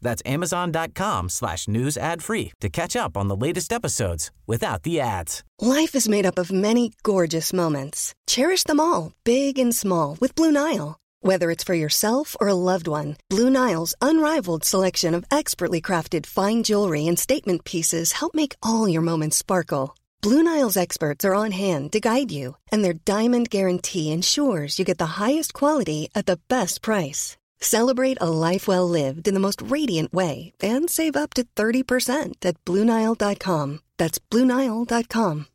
That's amazon.com slash news ad free to catch up on the latest episodes without the ads. Life is made up of many gorgeous moments. Cherish them all, big and small, with Blue Nile. Whether it's for yourself or a loved one, Blue Nile's unrivaled selection of expertly crafted fine jewelry and statement pieces help make all your moments sparkle. Blue Nile's experts are on hand to guide you, and their diamond guarantee ensures you get the highest quality at the best price. Celebrate a life well lived in the most radiant way and save up to 30% at BlueNile.com. That's BlueNile.com.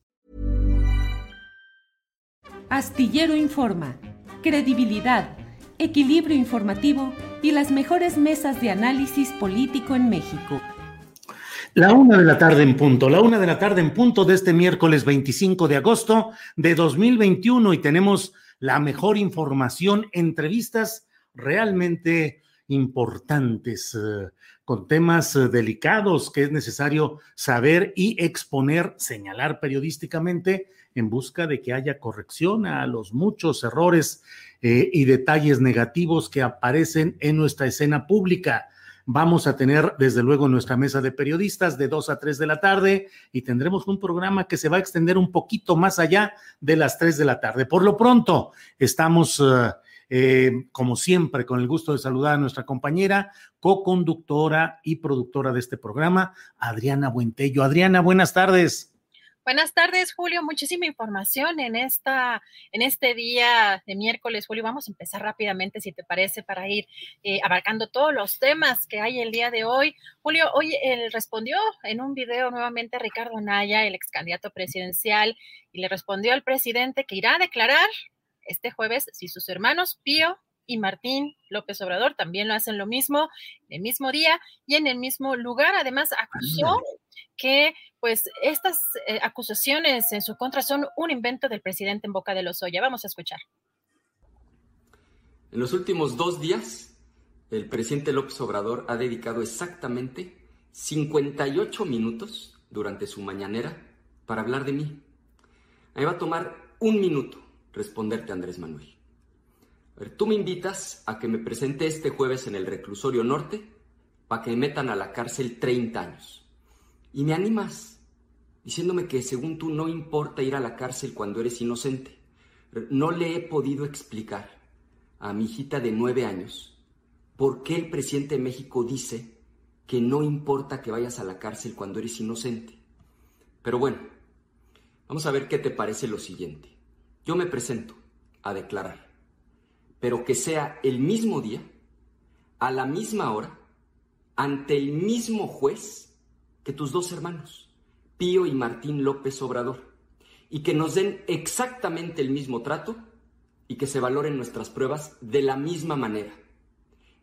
Astillero Informa, credibilidad, equilibrio informativo y las mejores mesas de análisis político en México. La una de la tarde en punto, la una de la tarde en punto de este miércoles 25 de agosto de 2021 y tenemos la mejor información, entrevistas realmente importantes, eh, con temas eh, delicados que es necesario saber y exponer, señalar periodísticamente en busca de que haya corrección a los muchos errores eh, y detalles negativos que aparecen en nuestra escena pública. Vamos a tener, desde luego, nuestra mesa de periodistas de 2 a 3 de la tarde y tendremos un programa que se va a extender un poquito más allá de las 3 de la tarde. Por lo pronto, estamos... Eh, como siempre, con el gusto de saludar a nuestra compañera, co-conductora y productora de este programa, Adriana Buentello. Adriana, buenas tardes. Buenas tardes, Julio. Muchísima información en esta, en este día de miércoles, Julio. Vamos a empezar rápidamente, si te parece, para ir eh, abarcando todos los temas que hay el día de hoy. Julio, hoy él respondió en un video nuevamente a Ricardo Naya, el ex candidato presidencial, y le respondió al presidente que irá a declarar este jueves si sus hermanos Pío y Martín López Obrador también lo hacen lo mismo, en el mismo día y en el mismo lugar. Además, acusó que pues estas eh, acusaciones en su contra son un invento del presidente en boca de los Oya. Vamos a escuchar. En los últimos dos días, el presidente López Obrador ha dedicado exactamente 58 minutos durante su mañanera para hablar de mí. A va a tomar un minuto responderte, Andrés Manuel. A ver, tú me invitas a que me presente este jueves en el reclusorio norte para que me metan a la cárcel 30 años. Y me animas diciéndome que según tú no importa ir a la cárcel cuando eres inocente. No le he podido explicar a mi hijita de nueve años por qué el presidente de México dice que no importa que vayas a la cárcel cuando eres inocente. Pero bueno, vamos a ver qué te parece lo siguiente. Yo me presento a declarar, pero que sea el mismo día, a la misma hora, ante el mismo juez que tus dos hermanos, Pío y Martín López Obrador, y que nos den exactamente el mismo trato y que se valoren nuestras pruebas de la misma manera.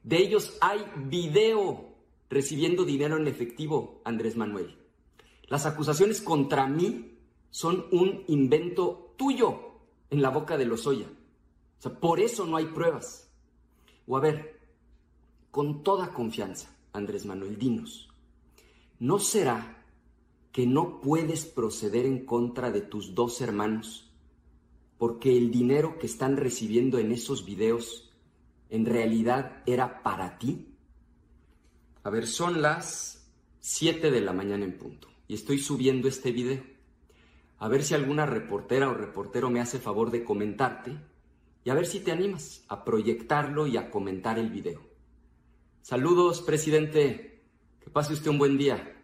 De ellos hay video recibiendo dinero en efectivo, Andrés Manuel. Las acusaciones contra mí son un invento tuyo en la boca de los Oya. O sea, por eso no hay pruebas. O a ver, con toda confianza, Andrés Manuel, dinos, ¿no será que no puedes proceder en contra de tus dos hermanos porque el dinero que están recibiendo en esos videos en realidad era para ti? A ver, son las 7 de la mañana en punto y estoy subiendo este video a ver si alguna reportera o reportero me hace favor de comentarte y a ver si te animas a proyectarlo y a comentar el video. Saludos, presidente. Que pase usted un buen día.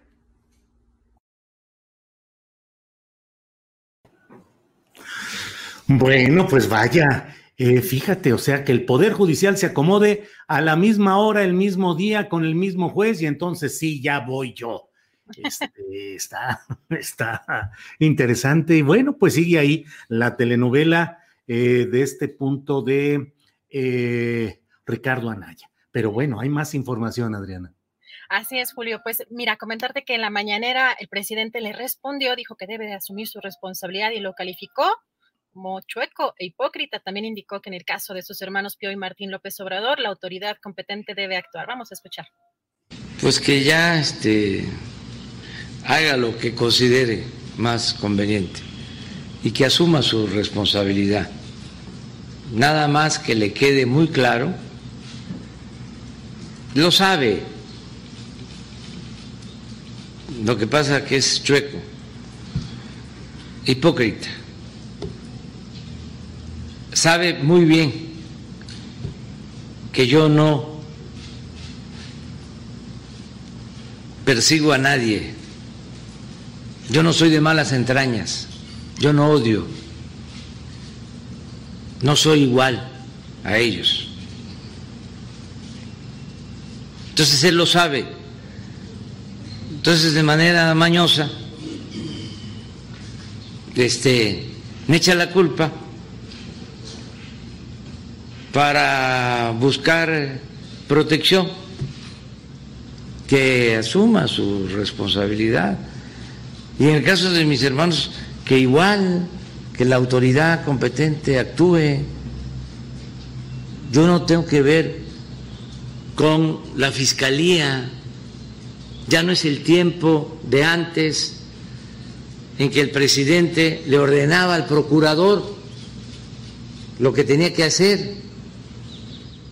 Bueno, pues vaya, eh, fíjate, o sea, que el Poder Judicial se acomode a la misma hora, el mismo día, con el mismo juez, y entonces sí, ya voy yo. Este, está, está interesante. Y bueno, pues sigue ahí la telenovela eh, de este punto de eh, Ricardo Anaya. Pero bueno, hay más información, Adriana. Así es, Julio. Pues mira, comentarte que en la mañanera el presidente le respondió, dijo que debe de asumir su responsabilidad y lo calificó como chueco e hipócrita. También indicó que en el caso de sus hermanos Pío y Martín López Obrador, la autoridad competente debe actuar. Vamos a escuchar. Pues que ya este, haga lo que considere más conveniente y que asuma su responsabilidad. Nada más que le quede muy claro, lo sabe, lo que pasa es que es chueco, hipócrita, sabe muy bien que yo no persigo a nadie, yo no soy de malas entrañas, yo no odio, no soy igual a ellos. Entonces él lo sabe. Entonces de manera mañosa este, me echa la culpa para buscar protección, que asuma su responsabilidad. Y en el caso de mis hermanos, que igual que la autoridad competente actúe. Yo no tengo que ver con la fiscalía. Ya no es el tiempo de antes en que el presidente le ordenaba al procurador lo que tenía que hacer.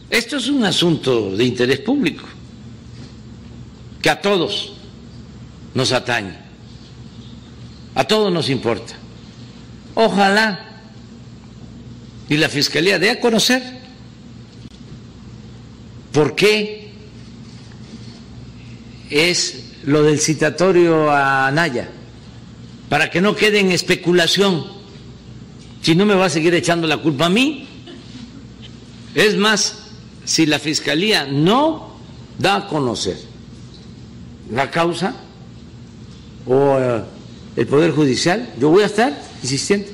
Esto es un asunto de interés público que a todos nos atañe. A todos nos importa. Ojalá y la Fiscalía dé a conocer por qué es lo del citatorio a Naya, para que no quede en especulación, si no me va a seguir echando la culpa a mí. Es más, si la Fiscalía no da a conocer la causa o eh, el Poder Judicial, yo voy a estar insistiendo.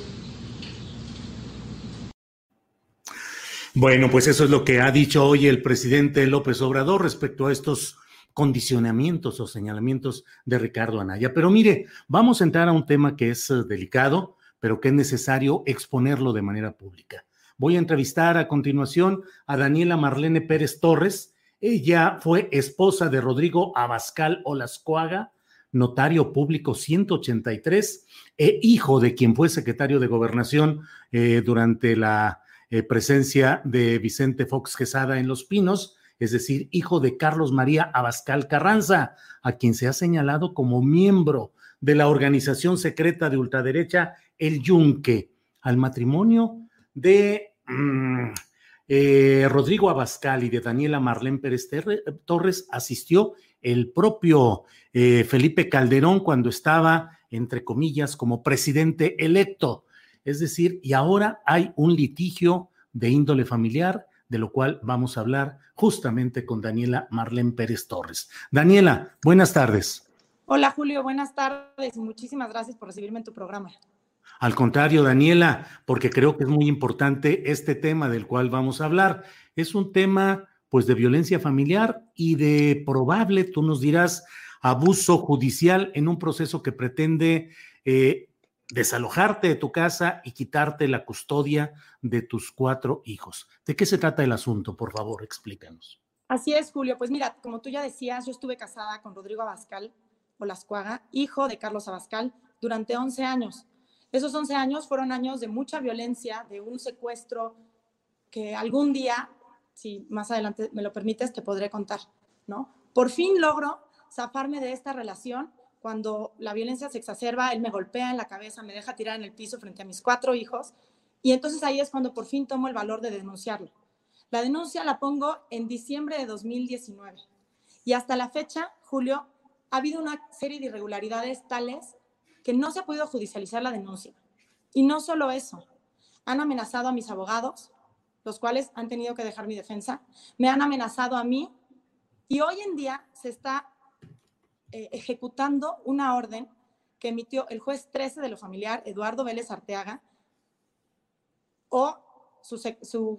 Bueno, pues eso es lo que ha dicho hoy el presidente López Obrador respecto a estos condicionamientos o señalamientos de Ricardo Anaya. Pero mire, vamos a entrar a un tema que es eh, delicado, pero que es necesario exponerlo de manera pública. Voy a entrevistar a continuación a Daniela Marlene Pérez Torres. Ella fue esposa de Rodrigo Abascal Olascuaga, notario público 183 e hijo de quien fue secretario de gobernación eh, durante la eh, presencia de Vicente Fox Quesada en Los Pinos, es decir, hijo de Carlos María Abascal Carranza, a quien se ha señalado como miembro de la organización secreta de ultraderecha El Yunque, al matrimonio de mm, eh, Rodrigo Abascal y de Daniela Marlene Pérez Torres asistió el propio eh, Felipe Calderón cuando estaba, entre comillas, como presidente electo. Es decir, y ahora hay un litigio de índole familiar, de lo cual vamos a hablar justamente con Daniela Marlene Pérez Torres. Daniela, buenas tardes. Hola Julio, buenas tardes y muchísimas gracias por recibirme en tu programa. Al contrario, Daniela, porque creo que es muy importante este tema del cual vamos a hablar. Es un tema pues de violencia familiar y de probable, tú nos dirás, abuso judicial en un proceso que pretende eh, desalojarte de tu casa y quitarte la custodia de tus cuatro hijos. ¿De qué se trata el asunto? Por favor, explícanos. Así es, Julio. Pues mira, como tú ya decías, yo estuve casada con Rodrigo Abascal Olascuaga, hijo de Carlos Abascal, durante 11 años. Esos 11 años fueron años de mucha violencia, de un secuestro que algún día si más adelante me lo permites, te podré contar, ¿no? Por fin logro zafarme de esta relación cuando la violencia se exacerba, él me golpea en la cabeza, me deja tirar en el piso frente a mis cuatro hijos, y entonces ahí es cuando por fin tomo el valor de denunciarlo. La denuncia la pongo en diciembre de 2019, y hasta la fecha, Julio, ha habido una serie de irregularidades tales que no se ha podido judicializar la denuncia. Y no solo eso, han amenazado a mis abogados, los cuales han tenido que dejar mi defensa, me han amenazado a mí y hoy en día se está eh, ejecutando una orden que emitió el juez 13 de lo familiar, Eduardo Vélez Arteaga, o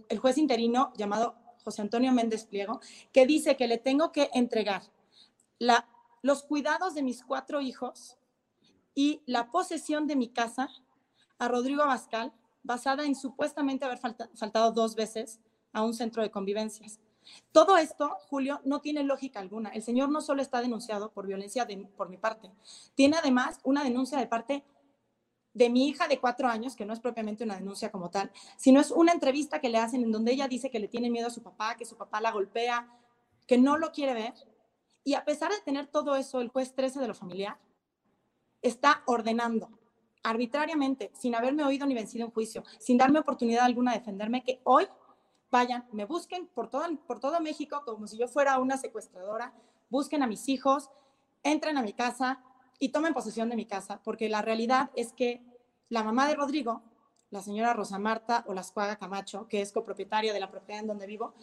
el juez interino llamado José Antonio Méndez Pliego, que dice que le tengo que entregar los cuidados de mis cuatro hijos y la posesión de mi casa a Rodrigo Abascal, basada en supuestamente haber faltado dos veces a un centro de convivencias. Todo esto, Julio, no tiene lógica alguna. El señor no solo está denunciado por violencia por mi parte, tiene además una denuncia de parte de mi hija de cuatro años, que no es propiamente una denuncia como tal, sino es una entrevista que le hacen en donde ella dice que le tiene miedo a su papá, que su papá la golpea, que no lo quiere ver. Y a pesar de tener todo eso, el juez 13 de lo familiar está ordenando arbitrariamente, sin haberme oído ni vencido en juicio, sin darme oportunidad alguna de defenderme, que hoy vayan, me busquen por todo, por todo México como si yo fuera una secuestradora, busquen a mis hijos, entren a mi casa y tomen posesión de mi casa, porque la realidad es que la mamá de Rodrigo, la señora Rosa Marta Olascuaga Camacho, que es copropietaria de la propiedad en donde vivo,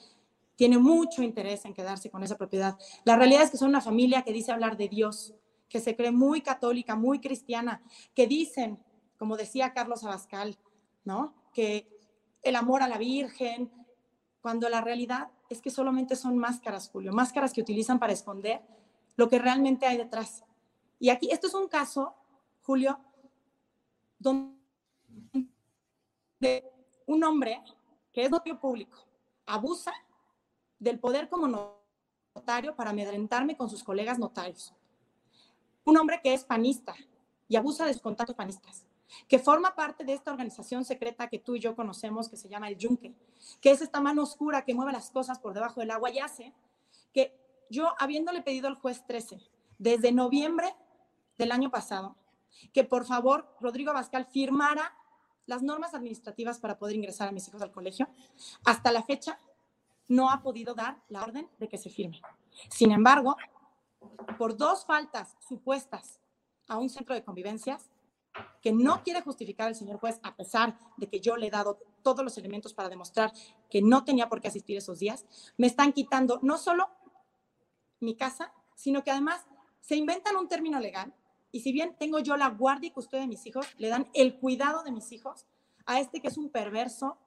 tiene mucho interés en quedarse con esa propiedad. La realidad es que son una familia que dice hablar de Dios, que se cree muy católica, muy cristiana, que dicen, como decía Carlos Abascal, ¿no? Que el amor a la Virgen, cuando la realidad es que solamente son máscaras, Julio, máscaras que utilizan para esconder lo que realmente hay detrás. Y aquí, esto es un caso, Julio, donde un hombre que es notario público abusa del poder como notario para amedrentarme con sus colegas notarios un hombre que es panista y abusa de sus contactos panistas, que forma parte de esta organización secreta que tú y yo conocemos, que se llama el Yunque, que es esta mano oscura que mueve las cosas por debajo del agua y hace que yo, habiéndole pedido al juez 13, desde noviembre del año pasado, que por favor Rodrigo Abascal firmara las normas administrativas para poder ingresar a mis hijos al colegio, hasta la fecha no ha podido dar la orden de que se firme. Sin embargo, por dos faltas supuestas a un centro de convivencias que no quiere justificar el señor juez, a pesar de que yo le he dado todos los elementos para demostrar que no tenía por qué asistir esos días, me están quitando no solo mi casa, sino que además se inventan un término legal y si bien tengo yo la guardia y custodia de mis hijos, le dan el cuidado de mis hijos a este que es un perverso.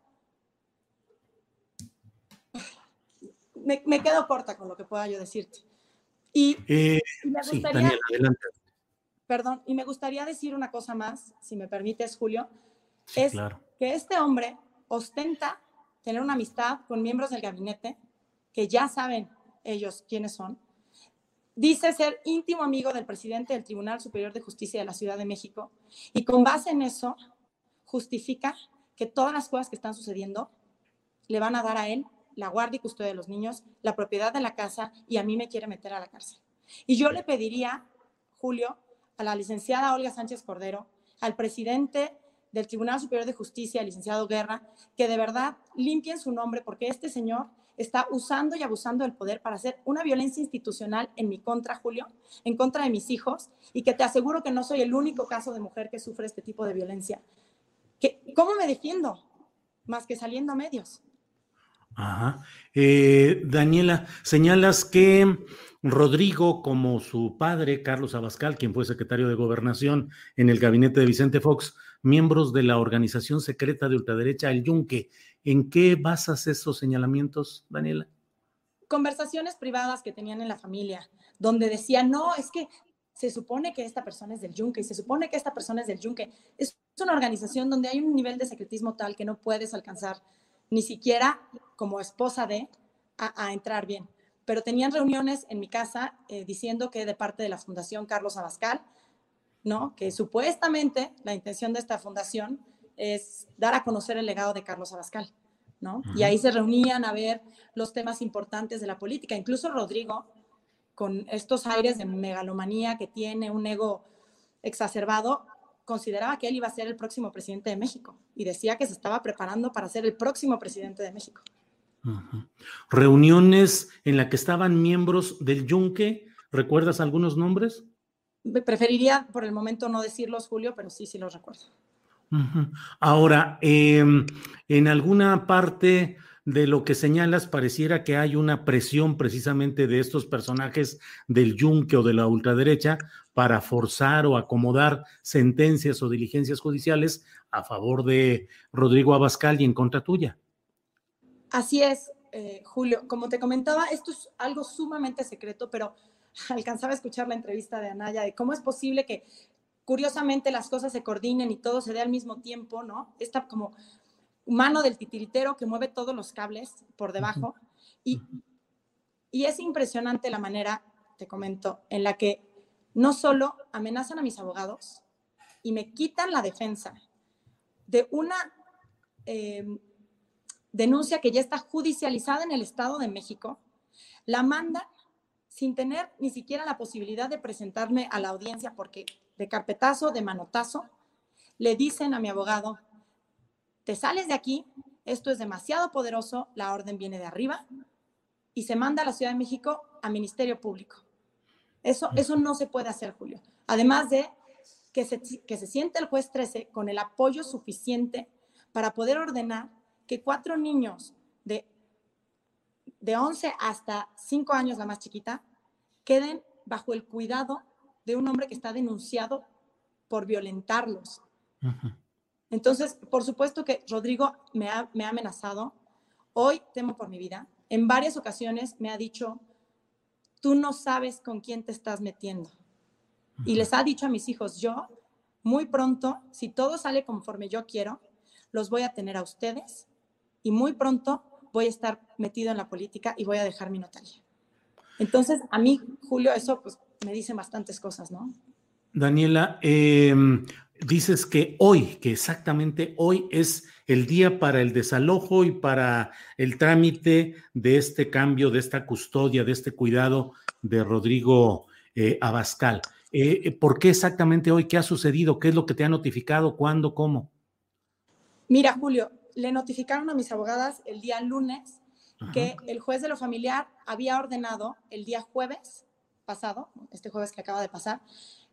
Me, me quedo corta con lo que pueda yo decirte. Y, eh, me gustaría, Perdón, y me gustaría decir una cosa más, si me permites, Julio, es que este hombre ostenta tener una amistad con miembros del gabinete, que ya saben ellos quiénes son, dice ser íntimo amigo del presidente del Tribunal Superior de Justicia de la Ciudad de México, y con base en eso justifica que todas las cosas que están sucediendo le van a dar a él la guardia y custodia de los niños, la propiedad de la casa y a mí me quiere meter a la cárcel. Y yo le pediría, Julio, a la licenciada Olga Sánchez Cordero, al presidente del Tribunal Superior de Justicia, el licenciado Guerra, que de verdad limpien su nombre porque este señor está usando y abusando del poder para hacer una violencia institucional en mi contra, Julio, en contra de mis hijos, y que te aseguro que no soy el único caso de mujer que sufre este tipo de violencia. ¿Cómo me defiendo? Más que saliendo a medios. Ajá. Eh, Daniela, señalas que Rodrigo, como su padre, Carlos Abascal, quien fue secretario de Gobernación en el gabinete de Vicente Fox, miembros de la organización secreta de ultraderecha El Yunque. ¿En qué basas esos señalamientos, Daniela? Conversaciones privadas que tenían en la familia, donde decían, no, es que se supone que esta persona es del Yunque y se supone que esta persona es del Yunque. Es una organización donde hay un nivel de secretismo tal que no puedes alcanzar ni siquiera como esposa de, a, entrar bien. Pero tenían reuniones en mi casa eh, diciendo que de parte de la Fundación Carlos Abascal, ¿no? Que supuestamente la intención de esta fundación es dar a conocer el legado de Carlos Abascal, ¿no? Y ahí se reunían a ver los temas importantes de la política. Incluso Rodrigo, con estos aires de megalomanía que tiene, un ego exacerbado, consideraba que él iba a ser el próximo presidente de México y decía que se estaba preparando para ser el próximo presidente de México. Reuniones en las que estaban miembros del Yunque, ¿recuerdas algunos nombres? Preferiría por el momento no decirlos, Julio, pero sí, sí los recuerdo. Ahora, em, en alguna parte de lo que señalas, pareciera que hay una presión precisamente de estos personajes del yunque o de la ultraderecha para forzar o acomodar sentencias o diligencias judiciales a favor de Rodrigo Abascal y en contra tuya. Así es, eh, Julio. Como te comentaba, esto es algo sumamente secreto, pero alcanzaba a escuchar la entrevista de Anaya, de cómo es posible que curiosamente las cosas se coordinen y todo se dé al mismo tiempo, ¿no? Esta como mano del titiritero que mueve todos los cables por debajo. Y, y es impresionante la manera, te comento, en la que no solo amenazan a mis abogados y me quitan la defensa de una em, denuncia que ya está judicializada en el Estado de México, la mandan sin tener ni siquiera la posibilidad de presentarme a la audiencia porque de carpetazo, de manotazo, le dicen a mi abogado, te sales de aquí, esto es demasiado poderoso, la orden viene de arriba y se manda a la Ciudad de México a Ministerio Público. Eso, eso no se puede hacer, Julio. Además de que se, que se siente el juez 13 con el apoyo suficiente para poder ordenar que cuatro niños de, de 11 hasta 5 años, la más chiquita, queden bajo el cuidado de un hombre que está denunciado por violentarlos. Entonces, por supuesto que Rodrigo me ha, me ha amenazado. Hoy temo por mi vida. En varias ocasiones me ha dicho, tú no sabes con quién te estás metiendo. Y les ha dicho a mis hijos, yo muy pronto, si todo sale conforme yo quiero, los voy a tener a ustedes y muy pronto voy a estar metido en la política y voy a dejar mi notaría. Entonces, a mí, Julio, eso pues me dicen bastantes cosas, ¿no? Daniela, em, dices que hoy, que exactamente hoy es el día para el desalojo y para el trámite de este cambio, de esta custodia, de este cuidado de Rodrigo eh, Abascal. Eh, ¿Por qué exactamente hoy? ¿Qué ha sucedido? ¿Qué es lo que te ha notificado? ¿Cuándo? ¿Cómo? Mira, Julio, le notificaron a mis abogadas el día lunes que el juez de lo familiar había ordenado el día jueves pasado, este jueves que acaba de pasar,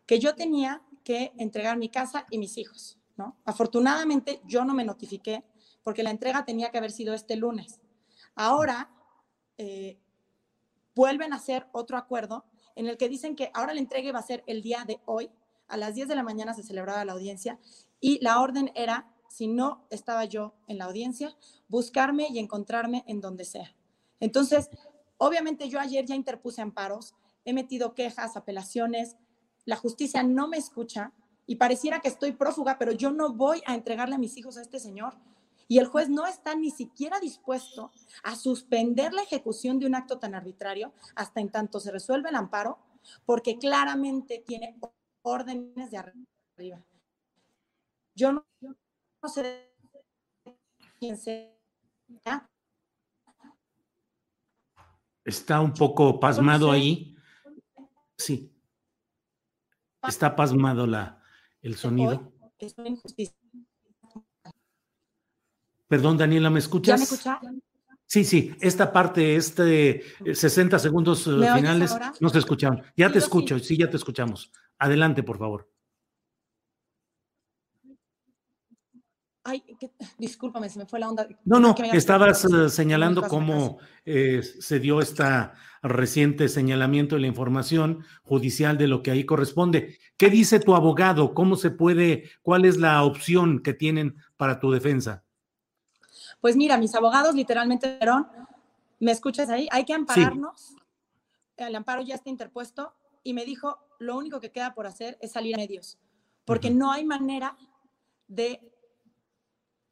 que yo tenía que entregar mi casa y mis hijos. ¿no? Afortunadamente yo no me notifiqué porque la entrega tenía que haber sido este lunes. Ahora eh, vuelven a hacer otro acuerdo en el que dicen que ahora la entrega va a ser el día de hoy, a las 10 de la mañana se celebraba la audiencia y la orden era, si no estaba yo en la audiencia, buscarme y encontrarme en donde sea. Entonces, obviamente yo ayer ya interpuse amparos, he metido quejas, apelaciones, la justicia no me escucha y pareciera que estoy prófuga, pero yo no voy a entregarle a mis hijos a este señor. Y el juez no está ni siquiera dispuesto a suspender la ejecución de un acto tan arbitrario hasta en tanto se resuelve el amparo, porque claramente tiene órdenes de arriba. Yo no, sea. Está un poco pasmado ahí. Sí. Está pasmado la, el sonido. Perdón, Daniela, ¿me escuchas? ¿Ya me escucha? Sí, sí, esta parte, este 60 eh, segundos eh, finales, no se escucharon. Ya te escucho, sí. ya te escuchamos. Adelante, por favor. Ay, discúlpame, se me fue la onda. No, no, estabas eh, señalando cómo se dio este reciente señalamiento de la información judicial de lo que ahí corresponde. ¿Qué dice tu abogado? ¿Cómo se puede, cuál es la opción que tienen para tu defensa? Pues mira, mis abogados literalmente dijeron, ¿me escuchas ahí? Hay que ampararnos. El amparo ya está interpuesto y me dijo, lo único que queda por hacer es salir a medios, porque no hay manera de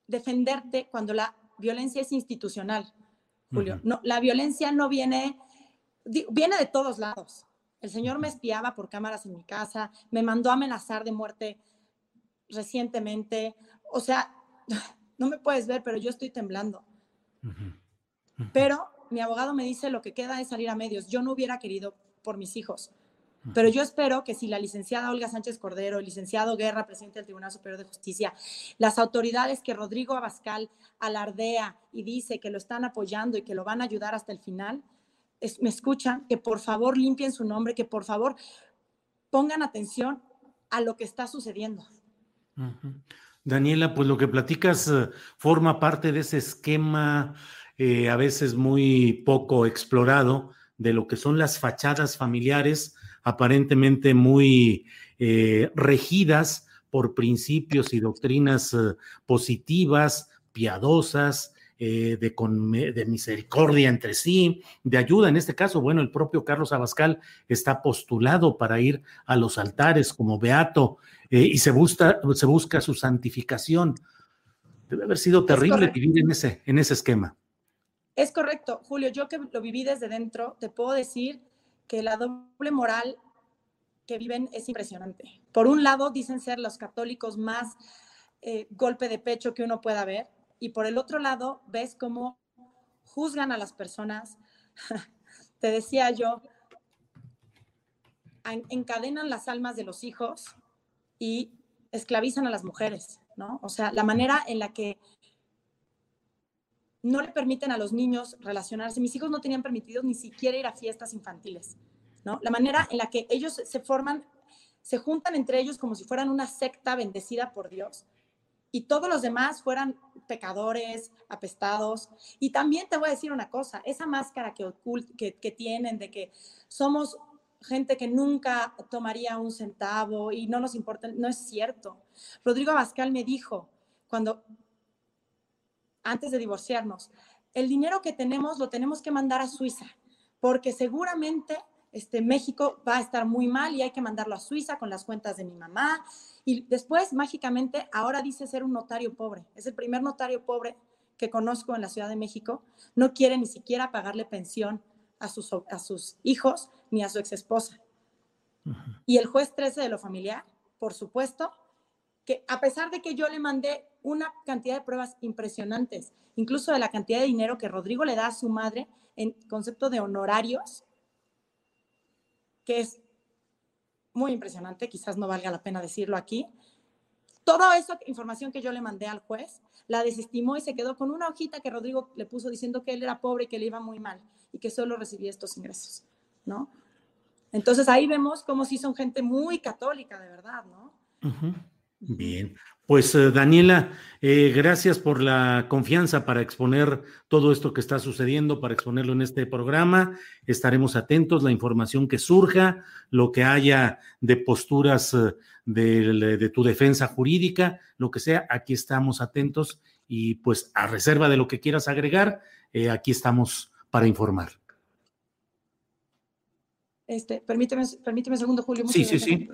defenderte cuando la violencia es institucional, Julio. No, la violencia no viene, viene de todos lados. El señor me espiaba por cámaras en mi casa, me mandó a amenazar de muerte recientemente. O sea, no me puedes ver, pero yo estoy temblando. Pero mi abogado me dice lo que queda es salir a medios. Yo no hubiera querido por mis hijos. Pero yo espero que si la licenciada Olga Sánchez Cordero, el licenciado Guerra, presidente del Tribunal Superior de Justicia, las autoridades que Rodrigo Abascal alardea y dice que lo están apoyando y que lo van a ayudar hasta el final, me escuchan, que por favor limpien su nombre, que por favor pongan atención a lo que está sucediendo. Daniela, pues lo que platicas eh, forma parte de ese esquema eh, a veces muy poco explorado de lo que son las fachadas familiares aparentemente muy eh, regidas por principios y doctrinas positivas, piadosas, eh, de, de, misericordia entre sí, de ayuda. En este caso, bueno, el propio Carlos Abascal está postulado para ir a los altares como beato eh, y se busca, se busca su santificación. Debe haber sido terrible vivir en ese, en ese esquema. Es correcto, Julio. Yo que lo viví desde dentro, te puedo decir que la doble moral que viven es impresionante. Por un lado, dicen ser los católicos más eh, golpe de pecho que uno pueda ver, y por el otro lado, ves cómo juzgan a las personas. Te decía yo, encadenan las almas de los hijos y esclavizan a las mujeres, ¿no? O sea, la manera en la que no le permiten a los niños relacionarse. Mis hijos no tenían permitido ni siquiera ir a fiestas infantiles, ¿no? La manera en la que ellos se forman, se juntan entre ellos como si fueran una secta bendecida por Dios y todos los demás fueran pecadores, apestados. Y también te voy a decir una cosa, esa máscara que, que, que tienen de que somos gente que nunca tomaría un centavo y no nos importa, no es cierto. Rodrigo Abascal me dijo, cuando, antes de divorciarnos, el dinero que tenemos lo tenemos que mandar a Suiza, porque seguramente este, México va a estar muy mal y hay que mandarlo a Suiza con las cuentas de mi mamá. Y después, mágicamente, ahora dice ser un notario pobre. Es el primer notario pobre que conozco en la Ciudad de México. No quiere ni siquiera pagarle pensión a sus, a sus hijos ni a su ex esposa. Y el juez 13 de lo familiar, por supuesto, que a pesar de que yo le mandé una cantidad de pruebas impresionantes, incluso de la cantidad de dinero que Rodrigo le da a su madre en concepto de honorarios, que es muy impresionante, quizás no valga la pena decirlo aquí. Toda esa información que yo le mandé al juez, la desestimó y se quedó con una hojita que Rodrigo le puso diciendo que él era pobre y que le iba muy mal y que solo recibía estos ingresos, ¿no? Entonces ahí vemos cómo si son gente muy católica, de verdad, ¿no? Bien, pues eh, Daniela, eh, gracias por la confianza para exponer todo esto que está sucediendo, para exponerlo en este programa. Estaremos atentos, la información que surja, lo que haya de posturas eh, de, tu defensa jurídica, lo que sea, aquí estamos atentos y pues a reserva de lo que quieras agregar, aquí estamos para informar. Este, permíteme, permíteme un segundo, Julio. Sí, sí, sí.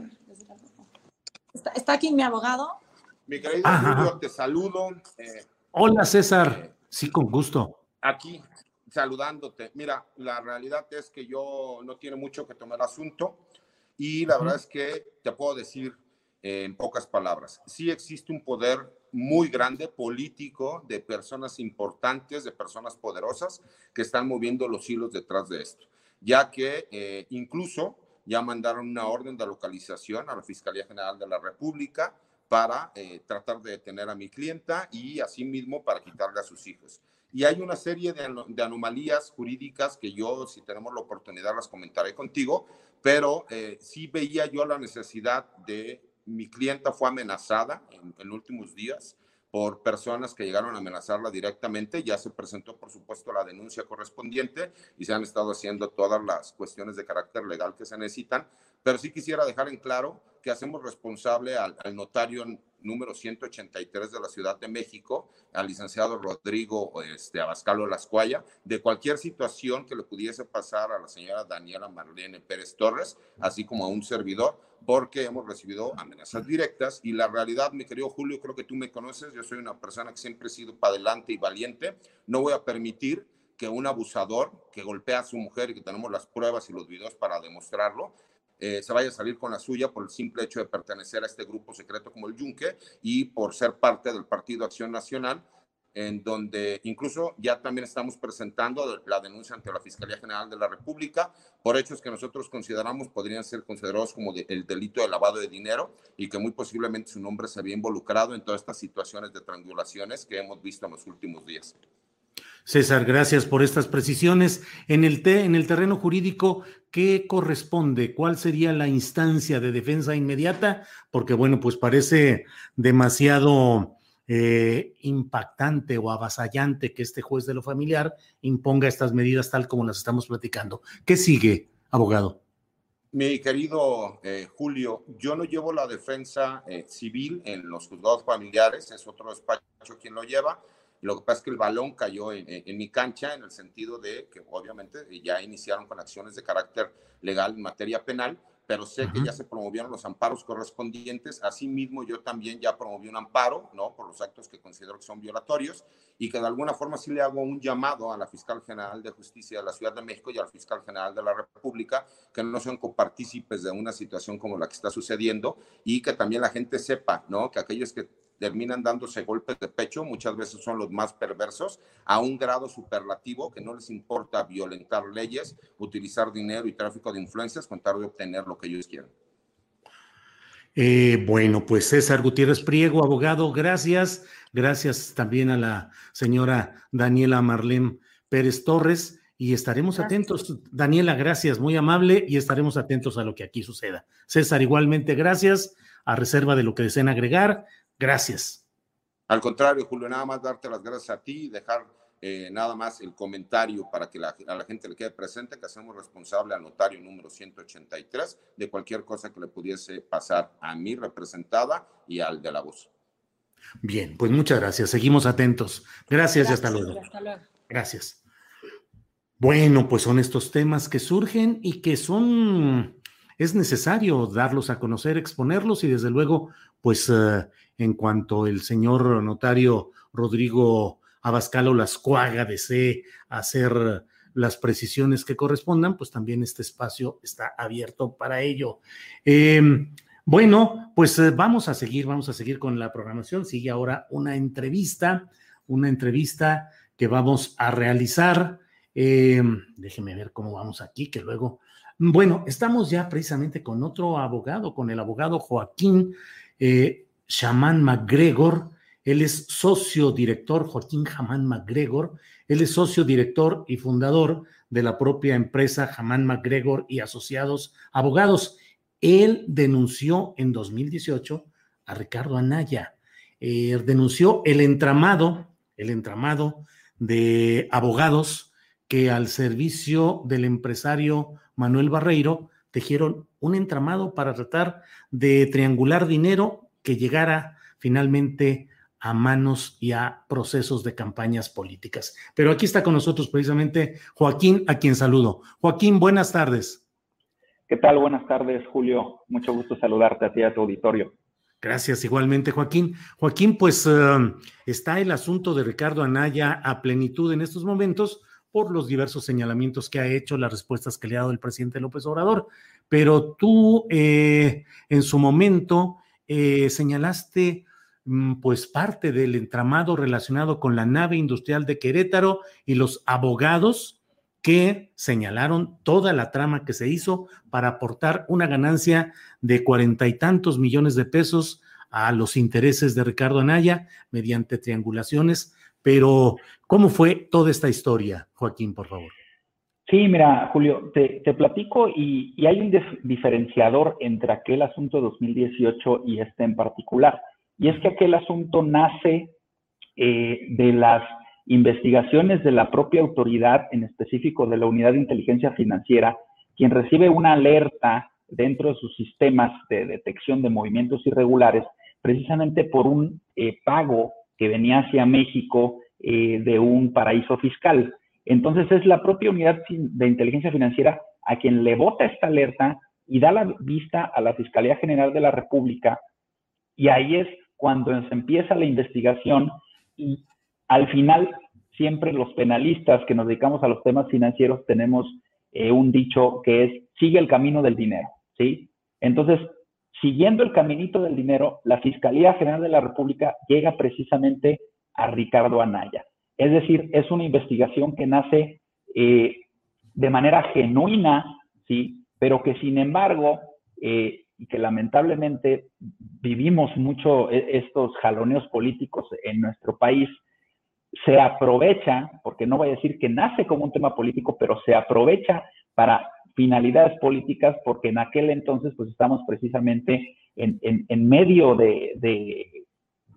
Está, aquí mi abogado. Mi querido Julio, te saludo. Eh, Hola, César. Eh, sí, con gusto. Aquí, saludándote. Mira, la realidad es que yo no tiene mucho que tomar asunto y la verdad es que te puedo decir en pocas palabras, sí existe un poder muy grande político de personas importantes, de personas poderosas que están moviendo los hilos detrás de esto, ya que eh, incluso ya mandaron una orden de localización a la Fiscalía General de la República para eh, tratar de detener a mi clienta y asimismo para quitarle a sus hijos. Y hay una serie de, anomalías jurídicas que yo, si tenemos la oportunidad, las comentaré contigo, pero eh, sí veía yo la necesidad de, mi clienta fue amenazada en, en últimos días por personas que llegaron a amenazarla directamente. Ya se presentó, por supuesto, la denuncia correspondiente y se han estado haciendo todas las cuestiones de carácter legal que se necesitan. Pero sí quisiera dejar en claro que hacemos responsable al, notario número 183 de la Ciudad de México, al licenciado Rodrigo este, Abascalo Lascuaya, de cualquier situación que le pudiese pasar a la señora Daniela Marlene Pérez Torres, así como a un servidor, porque hemos recibido amenazas directas. Y la realidad, mi querido Julio, creo que tú me conoces, yo soy una persona que siempre he sido para adelante y valiente, no voy a permitir que un abusador que golpea a su mujer y que tenemos las pruebas y los videos para demostrarlo, eh, se vaya a salir con la suya por el simple hecho de pertenecer a este grupo secreto como el Yunque y por ser parte del Partido Acción Nacional, en donde incluso ya también estamos presentando la denuncia ante la Fiscalía General de la República por hechos que nosotros consideramos podrían ser considerados como el delito de lavado de dinero y que muy posiblemente su nombre se había involucrado en todas estas situaciones de triangulaciones que hemos visto en los últimos días. César, gracias por estas precisiones. En el, en el terreno jurídico, ¿qué corresponde? ¿Cuál sería la instancia de defensa inmediata? Porque, bueno, pues parece demasiado eh, impactante o avasallante que este juez de lo familiar imponga estas medidas tal como las estamos platicando. ¿Qué sigue, abogado? Mi querido eh, Julio, yo no llevo la defensa eh, civil en los juzgados familiares, es otro despacho quien lo lleva Lo que pasa es que el balón cayó en, en mi cancha en el sentido de que obviamente ya iniciaron con acciones de carácter legal en materia penal, pero sé que ya se promovieron los amparos correspondientes. Asimismo, yo también ya promoví un amparo, ¿no? Por los actos que considero que son violatorios y que de alguna forma sí le hago un llamado a la fiscal general de justicia de la Ciudad de México y al fiscal general de la República que no sean copartícipes de una situación como la que está sucediendo y que también la gente sepa, ¿no? Que aquellos que terminan dándose golpes de pecho, muchas veces son los más perversos, a un grado superlativo que no les importa violentar leyes, utilizar dinero y tráfico de influencias con tal de obtener lo que ellos quieran. Eh, bueno, pues César Gutiérrez Priego, abogado, gracias. Gracias también a la señora Daniela Marlene Pérez Torres y estaremos atentos. Daniela, gracias, muy amable y estaremos atentos a lo que aquí suceda. César, igualmente, gracias. A reserva de lo que deseen agregar, Gracias. Al contrario, Julio, nada más darte las gracias a ti y dejar eh, nada más el comentario para que a la gente le quede presente que hacemos responsable al notario número 183 de cualquier cosa que le pudiese pasar a mi representada y al de la voz. Bien, pues muchas gracias. Seguimos atentos. Gracias, y hasta luego. hasta luego. Gracias. Bueno, pues son estos temas que surgen y que son, es necesario darlos a conocer, exponerlos y desde luego, pues eh, en cuanto el señor notario Rodrigo Abascal o Lascuaga desee hacer las precisiones que correspondan, pues también este espacio está abierto para ello. Em, bueno, pues eh, vamos a seguir, vamos a seguir con la programación. Sigue ahora una entrevista, una entrevista que vamos a realizar. Em, déjeme ver cómo vamos aquí, que luego... Bueno, estamos ya precisamente con otro abogado, con el abogado Joaquín eh, Shaman McGregor. Él es socio director, Joaquín Jamán McGregor. Él es socio director y fundador de la propia empresa Jamán McGregor y Asociados Abogados. Él denunció en 2018 a Ricardo Anaya. Eh, denunció el entramado, el entramado de abogados que al servicio del empresario Manuel Barreiro tejieron un entramado para tratar de triangular dinero que llegara finalmente a manos y a procesos de campañas políticas. Pero aquí está con nosotros precisamente Joaquín, a quien saludo. Joaquín, buenas tardes. ¿Qué tal? Buenas tardes, Julio. Mucho gusto saludarte a ti a tu auditorio. Gracias, igualmente, Joaquín. Joaquín, pues eh, está el asunto de Ricardo Anaya a plenitud en estos momentos por los diversos señalamientos que ha hecho, las respuestas que le ha dado el presidente López Obrador. Pero tú, eh, en su momento, eh, señalaste mm, pues parte del entramado relacionado con la nave industrial de Querétaro y los abogados que señalaron toda la trama que se hizo para aportar una ganancia de cuarenta y tantos millones de pesos a los intereses de Ricardo Anaya mediante triangulaciones. Pero, ¿cómo fue toda esta historia, Joaquín, por favor? Sí, mira, Julio, te, platico y, hay un diferenciador entre aquel asunto de 2018 y este en particular. Y es que aquel asunto nace eh, de las investigaciones de la propia autoridad, en específico de la Unidad de Inteligencia Financiera, quien recibe una alerta dentro de sus sistemas de detección de movimientos irregulares, precisamente por un eh, pago que venía hacia México eh, de un paraíso fiscal. Entonces es la propia unidad de inteligencia financiera a quien le vota esta alerta y da la vista a la Fiscalía General de la República y ahí es cuando se empieza la investigación y al final siempre los penalistas que nos dedicamos a los temas financieros tenemos eh, un dicho que es sigue el camino del dinero, ¿sí? Entonces, siguiendo el caminito del dinero, la Fiscalía General de la República llega precisamente a Ricardo Anaya. Es decir, es una investigación que nace eh, de manera genuina, ¿sí? Pero que sin embargo, eh, y que lamentablemente vivimos mucho e, estos jaloneos políticos en nuestro país, se aprovecha, porque no voy a decir que nace como un tema político, pero se aprovecha para finalidades políticas, porque en aquel entonces pues estamos precisamente en, medio de,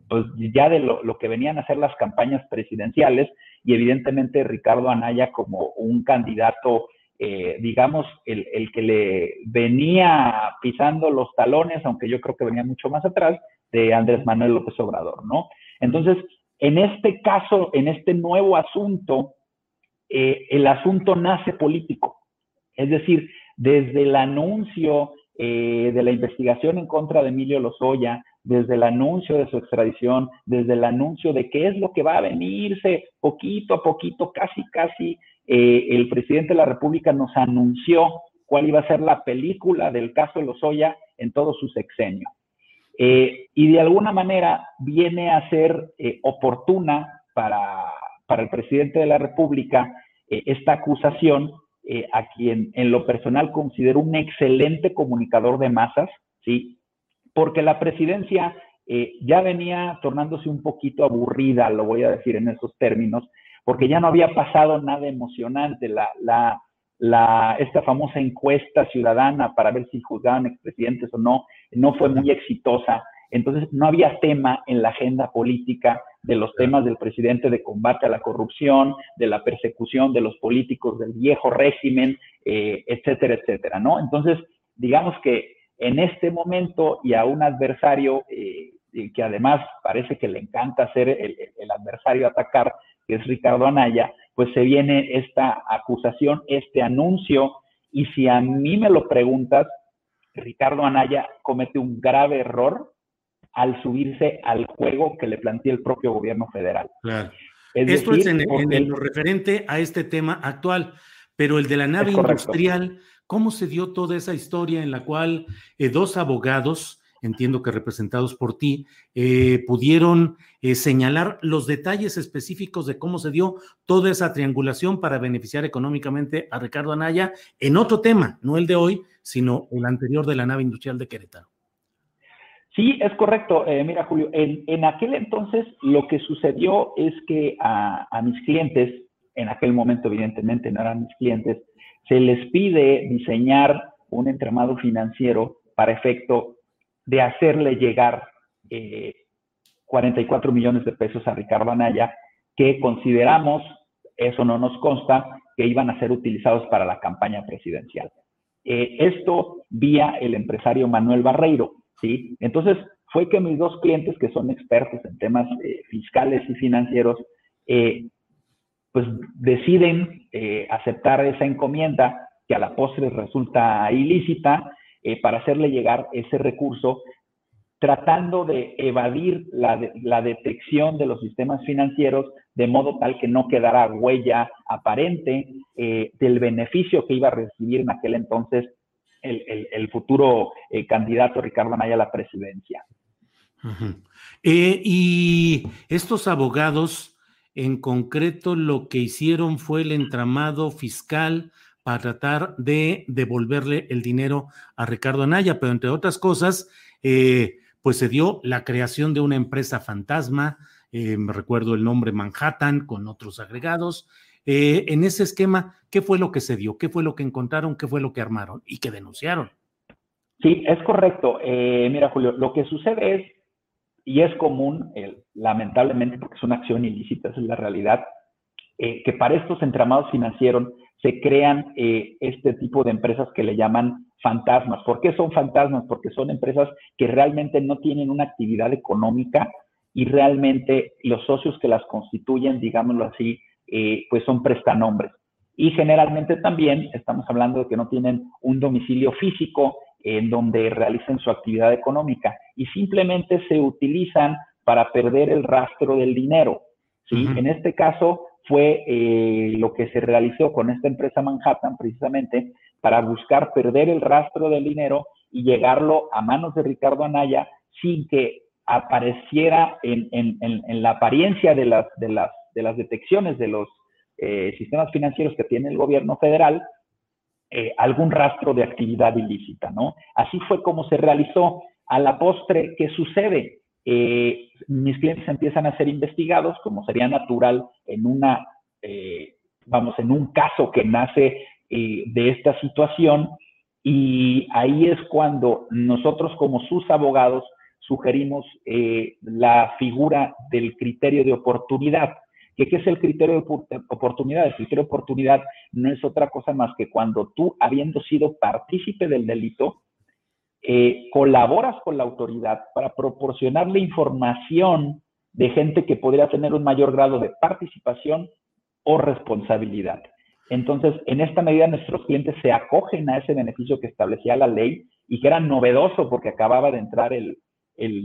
pues ya de lo, que venían a ser las campañas presidenciales y evidentemente Ricardo Anaya como un candidato, eh, digamos, el, el, que le venía pisando los talones, aunque yo creo que venía mucho más atrás, de Andrés Manuel López Obrador, ¿no? Entonces, En este caso, en este nuevo asunto, eh, el asunto nace político. Es decir, desde el anuncio eh, de la investigación en contra de Emilio Lozoya, desde el anuncio de su extradición, desde el anuncio de qué es lo que va a venirse poquito a poquito, casi, casi, eh, el presidente de la República nos anunció cuál iba a ser la película del caso Lozoya en todo su sexenio. Eh, y de alguna manera viene a ser oportuna para, para, el presidente de la República esta acusación a quien en lo personal considero un excelente comunicador de masas, ¿sí? Porque la presidencia eh, ya venía tornándose un poquito aburrida, lo voy a decir en esos términos, porque ya no había pasado nada emocionante. La, esta famosa encuesta ciudadana para ver si juzgaban expresidentes o no, no fue muy exitosa. Entonces, no había tema en la agenda política de los temas del presidente de combate a la corrupción, de la persecución de los políticos del viejo régimen, eh, etcétera, etcétera, ¿no? Entonces, digamos que en este momento y a un adversario eh, que además parece que le encanta hacer el, adversario atacar, que es Ricardo Anaya, pues se viene esta acusación, este anuncio, y si a mí me lo preguntas, Ricardo Anaya comete un grave error al subirse al juego que le plantea el propio gobierno federal. Claro. Esto es en, lo referente a este tema actual, pero el de la nave industrial ¿Cómo se dio toda esa historia en la cual eh, dos abogados, entiendo que representados por ti, eh, pudieron eh, señalar los detalles específicos de cómo se dio toda esa triangulación para beneficiar económicamente a Ricardo Anaya en otro tema, no el de hoy, sino el anterior de la nave industrial de Querétaro? Sí, es correcto. mira, Julio, en, aquel entonces lo que sucedió es que a, a mis clientes, en aquel momento evidentemente no eran mis clientes, se les pide diseñar un entramado financiero para efecto de hacerle llegar 44 eh, millones de pesos a Ricardo Anaya, que consideramos, eso no nos consta, que iban a ser utilizados para la campaña presidencial. Eh, esto vía el empresario Manuel Barreiro, ¿sí? Entonces, fue que mis dos clientes, que son expertos en temas eh, fiscales y financieros, pues deciden eh, aceptar esa encomienda que a la postre resulta ilícita eh, para hacerle llegar ese recurso tratando de evadir la, la, detección de los sistemas financieros de modo tal que no quedara huella aparente eh, del beneficio que iba a recibir en aquel entonces el, el, futuro candidato Ricardo Anaya a la presidencia. y estos abogados en concreto, lo que hicieron fue el entramado fiscal para tratar de devolverle el dinero a Ricardo Anaya, pero entre otras cosas, eh, pues se dio la creación de una empresa fantasma, eh, me recuerdo el nombre Manhattan, con otros agregados. Eh, en ese esquema, ¿qué fue lo que se dio? ¿Qué fue lo que encontraron? ¿Qué fue lo que armaron y que denunciaron? Sí, es correcto. mira, Julio, lo que sucede es y es común, lamentablemente, porque es una acción ilícita, esa es la realidad, eh, que para estos entramados financieros se crean eh, este tipo de empresas que le llaman fantasmas. ¿Por qué son fantasmas? Porque son empresas que realmente no tienen una actividad económica y realmente los socios que las constituyen, digámoslo así, eh, pues son prestanombres. Y generalmente también estamos hablando de que no tienen un domicilio físico en donde realicen su actividad económica y simplemente se utilizan para perder el rastro del dinero. ¿sí? En este caso fue eh, lo que se realizó con esta empresa Manhattan precisamente para buscar perder el rastro del dinero y llegarlo a manos de Ricardo Anaya sin que apareciera en, la apariencia de las, de, las, de las detecciones de los eh, sistemas financieros que tiene el gobierno federal, eh, algún rastro de actividad ilícita, ¿no? Así fue como se realizó. A la postre, ¿qué sucede? Eh, mis clientes empiezan a ser investigados, como sería natural en una, eh, vamos, en un caso que nace de esta situación, y ahí es cuando nosotros como sus abogados sugerimos la figura del criterio de oportunidad. ¿Qué, es el criterio de oportunidad? El criterio de oportunidad no es otra cosa más que cuando tú, habiendo sido partícipe del delito, eh, colaboras con la autoridad para proporcionarle información de gente que podría tener un mayor grado de participación o responsabilidad. Entonces, en esta medida nuestros clientes se acogen a ese beneficio que establecía la ley y que era novedoso porque acababa de entrar el,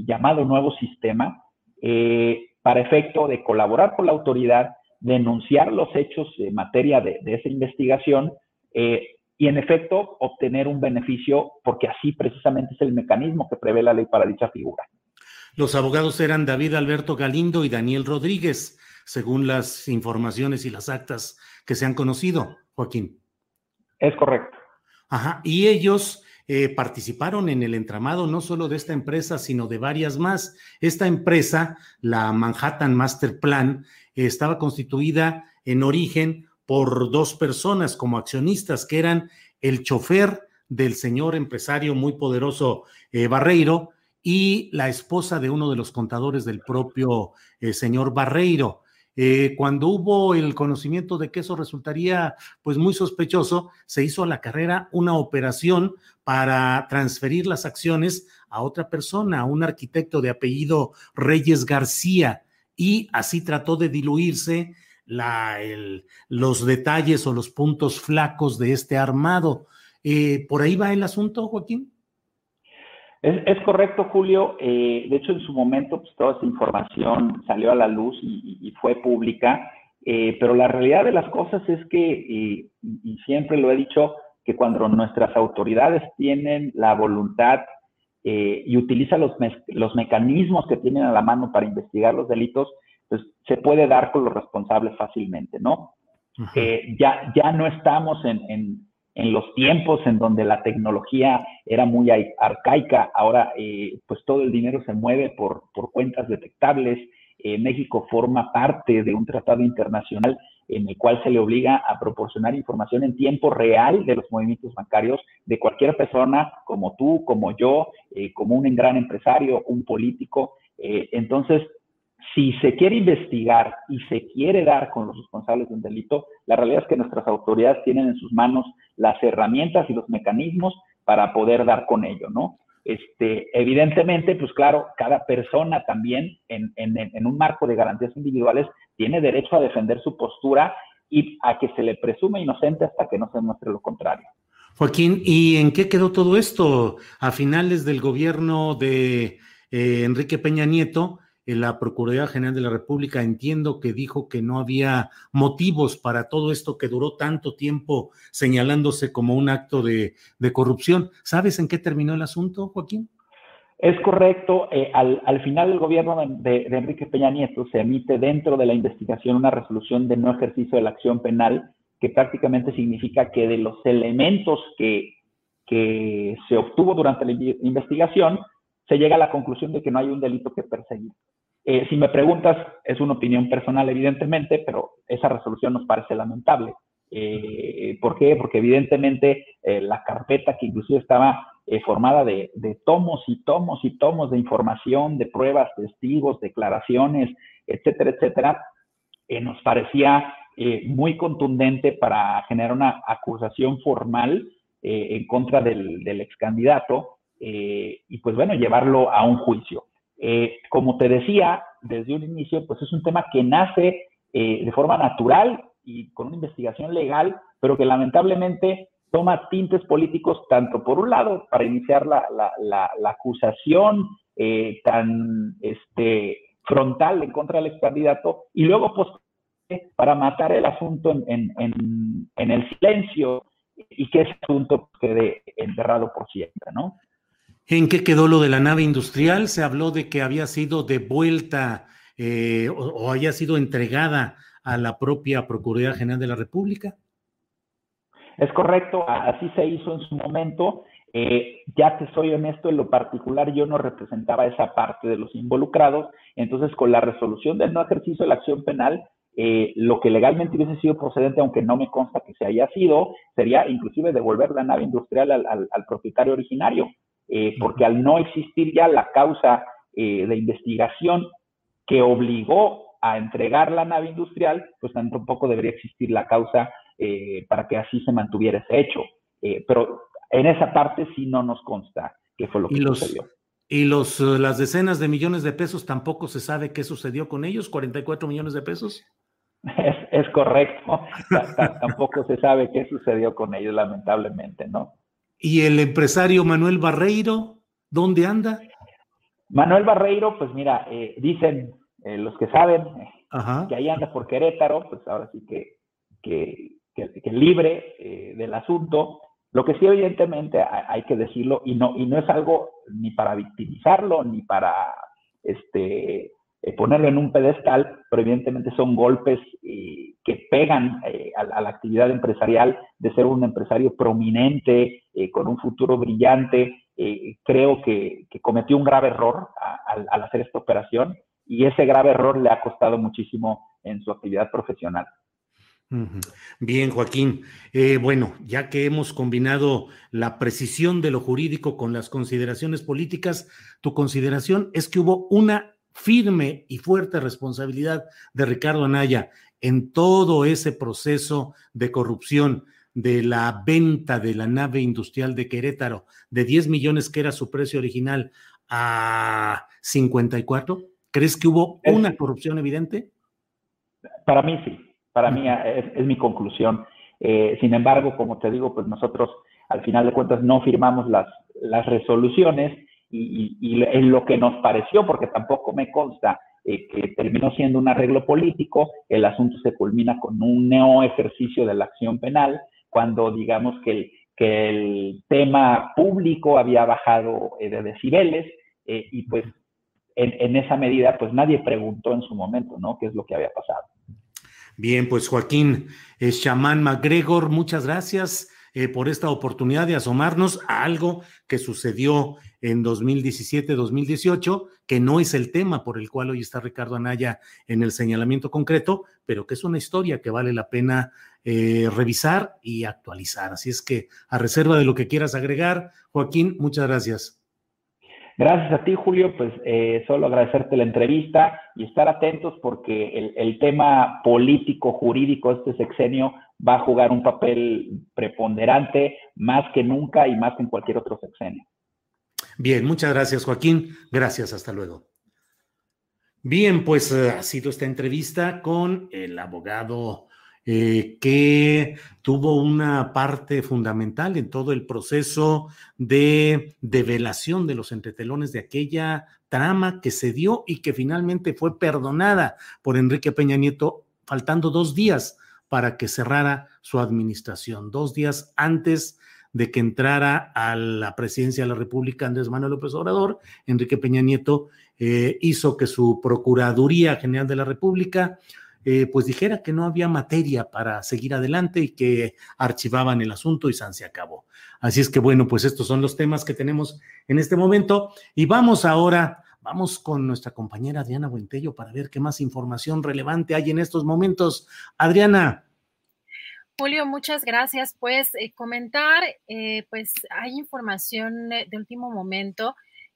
llamado nuevo sistema eh, para efecto de colaborar con la autoridad, denunciar los hechos en materia de, esa investigación eh, y en efecto obtener un beneficio porque así precisamente es el mecanismo que prevé la ley para dicha figura. Los abogados eran David Alberto Galindo y Daniel Rodríguez, según las informaciones y las actas que se han conocido, Joaquín. Es correcto. Ajá, y ellos eh, participaron en el entramado no solo de esta empresa, sino de varias más. Esta empresa, la Manhattan Master Plan, estaba constituida en origen por dos personas como accionistas, que eran el chofer del señor empresario muy poderoso eh, Barreiro y la esposa de uno de los contadores del propio eh, señor Barreiro. Cuando hubo el conocimiento de que eso resultaría pues muy sospechoso, se hizo a la carrera una operación para transferir las acciones a otra persona, a un arquitecto de apellido Reyes García, y así trató de diluirse la, los detalles o los puntos flacos de este armado. Eh, ¿Por ahí va el asunto, Joaquín? Es, correcto, Julio. Eh, de hecho, en su momento, pues, toda esa información salió a la luz y, fue pública, eh, pero la realidad de las cosas es que, y, siempre lo he dicho, que cuando nuestras autoridades tienen la voluntad eh, y utilizan los, los mecanismos que tienen a la mano para investigar los delitos, pues se puede dar con los responsables fácilmente, ¿no? ya, ya no estamos en en los tiempos en donde la tecnología era muy arcaica, ahora eh, pues todo el dinero se mueve por, cuentas detectables. Eh, México forma parte de un tratado internacional en el cual se le obliga a proporcionar información en tiempo real de los movimientos bancarios de cualquier persona, como tú, como yo, eh, como un gran empresario, un político. entonces, si se quiere investigar y se quiere dar con los responsables de un delito, la realidad es que nuestras autoridades tienen en sus manos las herramientas y los mecanismos para poder dar con ello, ¿no? Este, evidentemente, pues claro, cada persona también en, en, un marco de garantías individuales tiene derecho a defender su postura y a que se le presume inocente hasta que no se muestre lo contrario. Joaquín, ¿y en qué quedó todo esto? A finales del gobierno de eh, Enrique Peña Nieto, la Procuraduría General de la República entiendo que dijo que no había motivos para todo esto que duró tanto tiempo señalándose como un acto de, corrupción. ¿Sabes en qué terminó el asunto, Joaquín? Es correcto. Eh, al, final del gobierno de, Enrique Peña Nieto se emite dentro de la investigación una resolución de no ejercicio de la acción penal que prácticamente significa que de los elementos que, se obtuvo durante la investigación, se llega a la conclusión de que no hay un delito que perseguir. Eh, si me preguntas, es una opinión personal, evidentemente, pero esa resolución nos parece lamentable. Eh, ¿Por qué? Porque evidentemente la carpeta que inclusive estaba formada de, tomos y tomos y tomos de información, de pruebas, testigos, declaraciones, etcétera, etcétera, nos parecía muy contundente para generar una acusación formal en contra del, del ex candidato y pues bueno, llevarlo a un juicio. Eh, como te decía desde un inicio, pues es un tema que nace eh, de forma natural y con una investigación legal, pero que lamentablemente toma tintes políticos tanto por un lado para iniciar la, acusación eh, tan este, frontal en contra del ex candidato y luego pues, para matar el asunto en, en el silencio y que ese asunto quede enterrado por siempre, ¿no? ¿En qué quedó lo de la nave industrial? Se habló de que había sido devuelta eh, o, haya sido entregada a la propia Procuraduría General de la República. Es correcto, así se hizo en su momento. Eh, ya te soy honesto, en lo particular yo no representaba esa parte de los involucrados, entonces con la resolución del no ejercicio de la acción penal, eh, lo que legalmente hubiese sido procedente, aunque no me consta que se haya sido, sería inclusive devolver la nave industrial al propietario originario. Eh, porque al no existir ya la causa eh, de investigación que obligó a entregar la nave industrial, pues tampoco debería existir la causa eh, para que así se mantuviera ese hecho. pero en esa parte sí no nos consta qué fue lo que los, sucedió. ¿Y los, eh, las decenas de millones de pesos tampoco se sabe qué sucedió con ellos? ¿44 millones de pesos? Es, es correcto. tampoco se sabe qué sucedió con ellos, lamentablemente, ¿no? ¿Y el empresario Manuel Barreiro, dónde anda? Manuel Barreiro, pues mira, eh, dicen eh, los que saben que ahí anda por Querétaro, pues ahora sí que, que, que, libre eh, del asunto. Lo que sí, evidentemente, hay, que decirlo, y no, y no es algo ni para victimizarlo, ni para este, ponerlo en un pedestal, pero evidentemente son golpes que pegan a, la actividad empresarial de ser un empresario prominente, con un futuro brillante, eh, creo que, cometió un grave error al hacer esta operación y ese grave error le ha costado muchísimo en su actividad profesional. Bien, Joaquín. Eh, bueno, ya que hemos combinado la precisión de lo jurídico con las consideraciones políticas, tu consideración es que hubo una firme y fuerte responsabilidad de Ricardo Anaya en todo ese proceso de corrupción de la venta de la nave industrial de Querétaro de 10 millones que era su precio original a 54? ¿Crees que hubo una corrupción evidente? Para mí sí, para mí es, mi conclusión. Eh, sin embargo, como te digo, pues nosotros al final de cuentas no firmamos las, las resoluciones y, en lo que nos pareció, porque tampoco me consta eh, que terminó siendo un arreglo político, el asunto se culmina con un neo ejercicio de la acción penal cuando digamos que el, tema público había bajado eh, de decibeles eh, y pues en, esa medida pues nadie preguntó en su momento, ¿no? ¿Qué es lo que había pasado? Bien, pues Joaquín Chamán MacGregor, muchas gracias eh, por esta oportunidad de asomarnos a algo que sucedió en 2017-2018, que no es el tema por el cual hoy está Ricardo Anaya en el señalamiento concreto, pero que es una historia que vale la pena eh, revisar y actualizar. Así es que a reserva de lo que quieras agregar, Joaquín, muchas gracias. Gracias a ti, Julio. Pues eh, solo agradecerte la entrevista y estar atentos porque el, el, tema político, jurídico, este sexenio va a jugar un papel preponderante más que nunca y más que en cualquier otro sexenio. Bien, muchas gracias, Joaquín. Gracias, hasta luego. Bien, pues eh, ha sido esta entrevista con el abogado eh, que tuvo una parte fundamental en todo el proceso de develación de los entretelones de aquella trama que se dio y que finalmente fue perdonada por Enrique Peña Nieto, faltando dos días para que cerrara su administración, dos días antes de que entrara a la presidencia de la República Andrés Manuel López Obrador, Enrique Peña Nieto eh, hizo que su Procuraduría General de la República eh, pues dijera que no había materia para seguir adelante y que archivaban el asunto y San se acabó. Así es que bueno, pues estos son los temas que tenemos en este momento y vamos ahora, vamos con nuestra compañera Adriana Buentello para ver qué más información relevante hay en estos momentos. Adriana. Julio, muchas gracias. Pues eh, comentar, eh, pues hay información de último momento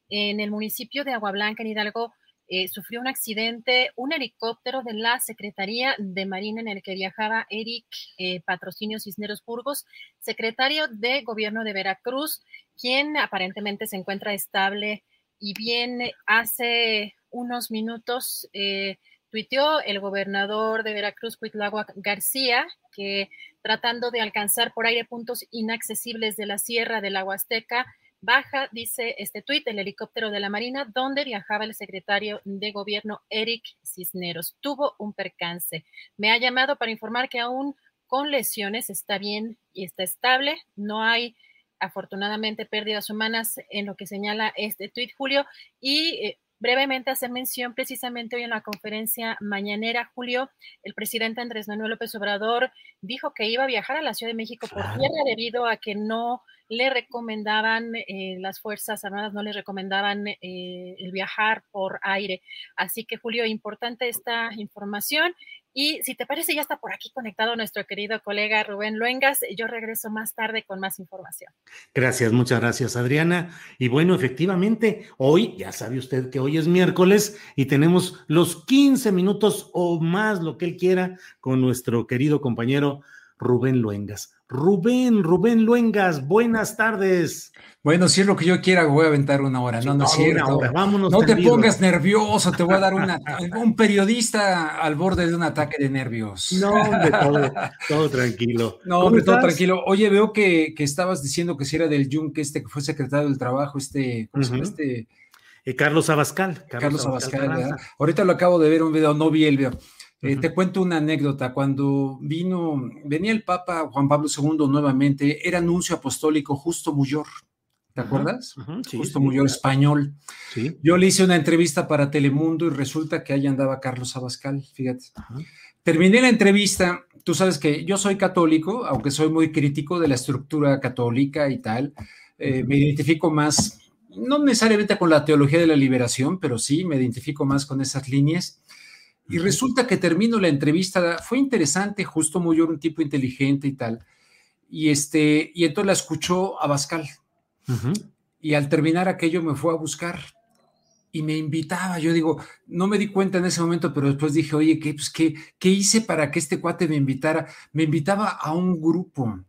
en el municipio de Agua Blanca, en Hidalgo eh, sufrió un accidente un helicóptero de la Secretaría de Marina en el que viajaba Eric eh, Patrocinio Cisneros Burgos, secretario de Gobierno de Veracruz, quien aparentemente se encuentra estable y bien. Hace unos minutos eh, tuiteó el gobernador de Veracruz, Cuitlagua García, que tratando de alcanzar por aire puntos inaccesibles de la Sierra de la Huasteca, Baja, dice este tuit, el helicóptero de la Marina, donde viajaba el secretario de gobierno Eric Cisneros. Tuvo un percance. Me ha llamado para informar que aún con lesiones está bien y está estable. No hay afortunadamente pérdidas humanas en lo que señala este tuit, Julio. Y eh, brevemente hacer mención precisamente hoy en la conferencia mañanera, Julio, el presidente Andrés Manuel López Obrador dijo que iba a viajar a la Ciudad de México por tierra debido a que no le recomendaban, eh, las Fuerzas Armadas no le recomendaban eh, el viajar por aire. Así que, Julio, importante esta información. Y si te parece, ya está por aquí conectado nuestro querido colega Rubén Luengas. Yo regreso más tarde con más información. Gracias, muchas gracias, Adriana. Y bueno, efectivamente, hoy, ya sabe usted que hoy es miércoles y tenemos los 15 minutos o más, lo que él quiera, con nuestro querido compañero Rubén Luengas. Rubén, Rubén Luengas, buenas tardes. Bueno, si es lo que yo quiera, voy a aventar una hora. No, no, es cierto. Vámonos no te pongas nervioso, te voy a dar una, un periodista al borde de un ataque de nervios. No, hombre, todo, todo tranquilo. No, hombre, todo tranquilo. Oye, veo que, que, estabas diciendo que si era del Yunque, este que fue secretario del Trabajo, este, ¿cómo se llama este? Eh, Carlos Abascal. Carlos, Abascal, ¿verdad? Ahorita lo acabo de ver un video, no vi el video. Eh, te cuento una anécdota. Cuando vino, venía el Papa Juan Pablo II nuevamente, era anuncio apostólico justo Muyor. ¿Te acuerdas? Justo muy español. Yo le hice una entrevista para Telemundo y resulta que ahí andaba Carlos Abascal, fíjate. Terminé la entrevista, tú sabes que yo soy católico, aunque soy muy crítico de la estructura católica y tal, eh, me identifico más, no necesariamente con la teología de la liberación, pero sí me identifico más con esas líneas. Y resulta que termino la entrevista, fue interesante, justo muy un tipo inteligente y tal. Y, este, y entonces la escuchó Abascal y al terminar aquello me fue a buscar y me invitaba. Yo digo, no me di cuenta en ese momento, pero después dije, oye, ¿qué, pues, qué, qué hice para que este cuate me invitara? Me invitaba a un grupo,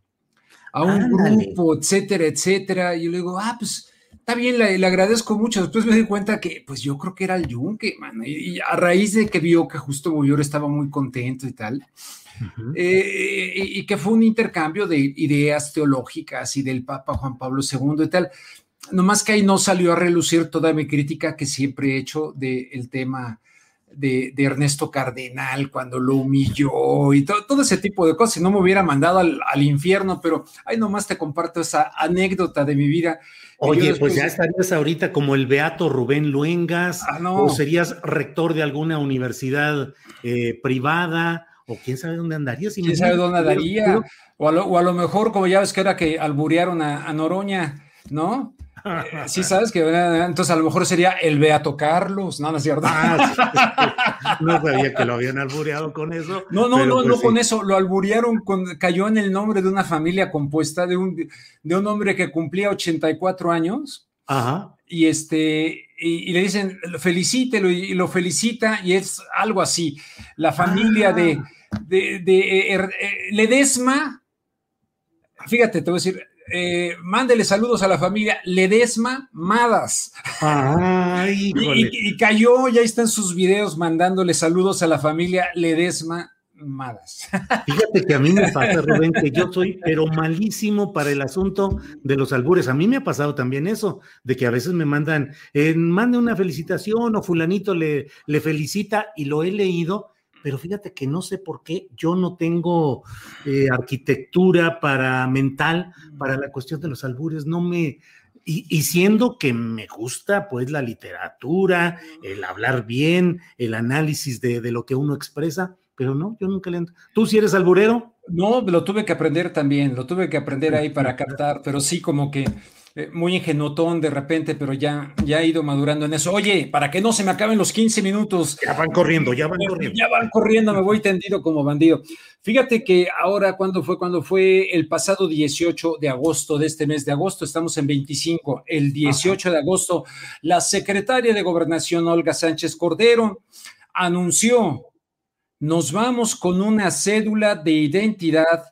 a un grupo, etcétera, etcétera. Y yo le digo, ah, pues está bien, le, agradezco mucho. Después me di cuenta que, pues yo creo que era el Yunque, man. Y, a raíz de que vio que justo Boyor estaba muy contento y tal, eh, y, que fue un intercambio de ideas teológicas y del Papa Juan Pablo II y tal. Nomás que ahí no salió a relucir toda mi crítica que siempre he hecho del tema de, Ernesto Cardenal cuando lo humilló y todo ese tipo de cosas. Si no me hubiera mandado al, infierno, pero ahí nomás te comparto esa anécdota de mi vida. Oye, pues ya estarías ahorita como el beato Rubén Luengas, ah, o serías rector de alguna universidad eh, privada, o quién sabe dónde andaría. ¿Quién sabe dónde andaría? O a, lo, mejor, como ya ves que era que alburearon a, Noroña, ¿no? Eh, sí, sabes que entonces a lo mejor sería el Beato Carlos, no, no es cierto. Ah, no sabía que lo habían albureado con eso. No, no, no, pues no con eso, lo alburearon, con, cayó en el nombre de una familia compuesta de un, de un hombre que cumplía 84 años. Ajá. Y este, y, le dicen, felicítelo, y, lo felicita, y es algo así. La familia de ah de, de er, eh, Ledesma, fíjate, te voy a decir, eh, mándele saludos a la familia Ledesma Madas. y, cayó, ya están sus videos mandándole saludos a la familia Ledesma Madas. Fíjate que a mí me pasa, Rubén, que yo soy, pero malísimo para el asunto de los albures. A mí me ha pasado también eso, de que a veces me mandan, eh, mande una felicitación o fulanito le, le felicita y lo he leído pero fíjate que no sé por qué yo no tengo eh, arquitectura para mental para la cuestión de los albures, no me, y, siendo que me gusta pues la literatura, el hablar bien, el análisis de, de lo que uno expresa, pero no, yo nunca le ¿Tú si eres alburero? No, lo tuve que aprender también, lo tuve que aprender ahí para captar, pero sí como que eh, muy ingenotón de repente, pero ya, ya ha ido madurando en eso. Oye, para que no se me acaben los 15 minutos. Ya van corriendo, ya van corriendo. Ya van corriendo, me voy tendido como bandido. Fíjate que ahora, cuando fue? Cuando fue el pasado 18 de agosto de este mes de agosto, estamos en 25, el 18 de agosto, la secretaria de Gobernación, Olga Sánchez Cordero, anunció, nos vamos con una cédula de identidad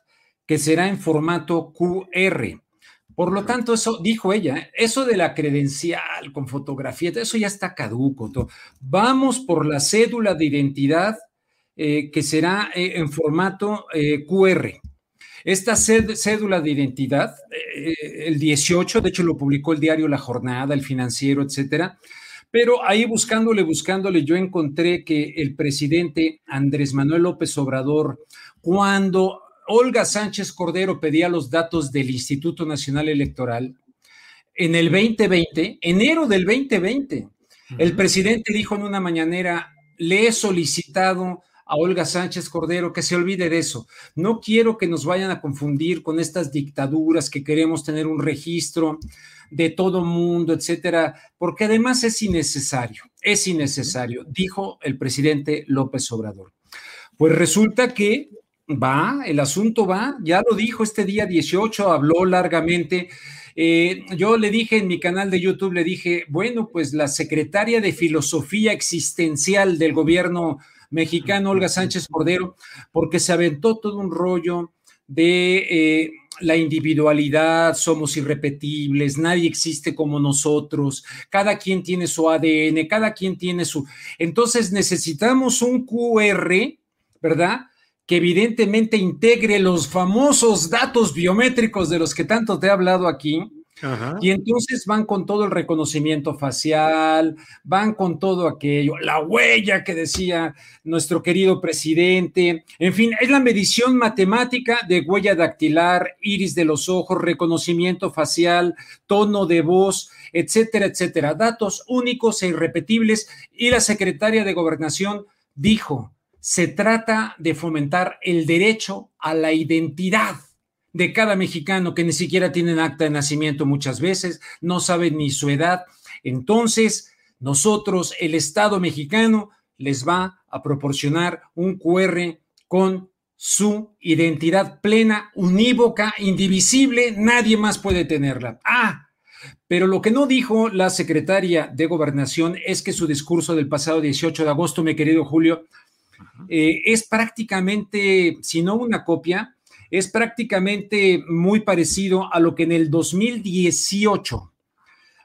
que será en formato QR por lo tanto, eso dijo ella, eso de la credencial con fotografía, eso ya está caduco. Vamos por la cédula de identidad eh, que será eh, en formato eh, QR. Esta cédula de identidad, el 18, de hecho lo publicó el diario La Jornada, el financiero, etcétera. Pero ahí buscándole, buscándole, yo encontré que el presidente Andrés Manuel López Obrador, cuando Olga Sánchez Cordero pedía los datos del Instituto Nacional Electoral en el 2020, enero del 2020. El presidente dijo en una mañanera, le he solicitado a Olga Sánchez Cordero que se olvide de eso. No quiero que nos vayan a confundir con estas dictaduras que queremos tener un registro de todo mundo, etcétera, porque además es innecesario, es innecesario, dijo el presidente López Obrador. Pues resulta que Va, el asunto va, ya lo dijo este día 18, habló largamente. Eh, yo le dije en mi canal de YouTube, le dije, bueno, pues la secretaria de Filosofía Existencial del gobierno mexicano, Olga Sánchez Cordero, porque se aventó todo un rollo de eh, la individualidad, somos irrepetibles, nadie existe como nosotros, cada quien tiene su ADN, cada quien tiene su... Entonces necesitamos un QR, ¿verdad? Que evidentemente integre los famosos datos biométricos de los que tanto te he hablado aquí, y entonces van con todo el reconocimiento facial, van con todo aquello, la huella que decía nuestro querido presidente, en fin, es la medición matemática de huella dactilar, iris de los ojos, reconocimiento facial, tono de voz, etcétera, etcétera, datos únicos e irrepetibles. Y la secretaria de gobernación dijo, se trata de fomentar el derecho a la identidad de cada mexicano que ni siquiera tienen acta de nacimiento muchas veces, no saben ni su edad. Entonces, nosotros, el Estado mexicano, les va a proporcionar un QR con su identidad plena, unívoca, indivisible, nadie más puede tenerla. Ah, pero lo que no dijo la secretaria de Gobernación es que su discurso del pasado 18 de agosto, mi querido Julio, eh, es prácticamente, si no una copia, es prácticamente muy parecido a lo que en el 2018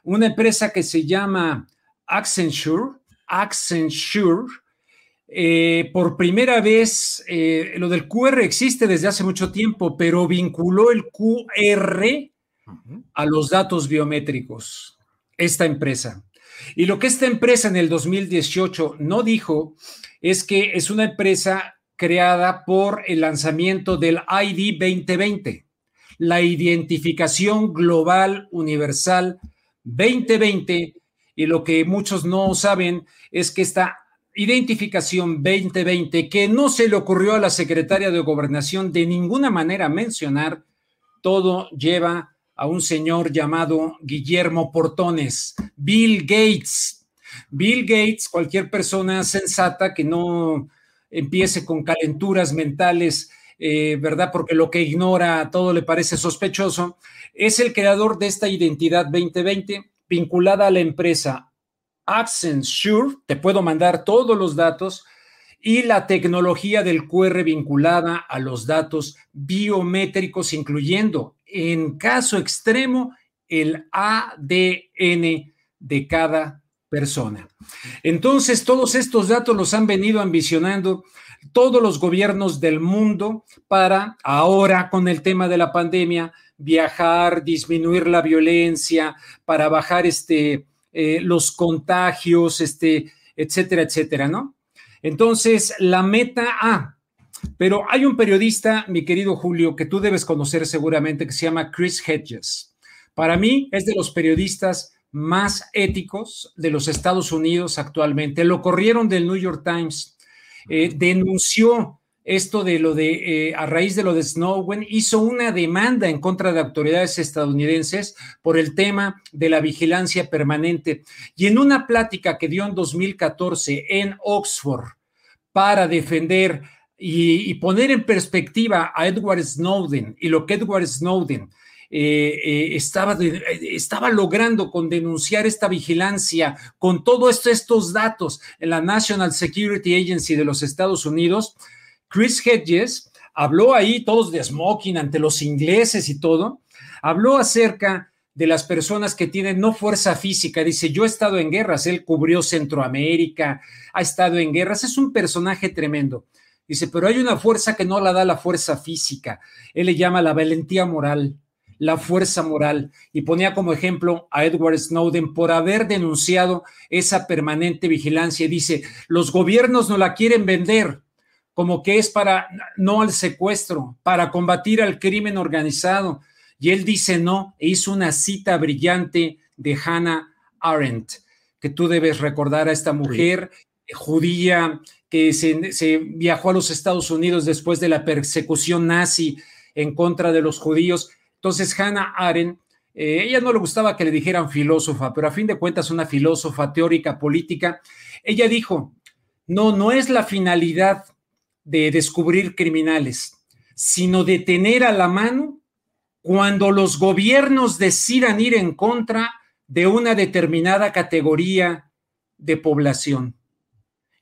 una empresa que se llama Accenture, Accenture, eh, por primera vez, eh, lo del QR existe desde hace mucho tiempo, pero vinculó el QR a los datos biométricos, esta empresa. Y lo que esta empresa en el 2018 no dijo es que es una empresa creada por el lanzamiento del ID 2020, la identificación global universal 2020. Y lo que muchos no saben es que esta identificación 2020, que no se le ocurrió a la secretaria de gobernación de ninguna manera mencionar, todo lleva a un señor llamado Guillermo Portones, Bill Gates. Bill Gates, cualquier persona sensata que no empiece con calenturas mentales, eh, ¿verdad? Porque lo que ignora todo le parece sospechoso, es el creador de esta identidad 2020 vinculada a la empresa Accenture, te puedo mandar todos los datos, y la tecnología del QR vinculada a los datos biométricos, incluyendo, en caso extremo, el ADN de cada persona. Entonces, todos estos datos los han venido ambicionando todos los gobiernos del mundo para ahora con el tema de la pandemia viajar, disminuir la violencia, para bajar este, eh, los contagios, este, etcétera, etcétera, ¿no? Entonces, la meta, ah, pero hay un periodista, mi querido Julio, que tú debes conocer seguramente, que se llama Chris Hedges. Para mí es de los periodistas más éticos de los Estados Unidos actualmente. Lo corrieron del New York Times, eh, denunció esto de lo de, eh, a raíz de lo de Snowden, hizo una demanda en contra de autoridades estadounidenses por el tema de la vigilancia permanente. Y en una plática que dio en 2014 en Oxford para defender y, y poner en perspectiva a Edward Snowden y lo que Edward Snowden eh, eh, estaba, estaba logrando con denunciar esta vigilancia, con todos estos datos en la National Security Agency de los Estados Unidos, Chris Hedges habló ahí, todos de smoking ante los ingleses y todo, habló acerca de las personas que tienen no fuerza física. Dice, yo he estado en guerras, él cubrió Centroamérica, ha estado en guerras, es un personaje tremendo. Dice, pero hay una fuerza que no la da la fuerza física. Él le llama la valentía moral la fuerza moral y ponía como ejemplo a Edward Snowden por haber denunciado esa permanente vigilancia. Dice, los gobiernos no la quieren vender como que es para, no al secuestro, para combatir al crimen organizado. Y él dice no, e hizo una cita brillante de Hannah Arendt, que tú debes recordar a esta mujer judía que se, se viajó a los Estados Unidos después de la persecución nazi en contra de los judíos entonces, Hannah Arendt, eh, ella no le gustaba que le dijeran filósofa, pero a fin de cuentas una filósofa teórica política, ella dijo, no, no es la finalidad de descubrir criminales, sino de tener a la mano cuando los gobiernos decidan ir en contra de una determinada categoría de población.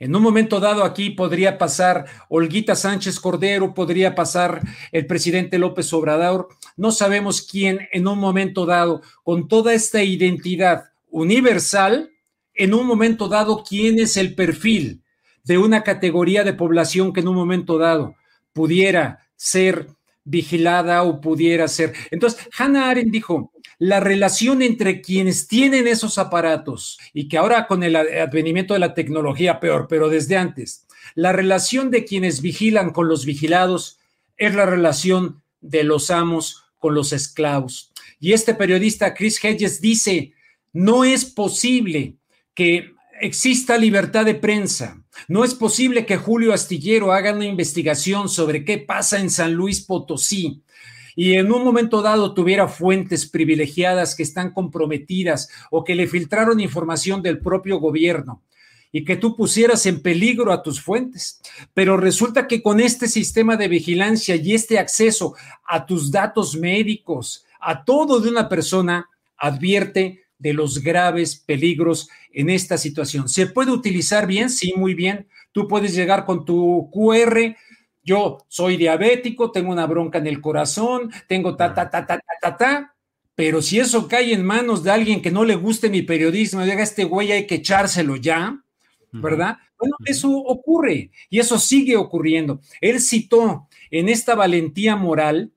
En un momento dado aquí podría pasar Olguita Sánchez Cordero, podría pasar el presidente López Obrador. No sabemos quién en un momento dado, con toda esta identidad universal, en un momento dado, quién es el perfil de una categoría de población que en un momento dado pudiera ser vigilada o pudiera ser. Entonces, Hannah Arendt dijo, la relación entre quienes tienen esos aparatos y que ahora con el advenimiento de la tecnología peor, pero desde antes, la relación de quienes vigilan con los vigilados es la relación de los amos con los esclavos. Y este periodista Chris Hedges dice, no es posible que exista libertad de prensa. No es posible que Julio Astillero haga una investigación sobre qué pasa en San Luis Potosí y en un momento dado tuviera fuentes privilegiadas que están comprometidas o que le filtraron información del propio gobierno y que tú pusieras en peligro a tus fuentes. Pero resulta que con este sistema de vigilancia y este acceso a tus datos médicos, a todo de una persona, advierte de los graves peligros en esta situación. ¿Se puede utilizar bien? Sí, muy bien. Tú puedes llegar con tu QR. Yo soy diabético, tengo una bronca en el corazón, tengo ta, ta, ta, ta, ta, ta, ta. Pero si eso cae en manos de alguien que no le guste mi periodismo, diga, este güey hay que echárselo ya, ¿verdad? Bueno, eso ocurre y eso sigue ocurriendo. Él citó en esta valentía moral,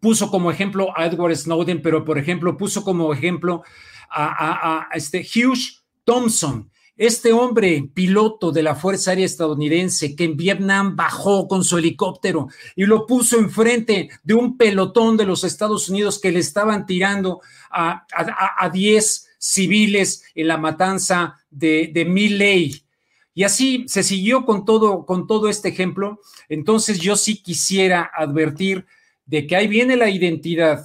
puso como ejemplo a Edward Snowden, pero por ejemplo puso como ejemplo a, este Hughes Thompson, este hombre piloto de la Fuerza Aérea estadounidense que en Vietnam bajó con su helicóptero y lo puso enfrente de un pelotón de los Estados Unidos que le estaban tirando a, a, 10 civiles en la matanza de, de Milley. Y así se siguió con todo, con todo este ejemplo. Entonces yo sí quisiera advertir de que ahí viene la identidad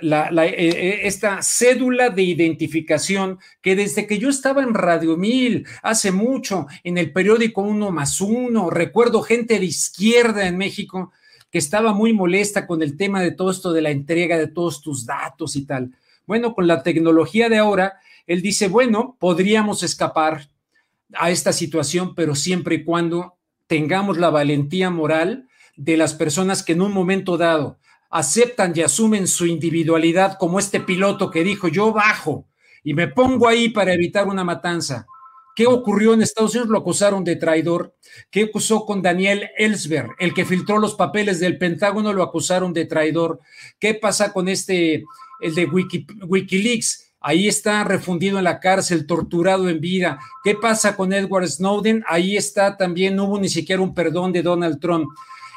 la, eh, eh, esta cédula de identificación que desde que yo estaba en Radio Mil hace mucho, en el periódico Uno más Uno, recuerdo gente de izquierda en México que estaba muy molesta con el tema de todo esto de la entrega de todos tus datos y tal. Bueno, con la tecnología de ahora, él dice, bueno, podríamos escapar a esta situación, pero siempre y cuando tengamos la valentía moral de las personas que en un momento dado aceptan y asumen su individualidad como este piloto que dijo, yo bajo y me pongo ahí para evitar una matanza. ¿Qué ocurrió en Estados Unidos? Lo acusaron de traidor. ¿Qué acusó con Daniel Ellsberg? El que filtró los papeles del Pentágono lo acusaron de traidor. ¿Qué pasa con este, el de Wikileaks? Ahí está refundido en la cárcel, torturado en vida. ¿Qué pasa con Edward Snowden? Ahí está también, no hubo ni siquiera un perdón de Donald Trump.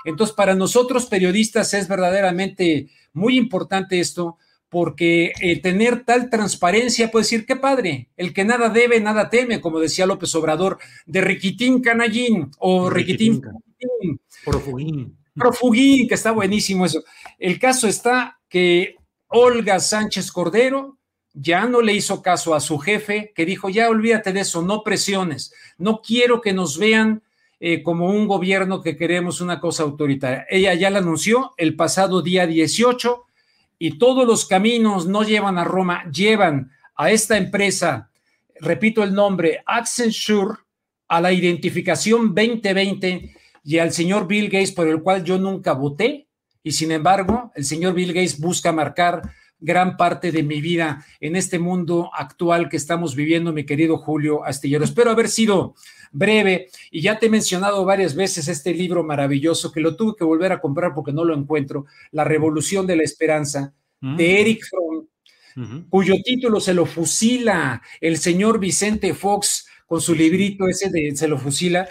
Entonces, para nosotros periodistas es verdaderamente muy importante esto, porque el tener tal transparencia puede decir, qué padre, el que nada debe, nada teme, como decía López Obrador, de Riquitín Canallín o Riquitín, Riquitín Profugín. Profugín, que está buenísimo eso. El caso está que Olga Sánchez Cordero ya no le hizo caso a su jefe, que dijo, ya olvídate de eso, no presiones, no quiero que nos vean eh, como un gobierno que queremos una cosa autoritaria. Ella ya la anunció el pasado día 18 y todos los caminos no llevan a Roma, llevan a esta empresa, repito el nombre, Accenture, a la identificación 2020 y al señor Bill Gates, por el cual yo nunca voté, y sin embargo, el señor Bill Gates busca marcar gran parte de mi vida en este mundo actual que estamos viviendo, mi querido Julio Astillero. Espero haber sido breve y ya te he mencionado varias veces este libro maravilloso que lo tuve que volver a comprar porque no lo encuentro, La Revolución de la Esperanza, de mm. Eric Fromm, cuyo título se lo fusila el señor Vicente Fox con su librito ese de se lo fusila.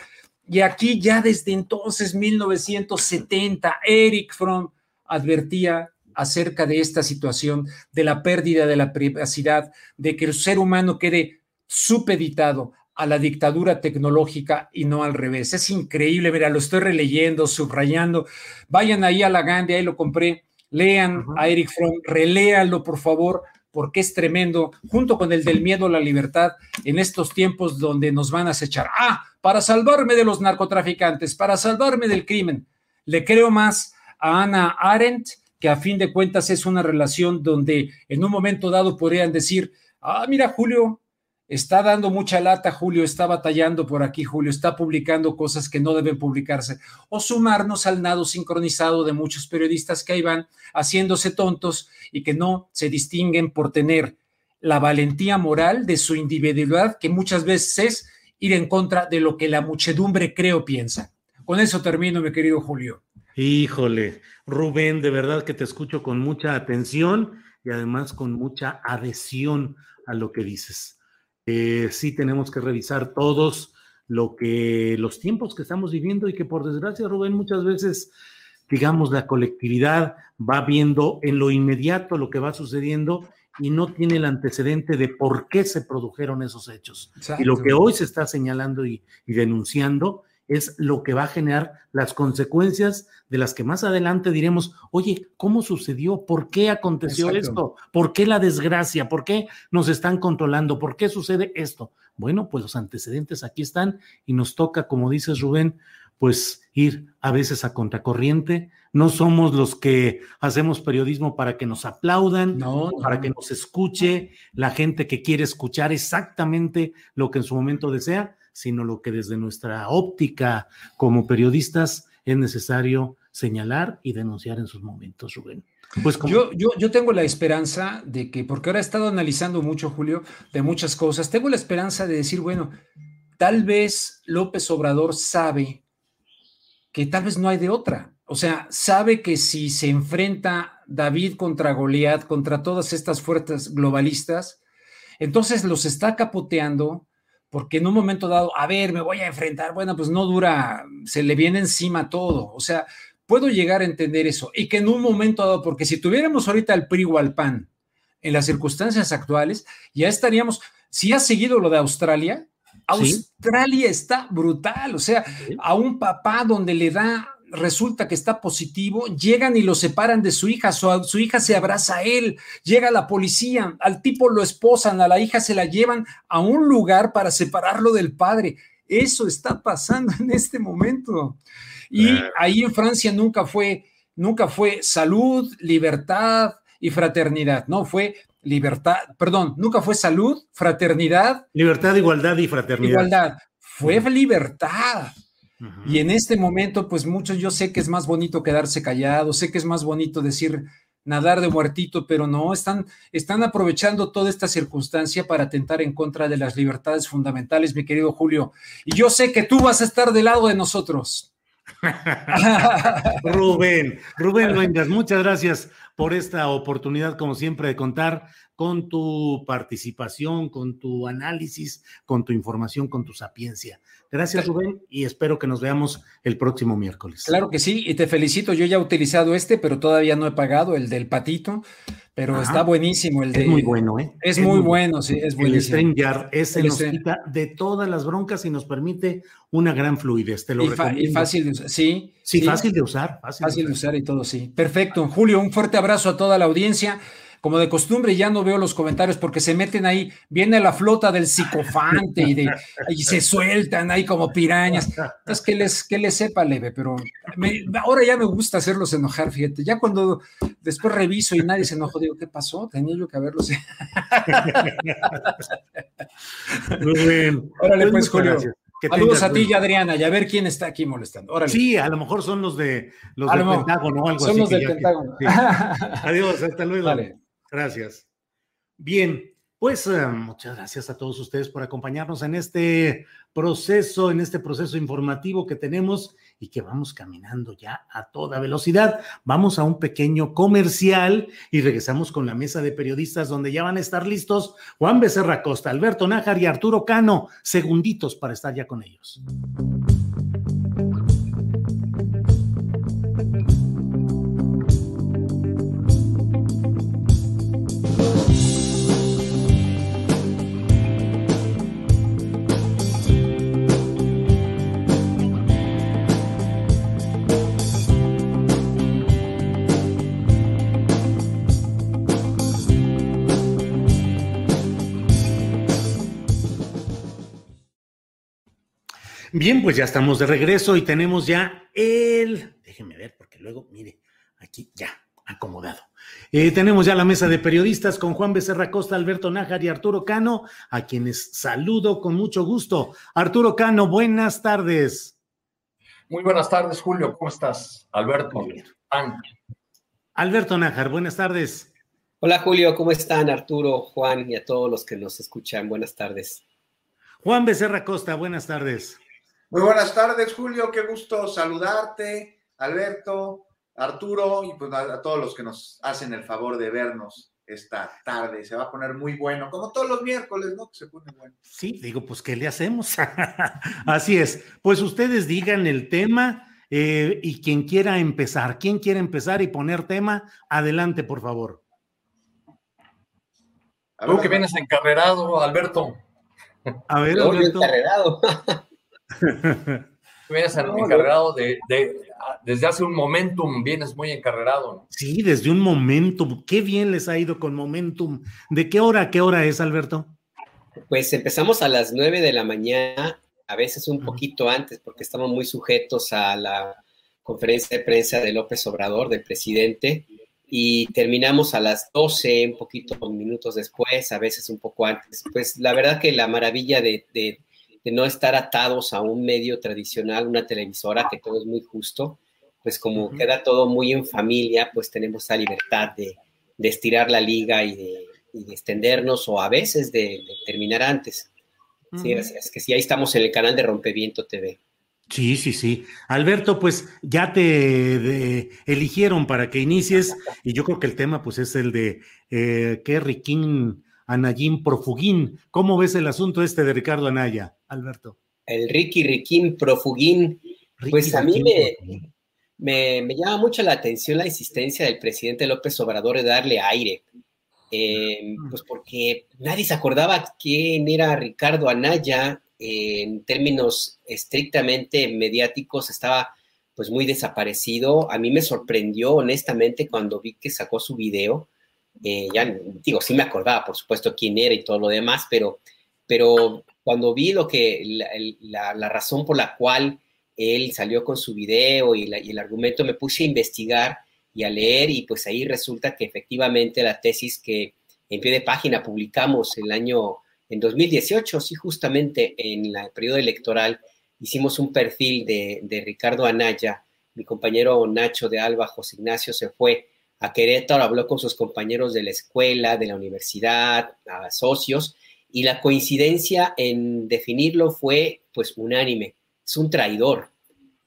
Y aquí ya desde entonces, 1970, Eric Fromm advertía acerca de esta situación, de la pérdida de la privacidad, de que el ser humano quede supeditado a la dictadura tecnológica y no al revés. Es increíble, mira, lo estoy releyendo, subrayando. Vayan ahí a la Gandhi, ahí lo compré. Lean a Eric Fromm, reléanlo, por favor, porque es tremendo, junto con el del miedo a la libertad, en estos tiempos donde nos van a acechar. Ah, para salvarme de los narcotraficantes, para salvarme del crimen. Le creo más a Ana Arendt que a fin de cuentas es una relación donde en un momento dado podrían decir, ah, mira, Julio, Está dando mucha lata, Julio, está batallando por aquí, Julio, está publicando cosas que no deben publicarse. O sumarnos al nado sincronizado de muchos periodistas que ahí van haciéndose tontos y que no se distinguen por tener la valentía moral de su individualidad, que muchas veces es ir en contra de lo que la muchedumbre creo piensa. Con eso termino, mi querido Julio. Híjole, Rubén, de verdad que te escucho con mucha atención y además con mucha adhesión a lo que dices. Eh, sí tenemos que revisar todos lo que los tiempos que estamos viviendo y que por desgracia, Rubén, muchas veces, digamos, la colectividad va viendo en lo inmediato lo que va sucediendo y no tiene el antecedente de por qué se produjeron esos hechos. Y lo que hoy se está señalando y, y denunciando es lo que va a generar las consecuencias de las que más adelante diremos, oye, ¿cómo sucedió? ¿Por qué aconteció esto? ¿Por qué la desgracia? ¿Por qué nos están controlando? ¿Por qué sucede esto? Bueno, pues los antecedentes aquí están y nos toca, como dices Rubén, pues ir a veces a contracorriente. No somos los que hacemos periodismo para que nos aplaudan, para que nos escuche la gente que quiere escuchar exactamente lo que en su momento desea, sino lo que desde nuestra óptica como periodistas es necesario señalar y denunciar en sus momentos, Rubén. Pues yo, yo, yo tengo la esperanza de que, porque ahora he estado analizando mucho, Julio, de muchas cosas, tengo la esperanza de decir, bueno, tal vez López Obrador sabe que tal vez no hay de otra. O sea, sabe que si se enfrenta David contra Goliat, contra todas estas fuerzas globalistas, entonces los está capoteando porque en un momento dado, a ver, me voy a enfrentar, bueno, pues no dura, se le viene encima todo, o sea, puedo llegar a entender eso, y que en un momento dado, porque si tuviéramos ahorita el PRI o al PAN en las circunstancias actuales, ya estaríamos, si has seguido lo de Australia, Australia está brutal, o sea, a un papá donde le da resulta que está positivo, llegan y lo separan de su hija, su, su, hija se abraza a él, llega la policía, al tipo lo esposan, a la hija se la llevan a un lugar para separarlo del padre. Eso está pasando en este momento. Y ahí en Francia nunca fue, nunca fue salud, libertad y fraternidad, no, fue libertad, perdón, nunca fue salud, fraternidad. Libertad, igualdad y fraternidad. Igualdad, fue libertad. Y en este momento, pues muchos, yo sé que es más bonito quedarse callado, sé que es más bonito decir nadar de muertito, pero no, están, están aprovechando toda esta circunstancia para atentar en contra de las libertades fundamentales, mi querido Julio. Y yo sé que tú vas a estar del lado de nosotros. Rubén, Rubén Luengas, muchas gracias por esta oportunidad, como siempre, de contar con tu participación, con tu análisis, con tu información, con tu sapiencia. Gracias, Rubén, y espero que nos veamos el próximo miércoles. Claro que sí, y te felicito. Yo ya he utilizado este, pero todavía no he pagado el del patito, pero está buenísimo el de. Es muy bueno, ¿eh? Es, muy, bueno, sí, es buenísimo. El StreamYard, ese nos quita de todas las broncas y nos permite una gran fluidez. Te lo y, y fácil de usar, sí. Sí, fácil de usar. Fácil, fácil de, usar. de usar y todo, sí. Perfecto. Julio, un fuerte abrazo a toda la audiencia como de costumbre ya no veo los comentarios porque se meten ahí, viene la flota del psicofante y, de, y se sueltan ahí como pirañas. Es que les, que les sepa leve, pero ahora ya me gusta hacerlos enojar, fíjate. Ya cuando después reviso y nadie se enojó, digo, ¿qué pasó? Tenía yo que haberlos. Muy bien. Órale, pues, Julio. Saludos a ti y Adriana, y a ver quién está aquí molestando. Órale. Sí, a lo mejor son los de los del Pentágono o algo así. Son los del Pentágono. Adiós, hasta luego. Vale. Gracias. Bien, pues eh, muchas gracias a todos ustedes por acompañarnos en este proceso, en este proceso informativo que tenemos y que vamos caminando ya a toda velocidad. Vamos a un pequeño comercial y regresamos con la mesa de periodistas donde ya van a estar listos Juan Becerra Costa, Alberto Nájar y Arturo Cano, segunditos para estar ya con ellos. Bien, pues ya estamos de regreso y tenemos ya el, déjenme ver porque luego, mire, aquí ya, acomodado. Eh, tenemos ya la mesa de periodistas con Juan Becerra Costa, Alberto Nájar y Arturo Cano, a quienes saludo con mucho gusto. Arturo Cano, buenas tardes. Muy buenas tardes, Julio. ¿Cómo estás? Alberto. Alberto Nájar, buenas tardes. Hola, Julio. ¿Cómo están, Arturo, Juan y a todos los que nos escuchan? Buenas tardes. Juan Becerra Costa, buenas tardes. Muy buenas tardes, Julio. Qué gusto saludarte, Alberto, Arturo y pues a, todos los que nos hacen el favor de vernos esta tarde. Se va a poner muy bueno, como todos los miércoles, ¿no? Que se pone bueno. Sí, digo, pues, ¿qué le hacemos? Así es. Pues ustedes digan el tema eh, y quien quiera empezar, quien quiera empezar y poner tema, adelante, por favor. Tú que vienes encarrerado, Alberto. A ver, Alberto. Encarrerado. vienes encarrerado de, desde hace un momentum, vienes muy encarrerado. Sí, desde un momentum. Qué bien les ha ido con momentum. ¿De qué hora a qué hora es, Alberto? Pues empezamos a las nueve de la mañana, a veces un poquito antes, porque estamos muy sujetos a la conferencia de prensa de López Obrador, del presidente, y terminamos a las 12, un poquito minutos después, a veces un poco antes. Pues la verdad que la maravilla de, de, no estar atados a un medio tradicional, una televisora, que todo es muy justo, pues como queda todo muy en familia, pues tenemos esa libertad de, de estirar la liga y de, extendernos o a veces de, terminar antes. Sí, es, que sí, ahí estamos en el canal de Rompeviento TV. Sí, sí, sí. Alberto, pues ya te eligieron para que inicies y yo creo que el tema pues es el de eh, qué Anayín Profugín. ¿Cómo ves el asunto este de Ricardo Anaya, Alberto? El Ricky Riquín Profugín. pues a mí me, me, llama mucho la atención la insistencia del presidente López Obrador de darle aire. Eh, pues porque nadie se acordaba quién era Ricardo Anaya, en términos estrictamente mediáticos estaba pues muy desaparecido. A mí me sorprendió honestamente cuando vi que sacó su video. Eh, ya digo, sí me acordaba, por supuesto, quién era y todo lo demás, pero, pero cuando vi lo que la, razón por la cual él salió con su video y, y, el argumento, me puse a investigar y a leer y pues ahí resulta que efectivamente la tesis que en pie de página publicamos el año en 2018, sí, justamente en el periodo electoral, hicimos un perfil de, Ricardo Anaya. Mi compañero Nacho de Alba, José Ignacio, se fue a Querétaro, habló con sus compañeros de la escuela, de la universidad, a socios, y la coincidencia en definirlo fue pues unánime. Es un traidor,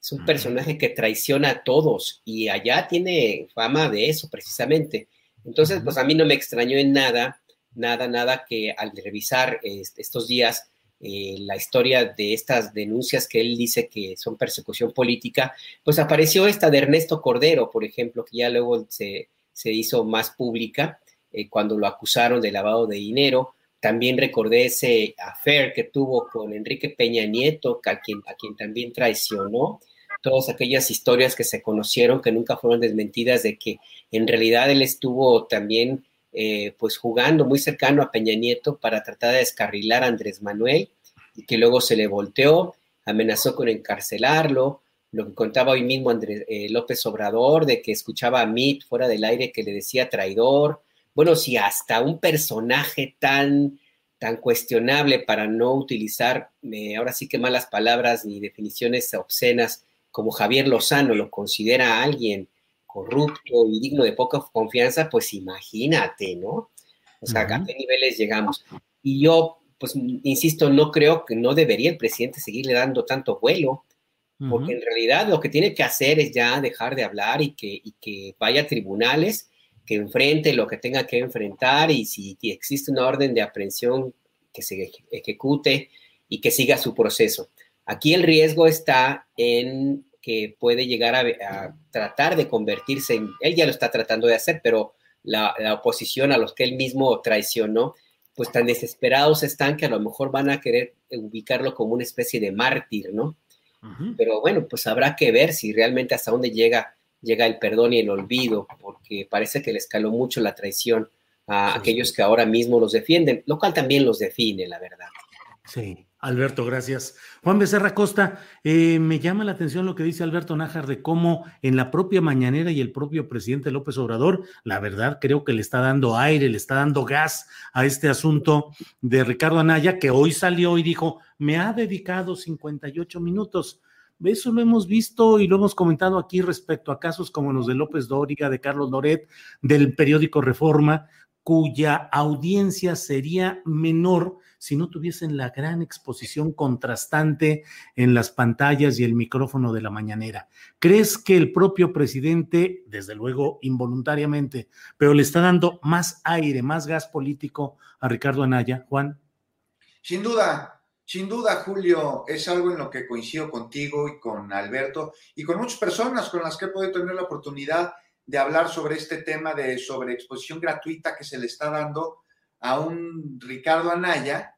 es un personaje que traiciona a todos y allá tiene fama de eso precisamente. Entonces, pues a mí no me extrañó en nada nada, nada que al revisar estos días eh, la historia de estas denuncias que él dice que son persecución política, pues apareció esta de Ernesto Cordero, por ejemplo, que ya luego se, hizo más pública eh, cuando lo acusaron de lavado de dinero. También recordé ese affair que tuvo con Enrique Peña Nieto, a quien, a quien también traicionó. Todas aquellas historias que se conocieron, que nunca fueron desmentidas, de que en realidad él estuvo también eh, pues jugando muy cercano a Peña Nieto para tratar de descarrilar a Andrés Manuel y que luego se le volteó, amenazó con encarcelarlo, lo que contaba hoy mismo Andrés eh, López Obrador de que escuchaba a Mit fuera del aire que le decía traidor. Bueno, si hasta un personaje tan tan cuestionable para no utilizar eh, ahora sí que malas palabras ni definiciones obscenas como Javier Lozano lo considera alguien corrupto y digno de poca confianza, pues imagínate, ¿no? O sea, ¿a qué niveles llegamos? Y yo, pues, insisto, no creo que no debería el presidente seguirle dando tanto vuelo, porque en realidad lo que tiene que hacer es ya dejar de hablar y que, y que vaya a tribunales, que enfrente lo que tenga que enfrentar y si existe una orden de aprehensión que se ejecute y que siga su proceso. Aquí el riesgo está en que puede llegar a, tratar de convertirse en, él ya lo está tratando de hacer, pero la, oposición a los que él mismo traicionó, pues tan desesperados están que a lo mejor van a querer ubicarlo como una especie de mártir, ¿no? Pero bueno, pues habrá que ver si realmente hasta dónde llega, llega el perdón y el olvido, porque parece que le escaló mucho la traición a aquellos que ahora mismo los defienden, lo cual también los define, la verdad. Sí, Alberto, gracias. Juan Becerra Costa, eh, me llama la atención lo que dice Alberto Nájar de cómo en la propia mañanera y el propio presidente López Obrador, la verdad creo que le está dando aire, le está dando gas a este asunto de Ricardo Anaya, que hoy salió y dijo, me ha dedicado 58 minutos. Eso lo hemos visto y lo hemos comentado aquí respecto a casos como los de López Dóriga, de Carlos Loret, del periódico Reforma, cuya audiencia sería menor si no tuviesen la gran exposición contrastante en las pantallas y el micrófono de la mañanera. ¿Crees que el propio presidente, desde luego involuntariamente, pero le está dando más aire, más gas político a Ricardo Anaya, Juan? Sin duda, sin duda, Julio, es algo en lo que coincido contigo y con Alberto y con muchas personas con las que he podido tener la oportunidad de hablar sobre este tema de sobre exposición gratuita que se le está dando a un Ricardo Anaya,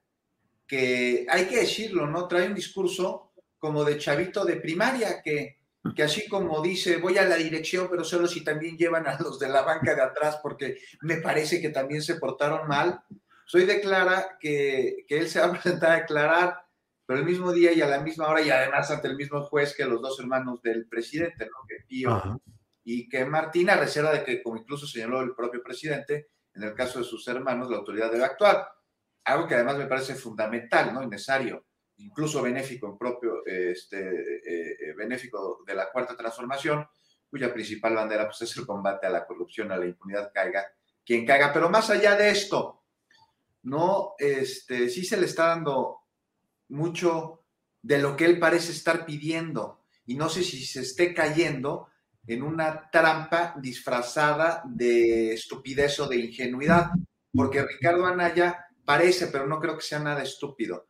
que hay que decirlo, ¿no? Trae un discurso como de chavito de primaria, que, que así como dice, voy a la dirección, pero solo si también llevan a los de la banca de atrás, porque me parece que también se portaron mal. Soy declara que, que él se va a presentar a declarar, pero el mismo día y a la misma hora, y además ante el mismo juez que los dos hermanos del presidente, ¿no? Que Pío y que Martina, reserva de que, como incluso señaló el propio presidente, en el caso de sus hermanos, la autoridad debe actuar. Algo que además me parece fundamental, ¿no? Y necesario, incluso benéfico en propio, este, eh, eh, benéfico de la cuarta transformación, cuya principal bandera pues, es el combate a la corrupción, a la impunidad, caiga quien caiga. Pero más allá de esto, no, este, sí se le está dando mucho de lo que él parece estar pidiendo. Y no sé si se esté cayendo en una trampa disfrazada de estupidez o de ingenuidad, porque Ricardo Anaya parece, pero no creo que sea nada estúpido.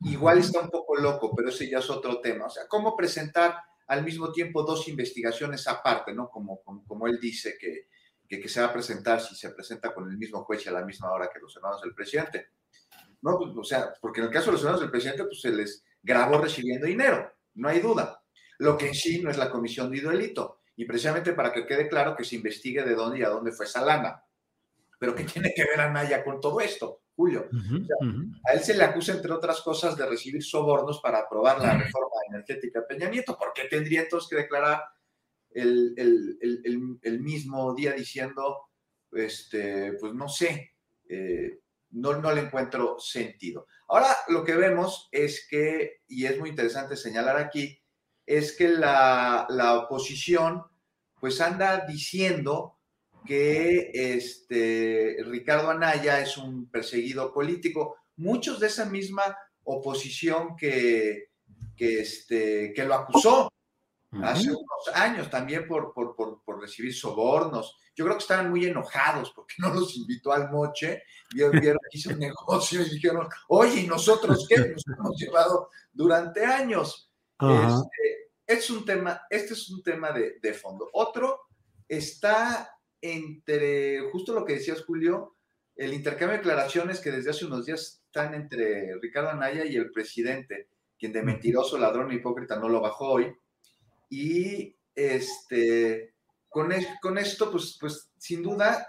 Igual está un poco loco, pero ese ya es otro tema. O sea, ¿cómo presentar al mismo tiempo dos investigaciones aparte, ¿no? Como, como, él dice que, que, se va a presentar si se presenta con el mismo juez y a la misma hora que los hermanos del presidente. No, pues, o sea, porque en el caso de los hermanos del presidente, pues se les grabó recibiendo dinero, no hay duda. Lo que en sí no es la comisión de delito y precisamente para que quede claro que se investigue de dónde y a dónde fue esa lana. Pero ¿qué tiene que ver Anaya con todo esto, Julio? A él se le acusa, entre otras cosas, de recibir sobornos para aprobar la reforma energética de Peña Nieto. ¿Por qué tendría entonces que declarar el, el, mismo día diciendo, este, pues no sé, eh, no, no le encuentro sentido? Ahora lo que vemos es que, y es muy interesante señalar aquí, es que la, oposición pues anda diciendo que este, Ricardo Anaya es un perseguido político. Muchos de esa misma oposición que, que, este, que lo acusó hace unos años también por, por, recibir sobornos. Yo creo que estaban muy enojados porque no los invitó al moche, vieron que hizo un negocio y dijeron, oye, ¿y nosotros qué? Nos hemos llevado durante años. Este, es un tema, este es un tema de, fondo. Otro está entre, justo lo que decías, Julio, el intercambio de declaraciones que desde hace unos días están entre Ricardo Anaya y el presidente, quien de mentiroso, ladrón e hipócrita no lo bajó hoy. Y este, con, con esto, pues, pues sin duda,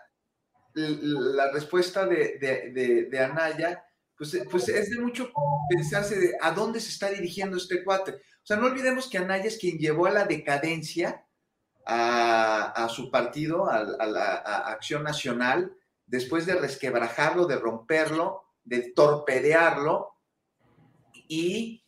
la respuesta de, de Anaya pues, pues es de mucho pensarse de a dónde se está dirigiendo este cuate. O sea, no olvidemos que Anaya es quien llevó a la decadencia a, su partido, a, la Acción Nacional, después de resquebrajarlo, de romperlo, de torpedearlo y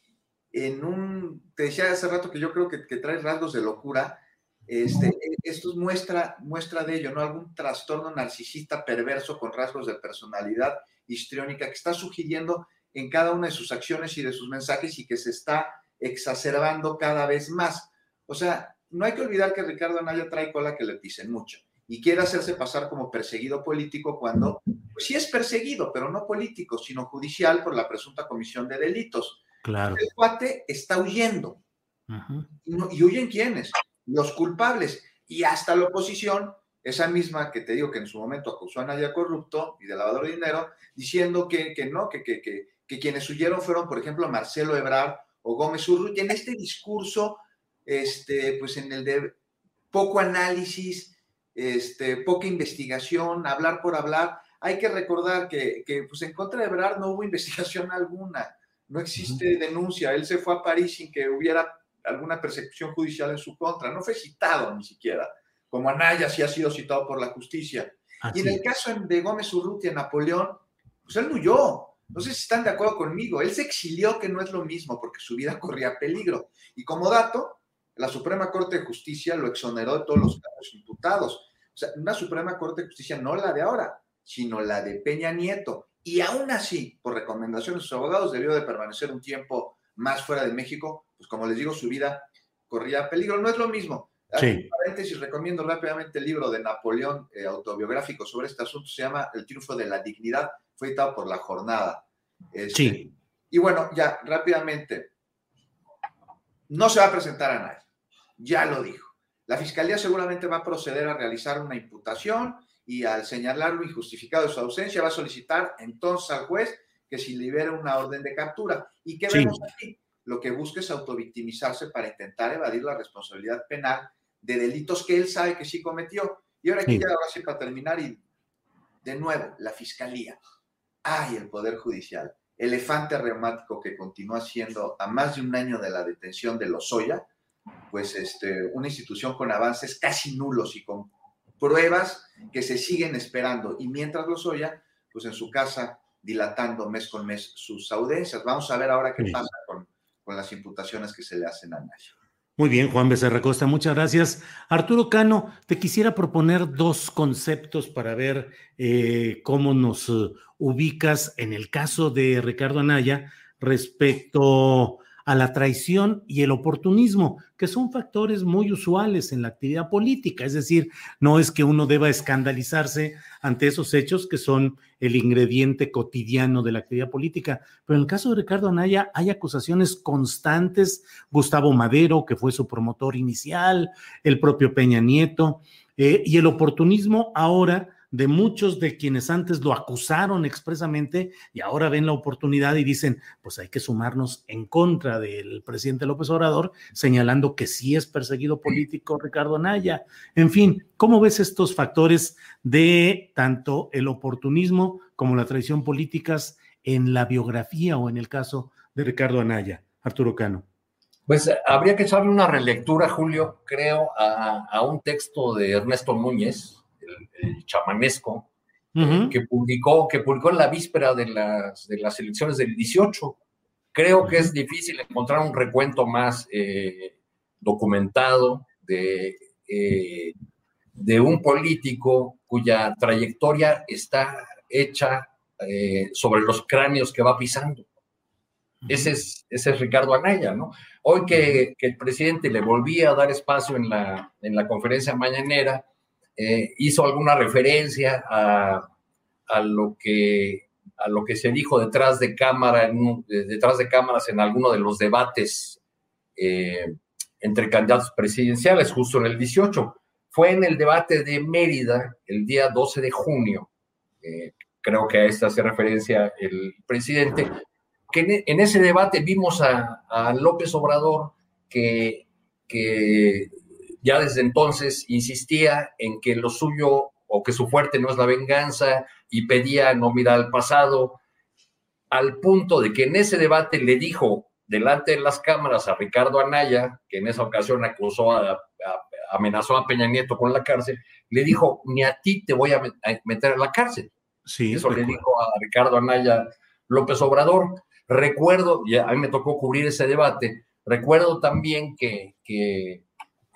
en un, te decía hace rato que yo creo que, que trae rasgos de locura, este, esto muestra, muestra de ello, ¿no? Algún trastorno narcisista perverso con rasgos de personalidad histriónica que está sugiriendo en cada una de sus acciones y de sus mensajes y que se está exacerbando cada vez más. O sea, no hay que olvidar que Ricardo Anaya trae cola que le pisen mucho y quiere hacerse pasar como perseguido político cuando, pues sí es perseguido, pero no político, sino judicial por la presunta comisión de delitos. Claro. El cuate está huyendo. y, ¿Y huyen quiénes? Los culpables. Y hasta la oposición esa misma que te digo que en su momento acusó a Nadia corrupto y de lavador de dinero, diciendo que, que no, que, que, que, quienes huyeron fueron, por ejemplo, Marcelo Ebrard o Gómez Urru, y en este discurso, este, pues en el de poco análisis, este, poca investigación, hablar por hablar, hay que recordar que, que pues en contra de Ebrard no hubo investigación alguna, no existe denuncia. Él se fue a París sin que hubiera alguna persecución judicial en su contra. No fue citado ni siquiera, como Anaya sí ha sido citado por la justicia. y en el caso de Gómez Urrutia, Napoleón, pues él huyó. No sé si están de acuerdo conmigo. Él se exilió, que no es lo mismo, porque su vida corría peligro. Y como dato, la Suprema Corte de Justicia lo exoneró de todos los cargos imputados. O sea, una Suprema Corte de Justicia, no la de ahora, sino la de Peña Nieto. Y aún así, por recomendación de sus abogados, debió de permanecer un tiempo más fuera de México, pues como les digo, su vida corría peligro. No es lo mismo. Sí. paréntesis, recomiendo rápidamente el libro de Napoleón eh, autobiográfico sobre este asunto, se llama El triunfo de la dignidad, fue editado por La Jornada. Este, sí. Y bueno, ya rápidamente, no se va a presentar a nadie, ya lo dijo. La fiscalía seguramente va a proceder a realizar una imputación y al señalar lo injustificado de su ausencia va a solicitar entonces al juez que se libere una orden de captura. ¿Y qué vemos aquí? Lo que busca es autovictimizarse para intentar evadir la responsabilidad penal de delitos que él sabe que sí cometió. Y ahora aquí ya ahora sí para terminar y de nuevo, la fiscalía. ¡Ay, el Poder Judicial! Elefante reumático que continúa siendo a más de un año de la detención de Lozoya, pues este, una institución con avances casi nulos y con pruebas que se siguen esperando. Y mientras Lozoya, pues en su casa, dilatando mes con mes sus audiencias. Vamos a ver ahora qué pasa con, con las imputaciones que se le hacen a Nayo. Muy bien, Juan Becerra Costa, muchas gracias. Arturo Cano, te quisiera proponer dos conceptos para ver eh, cómo nos uh, ubicas en el caso de Ricardo Anaya respecto a la traición y el oportunismo, que son factores muy usuales en la actividad política. Es decir, no es que uno deba escandalizarse ante esos hechos que son el ingrediente cotidiano de la actividad política. Pero en el caso de Ricardo Anaya hay acusaciones constantes, Gustavo Madero, que fue su promotor inicial, el propio Peña Nieto, eh, y el oportunismo ahora de muchos de quienes antes lo acusaron expresamente y ahora ven la oportunidad y dicen, pues hay que sumarnos en contra del presidente López Obrador, señalando que sí es perseguido político Ricardo Naya. En fin, ¿cómo ves estos factores de tanto el oportunismo como la traición políticas en la biografía o en el caso de Ricardo Anaya? Arturo Cano. Pues habría que echarle una relectura, Julio, creo, a, a un texto de Ernesto Núñez, el, chamanesco, que, publicó, que publicó en la víspera de las, de las elecciones del 18. Creo que es difícil encontrar un recuento más eh, documentado de, eh, de un político cuya trayectoria está hecha eh, sobre los cráneos que va pisando. Ese es, ese es Ricardo Anaya, ¿no? Hoy que, que, el presidente le volvía a dar espacio en la, en la conferencia mañanera, eh, hizo alguna referencia a, lo que, a lo que se dijo detrás de, cámara, detrás de cámaras en alguno de los debates eh, entre candidatos presidenciales, justo en el 18. Fue en el debate de Mérida el día 12 de junio, eh, creo que a esta hace referencia el presidente, que en, ese debate vimos a, a López Obrador que, que ya desde entonces insistía en que lo suyo o que su fuerte no es la venganza y pedía no mirar al pasado, al punto de que en ese debate le dijo delante de las cámaras a Ricardo Anaya, que en esa ocasión acusó a, amenazó a Peña Nieto con la cárcel, le dijo, ni a ti te voy a meter en la cárcel. Sí, Eso le dijo a Ricardo Anaya López Obrador. Recuerdo, y a mí me tocó cubrir ese debate, recuerdo también que, que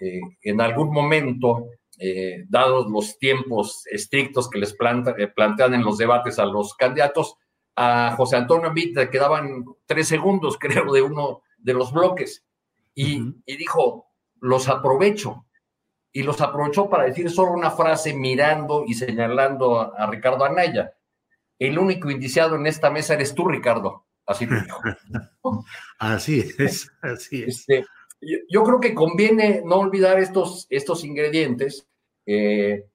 eh, en algún momento, eh, dados los tiempos estrictos que les eh, plantean en los debates a los candidatos, a José Antonio Vita quedaban tres segundos, creo, de uno de los bloques. Y, dijo, los aprovecho. Y los aprovechó para decir solo una frase mirando y señalando a, Ricardo Anaya. El único indiciado en esta mesa eres tú, Ricardo. Así dijo. así es, así es. Este, yo, creo que conviene no olvidar estos, estos ingredientes eh,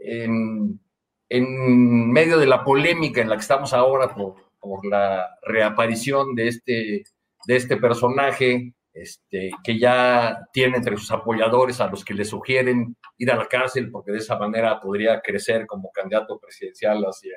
en, medio de la polémica en la que estamos ahora por, la reaparición de este, de este personaje este, que ya tiene entre sus apoyadores a los que le sugieren ir a la cárcel porque de esa manera podría crecer como candidato presidencial hacia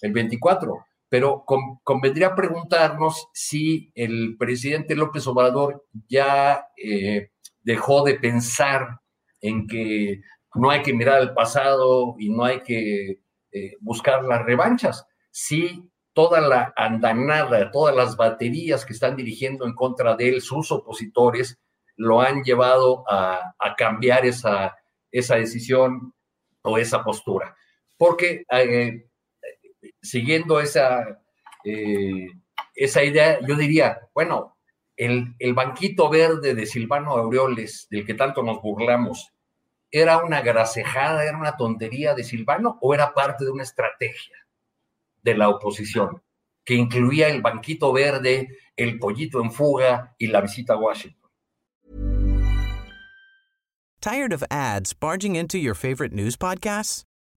el 24. Pero convendría preguntarnos si el presidente López Obrador ya eh, dejó de pensar en que no hay que mirar al pasado y no hay que eh, buscar las revanchas. Si toda la andanada, todas las baterías que están dirigiendo en contra de él, sus opositores, lo han llevado a, cambiar esa, esa decisión o esa postura. Porque eh, siguiendo esa, eh, esa idea, yo diría, bueno, el, el, banquito verde de Silvano Aureoles, del que tanto nos burlamos, ¿era una grasejada, era una tontería de Silvano o era parte de una estrategia de la oposición que incluía el banquito verde, el pollito en fuga y la visita a Washington? ¿Tired of ads barging into your favorite news podcasts?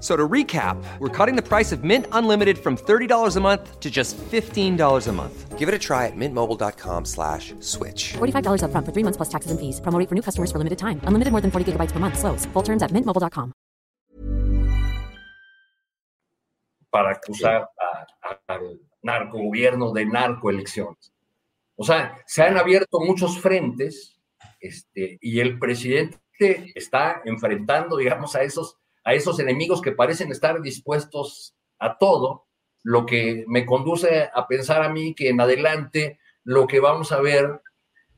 So to recap, we're cutting the price of Mint Unlimited from $30 a month to just $15 a month. Give it a try at mintmobile.com slash switch. $45 up front for three months plus taxes and fees. Promo for new customers for limited time. Unlimited more than 40 gigabytes per month. Slows. Full terms at mintmobile.com. Para acusar al narcogobierno de narcoelecciones. O sea, se han abierto muchos frentes este, y el presidente está enfrentando, digamos, a esos a esos enemigos que parecen estar dispuestos a todo, lo que me conduce a pensar a mí que en adelante lo que vamos a ver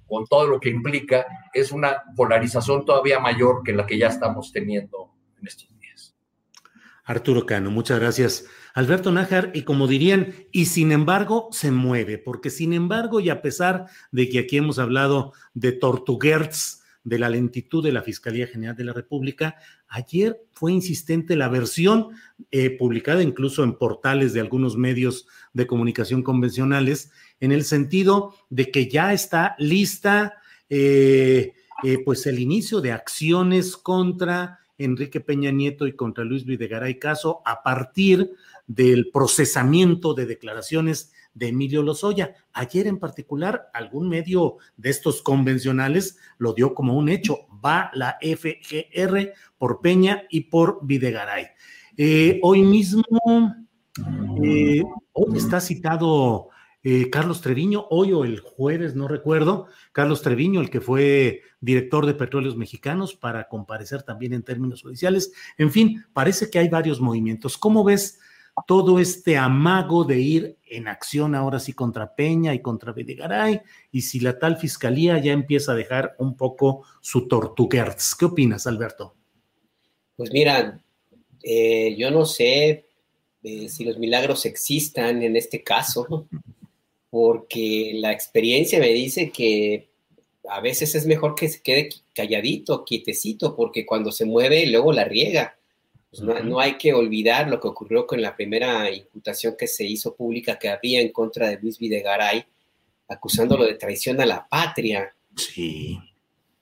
con todo lo que implica es una polarización todavía mayor que la que ya estamos teniendo en estos días. Arturo Cano, muchas gracias. Alberto Nájar, y como dirían, y sin embargo se mueve, porque sin embargo, y a pesar de que aquí hemos hablado de Tortuguerts, de la lentitud de la Fiscalía General de la República. Ayer fue insistente la versión eh, publicada incluso en portales de algunos medios de comunicación convencionales, en el sentido de que ya está lista eh, eh, pues el inicio de acciones contra Enrique Peña Nieto y contra Luis Videgaray Caso a partir del procesamiento de declaraciones de Emilio Lozoya. Ayer en particular, algún medio de estos convencionales lo dio como un hecho. Va la FGR por Peña y por Videgaray. Eh, hoy mismo, eh, hoy está citado eh, Carlos Treviño, hoy o el jueves, no recuerdo, Carlos Treviño, el que fue director de Petróleos Mexicanos, para comparecer también en términos judiciales. En fin, parece que hay varios movimientos. ¿Cómo ves todo este amago de ir en acción ahora sí contra Peña y contra Videgaray, y si la tal fiscalía ya empieza a dejar un poco su tortuguerz. ¿Qué opinas, Alberto? Pues mira, eh, yo no sé eh, si los milagros existan en este caso, porque la experiencia me dice que a veces es mejor que se quede calladito, quietecito, porque cuando se mueve luego la riega. Pues no, hay que olvidar lo que ocurrió con la primera imputación que se hizo pública que había en contra de Luis Videgaray, acusándolo de traición a la patria. Sí.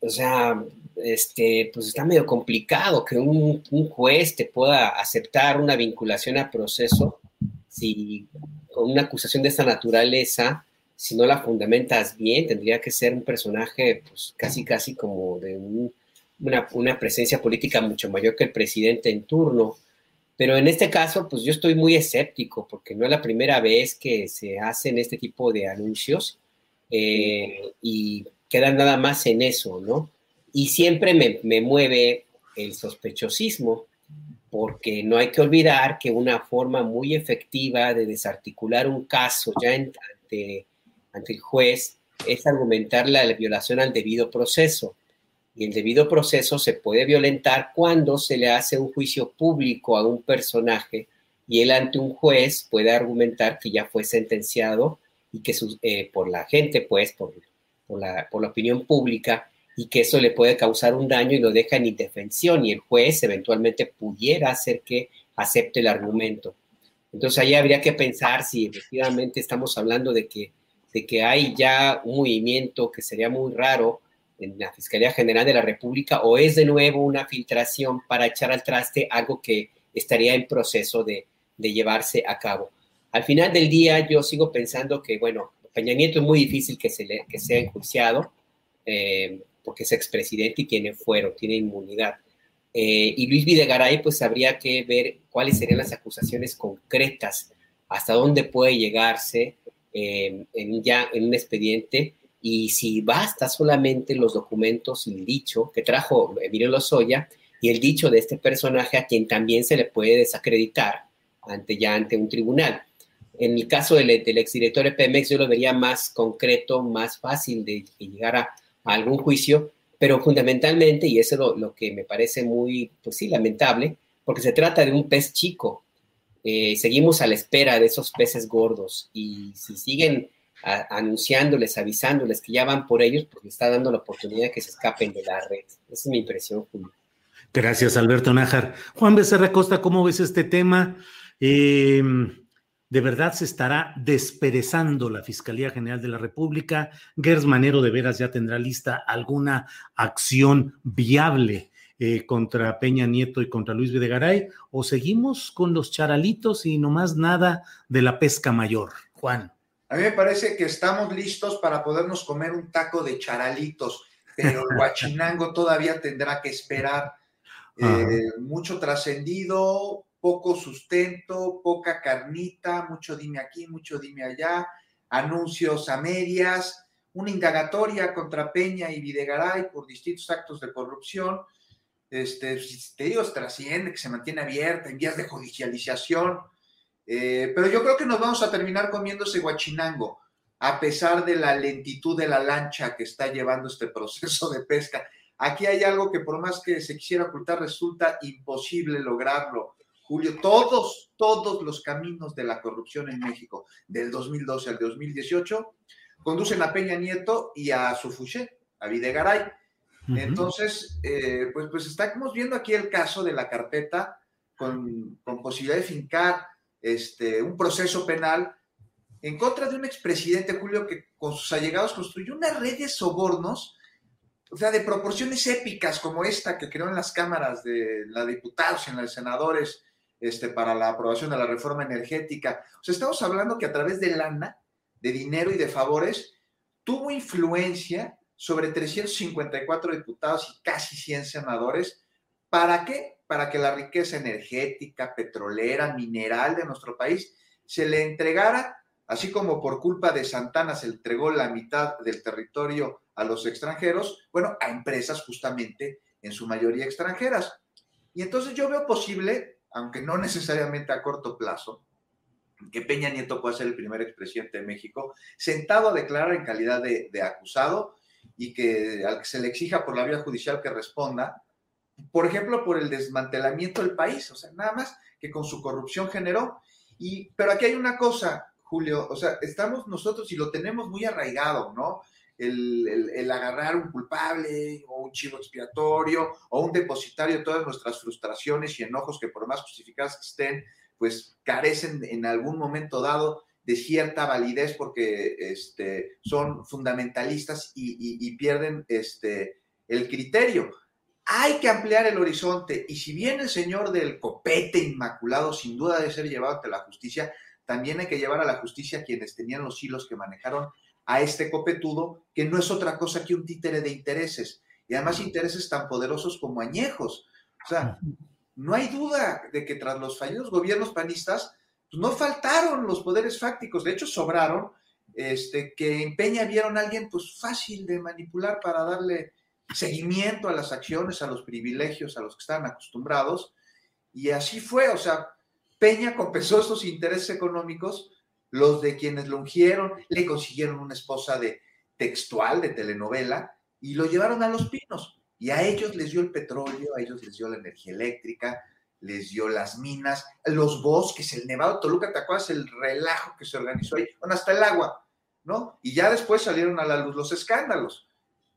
O sea, este, pues está medio complicado que un, juez te pueda aceptar una vinculación a proceso si con una acusación de esta naturaleza, si no la fundamentas bien, tendría que ser un personaje, pues casi, casi como de un una, presencia política mucho mayor que el presidente en turno. Pero en este caso, pues yo estoy muy escéptico porque no es la primera vez que se hacen este tipo de anuncios eh, y quedan nada más en eso, ¿no? Y siempre me, me, mueve el sospechosismo porque no hay que olvidar que una forma muy efectiva de desarticular un caso ya ante, ante el juez es argumentar la violación al debido proceso y el debido proceso se puede violentar cuando se le hace un juicio público a un personaje y él ante un juez puede argumentar que ya fue sentenciado y que eh, por la gente, pues, por, por, la, por la opinión pública, y que eso le puede causar un daño y lo deja en indefensión y el juez eventualmente pudiera hacer que acepte el argumento. Entonces ahí habría que pensar si efectivamente estamos hablando de que, de que hay ya un movimiento que sería muy raro en la Fiscalía General de la República o es de nuevo una filtración para echar al traste algo que estaría en proceso de, de llevarse a cabo. Al final del día yo sigo pensando que, bueno, Peña Nieto es muy difícil que, se le, que sea enjuiciado. Eh, porque es expresidente y tiene fuero, tiene inmunidad. Eh, y Luis Videgaray, pues habría que ver cuáles serían las acusaciones concretas, hasta dónde puede llegarse eh, en, ya en un expediente y si basta solamente los documentos y el dicho que trajo Emilio Lozoya y el dicho de este personaje a quien también se le puede desacreditar ante ya ante un tribunal. En el caso del, del exdirector de Pemex, yo lo vería más concreto, más fácil de, llegar a, algún juicio, pero fundamentalmente, y eso es lo, que me parece muy, pues sí, lamentable, porque se trata de un pez chico. Eh, seguimos a la espera de esos peces gordos y si siguen anunciándoles, avisándoles que ya van por ellos, les está dando la oportunidad de que se escapen de la red. Esa es mi impresión, Julio. Gracias, Alberto Nájar. Juan Becerra Costa, ¿cómo ves este tema? Eh, de verdad se estará desperezando la Fiscalía General de la República. Gers Manero de veras ya tendrá lista alguna acción viable eh, contra Peña Nieto y contra Luis Videgaray, o seguimos con los charalitos y nomás nada de la pesca mayor. Juan. A mí me parece que estamos listos para podernos comer un taco de charalitos, pero el guachinango todavía tendrá que esperar. Eh, mucho trascendido, poco sustento, poca carnita, mucho dime aquí, mucho dime allá, anuncios a medias, una indagatoria contra Peña y Videgaray por distintos actos de corrupción. Este, te digo, trasciende, que se mantiene abierta en vías de judicialización. Eh, pero yo creo que nos vamos a terminar comiendo ese guachinango, a pesar de la lentitud de la lancha que está llevando este proceso de pesca. Aquí hay algo que por más que se quisiera ocultar, resulta imposible lograrlo. Julio, todos, todos los caminos de la corrupción en México, del 2012 al 2018, conducen a Peña Nieto y a su fuché, a Videgaray. Entonces, eh, pues, pues estamos viendo aquí el caso de la carpeta con, posibilidad de fincar este, un proceso penal en contra de un expresidente, Julio, que con sus allegados construyó una red de sobornos, o sea, de proporciones épicas como esta que creó en las cámaras de la diputados y en las senadores este, para la aprobación de la reforma energética. O sea, estamos hablando que a través de lana, de dinero y de favores, tuvo influencia sobre 354 diputados y casi 100 senadores. ¿Para qué? Para que la riqueza energética, petrolera, mineral de nuestro país se le entregara, así como por culpa de Santana se entregó la mitad del territorio a los extranjeros, bueno, a empresas justamente en su mayoría extranjeras. Y entonces yo veo posible aunque no necesariamente a corto plazo, que Peña Nieto pueda ser el primer expresidente de México, sentado a declarar en calidad de, acusado y que se le exija por la vía judicial que responda, por ejemplo, por el desmantelamiento del país, o sea, nada más que con su corrupción generó. Y, pero aquí hay una cosa, Julio, o sea, estamos nosotros y lo tenemos muy arraigado, ¿no? el, agarrar un culpable o un chivo expiatorio o un depositario de todas nuestras frustraciones y enojos que por más justificadas que estén, pues carecen en algún momento dado de cierta validez porque este, son fundamentalistas y, pierden este, el criterio. Hay que ampliar el horizonte y si bien el señor del copete inmaculado sin duda debe ser llevado ante la justicia, también hay que llevar a la justicia a quienes tenían los hilos que manejaron a este copetudo, que no es otra cosa que un títere de intereses, y además intereses tan poderosos como añejos. O sea, no hay duda de que tras los fallidos gobiernos panistas, pues no faltaron los poderes fácticos, de hecho sobraron, este, que en Peña vieron a alguien pues fácil de manipular para darle seguimiento a las acciones, a los privilegios a los que estaban acostumbrados, y así fue, o sea, Peña compensó esos intereses económicos los de quienes lo ungieron le consiguieron una esposa de textual, de telenovela, y lo llevaron a los pinos. Y a ellos les dio el petróleo, a ellos les dio la energía eléctrica, les dio las minas, los bosques, el Nevado Toluca, ¿te acuerdas el relajo que se organizó ahí? Bueno, hasta el agua, ¿no? Y ya después salieron a la luz los escándalos.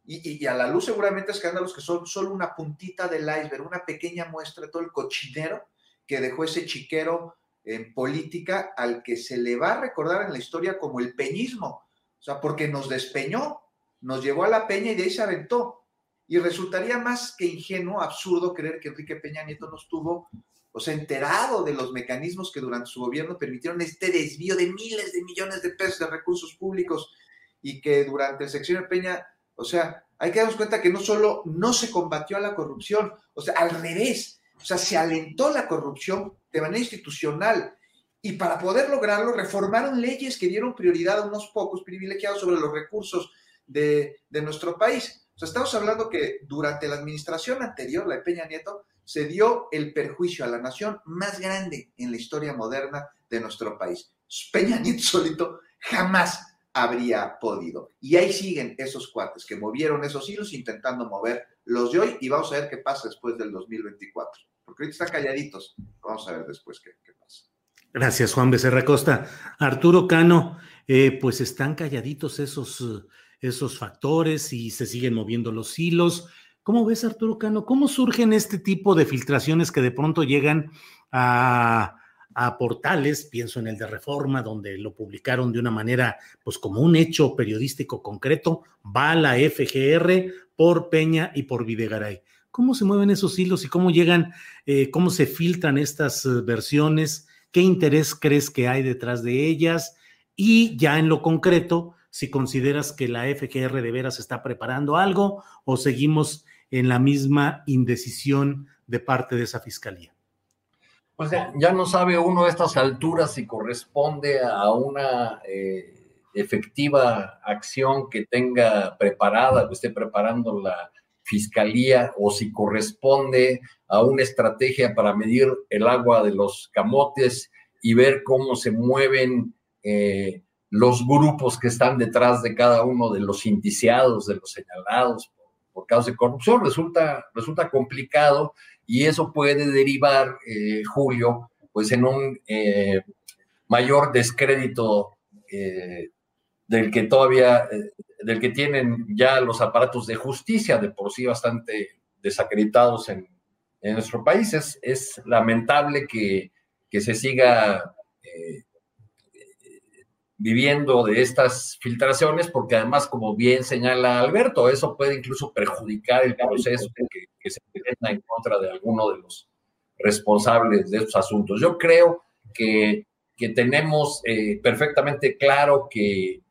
Y, a la luz seguramente escándalos que son solo una puntita del iceberg, una pequeña muestra de todo el cochinero que dejó ese chiquero en política al que se le va a recordar en la historia como el peñismo, o sea, porque nos despeñó, nos llevó a la peña y de ahí se aventó. Y resultaría más que ingenuo, absurdo creer que Enrique Peña Nieto no estuvo, o sea, enterado de los mecanismos que durante su gobierno permitieron este desvío de miles de millones de pesos de recursos públicos y que durante el sección de Peña, o sea, hay que darnos cuenta que no solo no se combatió a la corrupción, o sea, al revés, o sea, se alentó la corrupción de manera institucional. Y para poder lograrlo, reformaron leyes que dieron prioridad a unos pocos privilegiados sobre los recursos de, nuestro país. O sea, estamos hablando que durante la administración anterior, la de Peña Nieto, se dio el perjuicio a la nación más grande en la historia moderna de nuestro país. Peña Nieto solito jamás habría podido. Y ahí siguen esos cuates que movieron esos hilos intentando mover los de hoy y vamos a ver qué pasa después del 2024 porque ahorita están calladitos. Vamos a ver después qué, pasa. Gracias, Juan Becerra Costa. Arturo Cano, eh, pues están calladitos esos, esos factores y se siguen moviendo los hilos. ¿Cómo ves, Arturo Cano? ¿Cómo surgen este tipo de filtraciones que de pronto llegan a, a, portales? Pienso en el de Reforma, donde lo publicaron de una manera, pues como un hecho periodístico concreto, va la FGR por Peña y por Videgaray. ¿Cómo se mueven esos hilos y cómo llegan, eh, cómo se filtran estas eh, versiones? ¿Qué interés crees que hay detrás de ellas? Y ya en lo concreto, si consideras que la FGR de veras está preparando algo o seguimos en la misma indecisión de parte de esa fiscalía. Pues ya, no sabe uno a estas alturas si corresponde a una eh, efectiva acción que tenga preparada, que esté preparando la fiscalía o si corresponde a una estrategia para medir el agua de los camotes y ver cómo se mueven eh, los grupos que están detrás de cada uno de los indiciados, de los señalados por, causa de corrupción. Resulta, resulta complicado y eso puede derivar, eh, Julio, pues en un eh, mayor descrédito del que todavía del que tienen ya los aparatos de justicia, de por sí bastante desacreditados en, nuestro país. Es, lamentable que, se siga eh, viviendo de estas filtraciones, porque además, como bien señala Alberto, eso puede incluso perjudicar el proceso que, se presenta en contra de alguno de los responsables de estos asuntos. Yo creo que, tenemos eh, perfectamente claro que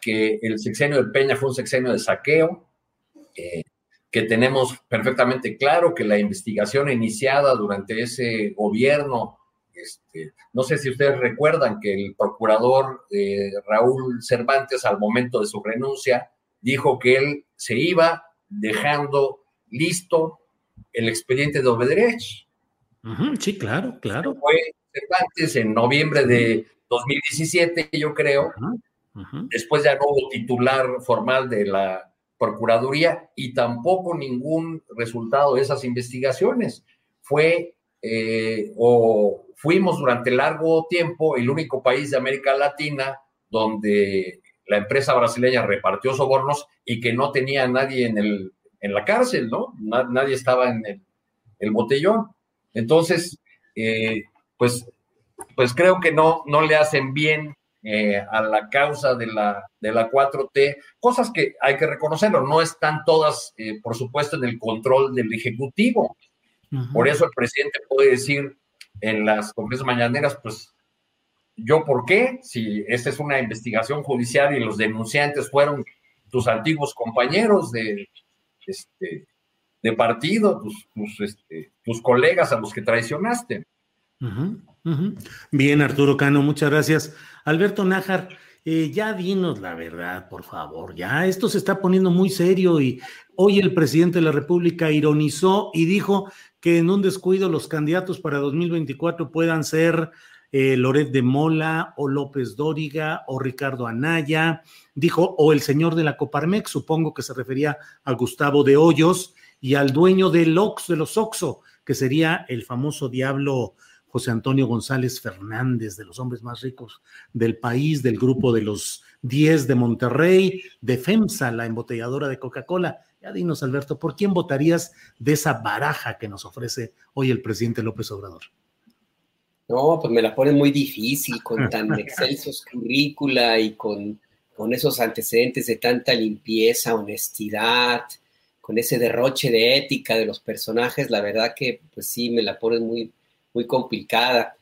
que el sexenio de Peña fue un sexenio de saqueo, eh, que tenemos perfectamente claro que la investigación iniciada durante ese gobierno, este, no sé si ustedes recuerdan que el procurador eh, Raúl Cervantes al momento de su renuncia dijo que él se iba dejando listo el expediente de Obederech. sí, claro, claro. Fue Cervantes en noviembre de 2017, yo creo, Después ya no hubo titular formal de la Procuraduría y tampoco ningún resultado de esas investigaciones. Fue eh, o fuimos durante largo tiempo el único país de América Latina donde la empresa brasileña repartió sobornos y que no tenía nadie en, el, en la cárcel, ¿no? nadie estaba en el, botellón. Entonces, eh, pues, pues creo que no, no le hacen bien eh, a la causa de la, de la 4T, cosas que hay que reconocerlo, no están todas, eh, por supuesto, en el control del Ejecutivo. Por eso el presidente puede decir en las conferencias mañaneras, pues, ¿yo por qué? Si esta es una investigación judicial y los denunciantes fueron tus antiguos compañeros de, este, de partido, tus, tus, este, tus colegas a los que traicionaste. Bien, Arturo Cano, muchas gracias. Alberto Nájar, eh, ya dinos la verdad, por favor. Ya esto se está poniendo muy serio y hoy el presidente de la República ironizó y dijo que en un descuido los candidatos para 2024 puedan ser eh, Loret de Mola o López Dóriga o Ricardo Anaya, dijo, o el señor de la Coparmex, supongo que se refería a Gustavo de Hoyos y al dueño de los Oxo, que sería el famoso diablo José Antonio González Fernández, de los hombres más ricos del país, del grupo de los 10 de Monterrey, de FEMSA, la embotelladora de Coca-Cola. Ya dinos, Alberto, ¿por quién votarías de esa baraja que nos ofrece hoy el presidente López Obrador? No, pues me la pone muy difícil con tan excelsos currícula y con, con esos antecedentes de tanta limpieza, honestidad, con ese derroche de ética de los personajes, la verdad que pues sí me la pone muy, muy complicada.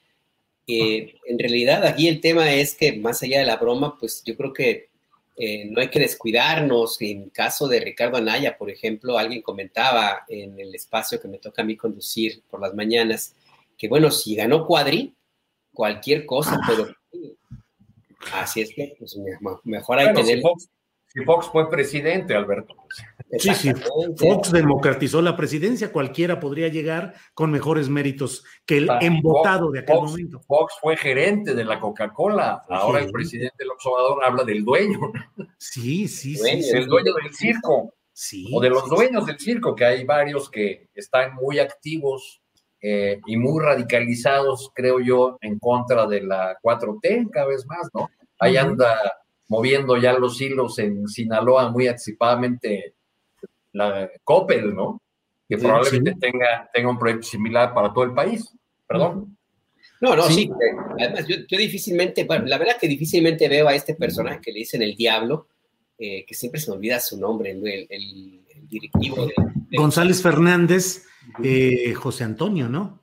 Eh, en realidad aquí el tema es que más allá de la broma, pues yo creo que eh, no hay que descuidarnos. En caso de Ricardo Anaya, por ejemplo, alguien comentaba en el espacio que me toca a mí conducir por las mañanas, que bueno, si ganó Cuadri, cualquier cosa, pero así es que pues, mejor hay que tener... Si Fox, fue presidente, Alberto. Sí, sí, Fox democratizó la presidencia, cualquiera podría llegar con mejores méritos que el embotado de aquel momento. Fox fue gerente de la Coca-Cola, ahora el presidente del observador habla del dueño. Sí, sí, sí. El dueño del circo. Sí, o de los dueños del circo, que hay varios que están muy activos eh, y muy radicalizados, creo yo, en contra de la 4T cada vez más, ¿no? Ahí anda moviendo ya los hilos en Sinaloa muy anticipadamente la Coppel, ¿no? Que probablemente Tenga, tenga un proyecto similar para todo el país. Perdón. No, no, sí. Además, yo, difícilmente, bueno, la verdad que difícilmente veo a este personaje que le dicen el diablo, eh, que siempre se me olvida su nombre, el, directivo. De, González Fernández eh, José Antonio, ¿no?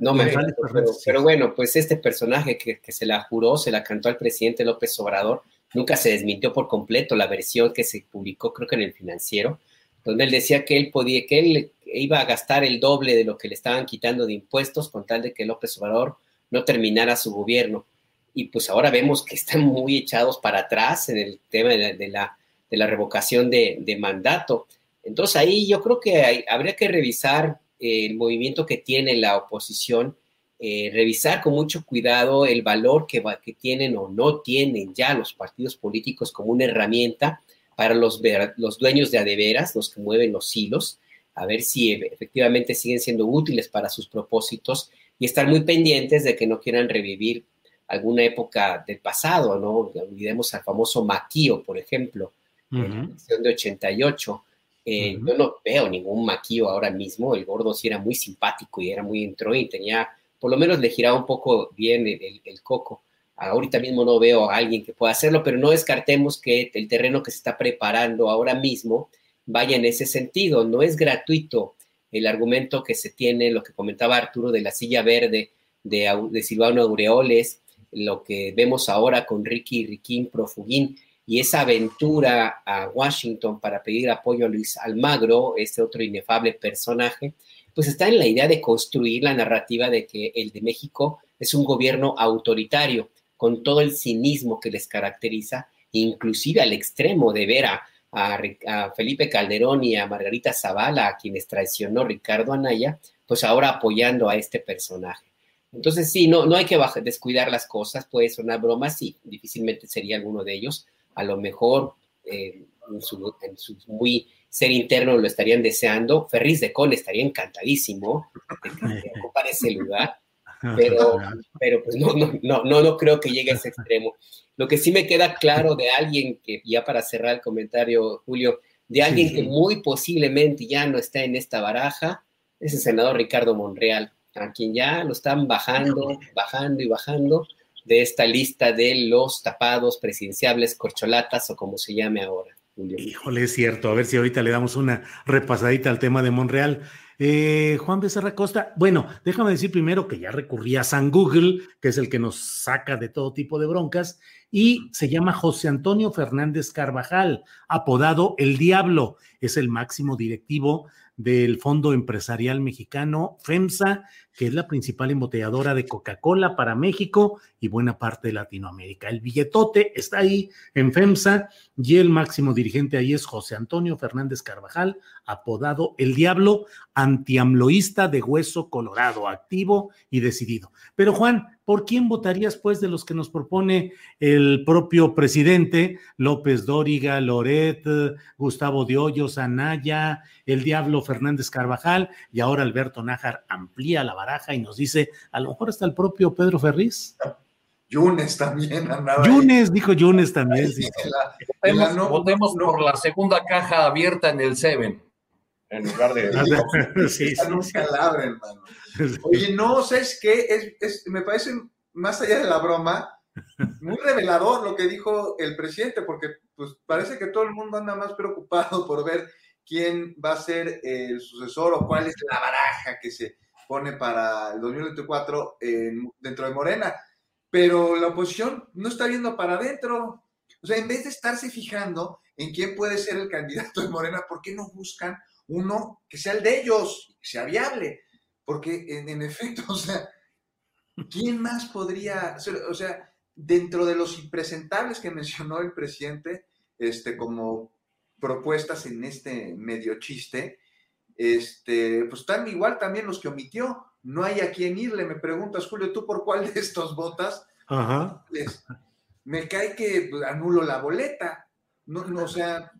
No me pero, pero, bueno, pues este personaje que, se la juró, se la cantó al presidente López Obrador, nunca se desmintió por completo la versión que se publicó, creo que en el financiero, donde él decía que él podía, que él iba a gastar el doble de lo que le estaban quitando de impuestos con tal de que López Obrador no terminara su gobierno. Y pues ahora vemos que están muy echados para atrás en el tema de la, de la, revocación de, de mandato. Entonces ahí yo creo que habría que revisar eh, el movimiento que tiene la oposición, eh, revisar con mucho cuidado el valor que, que tienen o no tienen ya los partidos políticos como una herramienta para los, los dueños de adeveras, los que mueven los hilos, a ver si efectivamente siguen siendo útiles para sus propósitos y estar muy pendientes de que no quieran revivir alguna época del pasado, ¿no? Olvidemos al famoso Maquío, por ejemplo, en la elección de 88, eh, yo no veo ningún maquillo ahora mismo. El gordo sí era muy simpático y era muy entró y tenía, por lo menos le giraba un poco bien el, coco. Ahorita mismo no veo a alguien que pueda hacerlo, pero no descartemos que el terreno que se está preparando ahora mismo vaya en ese sentido. No es gratuito el argumento que se tiene, lo que comentaba Arturo de la silla verde de, de Silvano Aureoles, lo que vemos ahora con Ricky Riquín Profugín y esa aventura a Washington para pedir apoyo a Luis Almagro, este otro inefable personaje, pues está en la idea de construir la narrativa de que el de México es un gobierno autoritario, con todo el cinismo que les caracteriza, inclusive al extremo de ver a, Felipe Calderón y a Margarita Zavala, a quienes traicionó Ricardo Anaya, pues ahora apoyando a este personaje. Entonces, sí, no, no hay que descuidar las cosas, puede sonar broma, sí, difícilmente sería alguno de ellos, a lo mejor eh, en, su, muy ser interno lo estarían deseando. Ferris de Con estaría encantadísimo de, ocupar ese lugar, pero, pero pues no, no, no, no, no creo que llegue a ese extremo. Lo que sí me queda claro de alguien que, ya para cerrar el comentario, Julio, de alguien que muy posiblemente ya no está en esta baraja, es el senador Ricardo Monreal, a quien ya lo están bajando, bajando y bajando de esta lista de los tapados presidenciables, corcholatas o como se llame ahora. Híjole, es cierto. A ver si ahorita le damos una repasadita al tema de Monreal. Eh, Juan Becerra Costa, bueno, déjame decir primero que ya recurrí a San Google, que es el que nos saca de todo tipo de broncas, y se llama José Antonio Fernández Carvajal, apodado El Diablo, es el máximo directivo del Fondo Empresarial Mexicano, FEMSA, que es la principal embotelladora de Coca-Cola para México y buena parte de Latinoamérica. El billetote está ahí en FEMSA y el máximo dirigente ahí es José Antonio Fernández Carvajal, apodado El Diablo, antiamloísta de hueso colorado, activo y decidido. Pero Juan, ¿por quién votarías pues de los que nos propone el propio presidente López Dóriga, Loret, Gustavo de Hoyos, Anaya, el Diablo Fernández Carvajal y ahora Alberto Nájar amplía la baraja y nos dice, a lo mejor hasta el propio Pedro Ferriz? Yunes también andaba. Yunes, dijo Yunes también. Sí. votemos, por la segunda caja abierta en el Seven. En lugar de. sí, sí, hermano. Oye, no, ¿sabes qué? Es, es, me parece, más allá de la broma, muy revelador lo que dijo el presidente, porque pues parece que todo el mundo anda más preocupado por ver quién va a ser el sucesor o cuál es la baraja que se pone para el 2024 dentro de Morena pero la oposición no está viendo para adentro. O sea, en vez de estarse fijando en quién puede ser el candidato de Morena, ¿por qué no buscan uno que sea el de ellos, que sea viable? Porque en, efecto, o sea, ¿quién más podría, o sea, dentro de los impresentables que mencionó el presidente, este, como propuestas en este medio chiste, este, pues están igual también los que omitió no hay a quién irle. Me preguntas, Julio, ¿tú por cuál de estos votas? Ajá. me cae que anulo la boleta. No, no, o sea,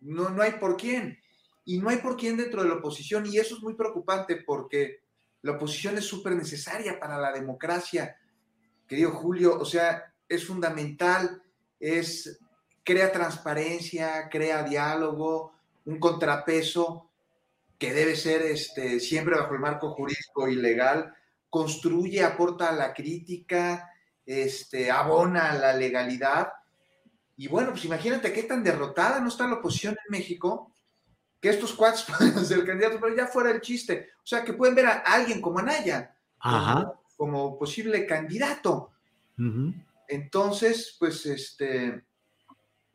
no, no hay por quién. Y no hay por quién dentro de la oposición. Y eso es muy preocupante porque la oposición es súper necesaria para la democracia. Querido Julio, o sea, es fundamental, es, crea transparencia, crea diálogo, un contrapeso que debe ser este, siempre bajo el marco jurídico y legal, construye, aporta la crítica, este, abona la legalidad. Y bueno, pues imagínate qué tan derrotada no está la oposición en México, que estos cuates pueden ser candidatos, pero ya fuera el chiste. O sea, que pueden ver a alguien como Anaya Como, posible candidato. Entonces, pues este,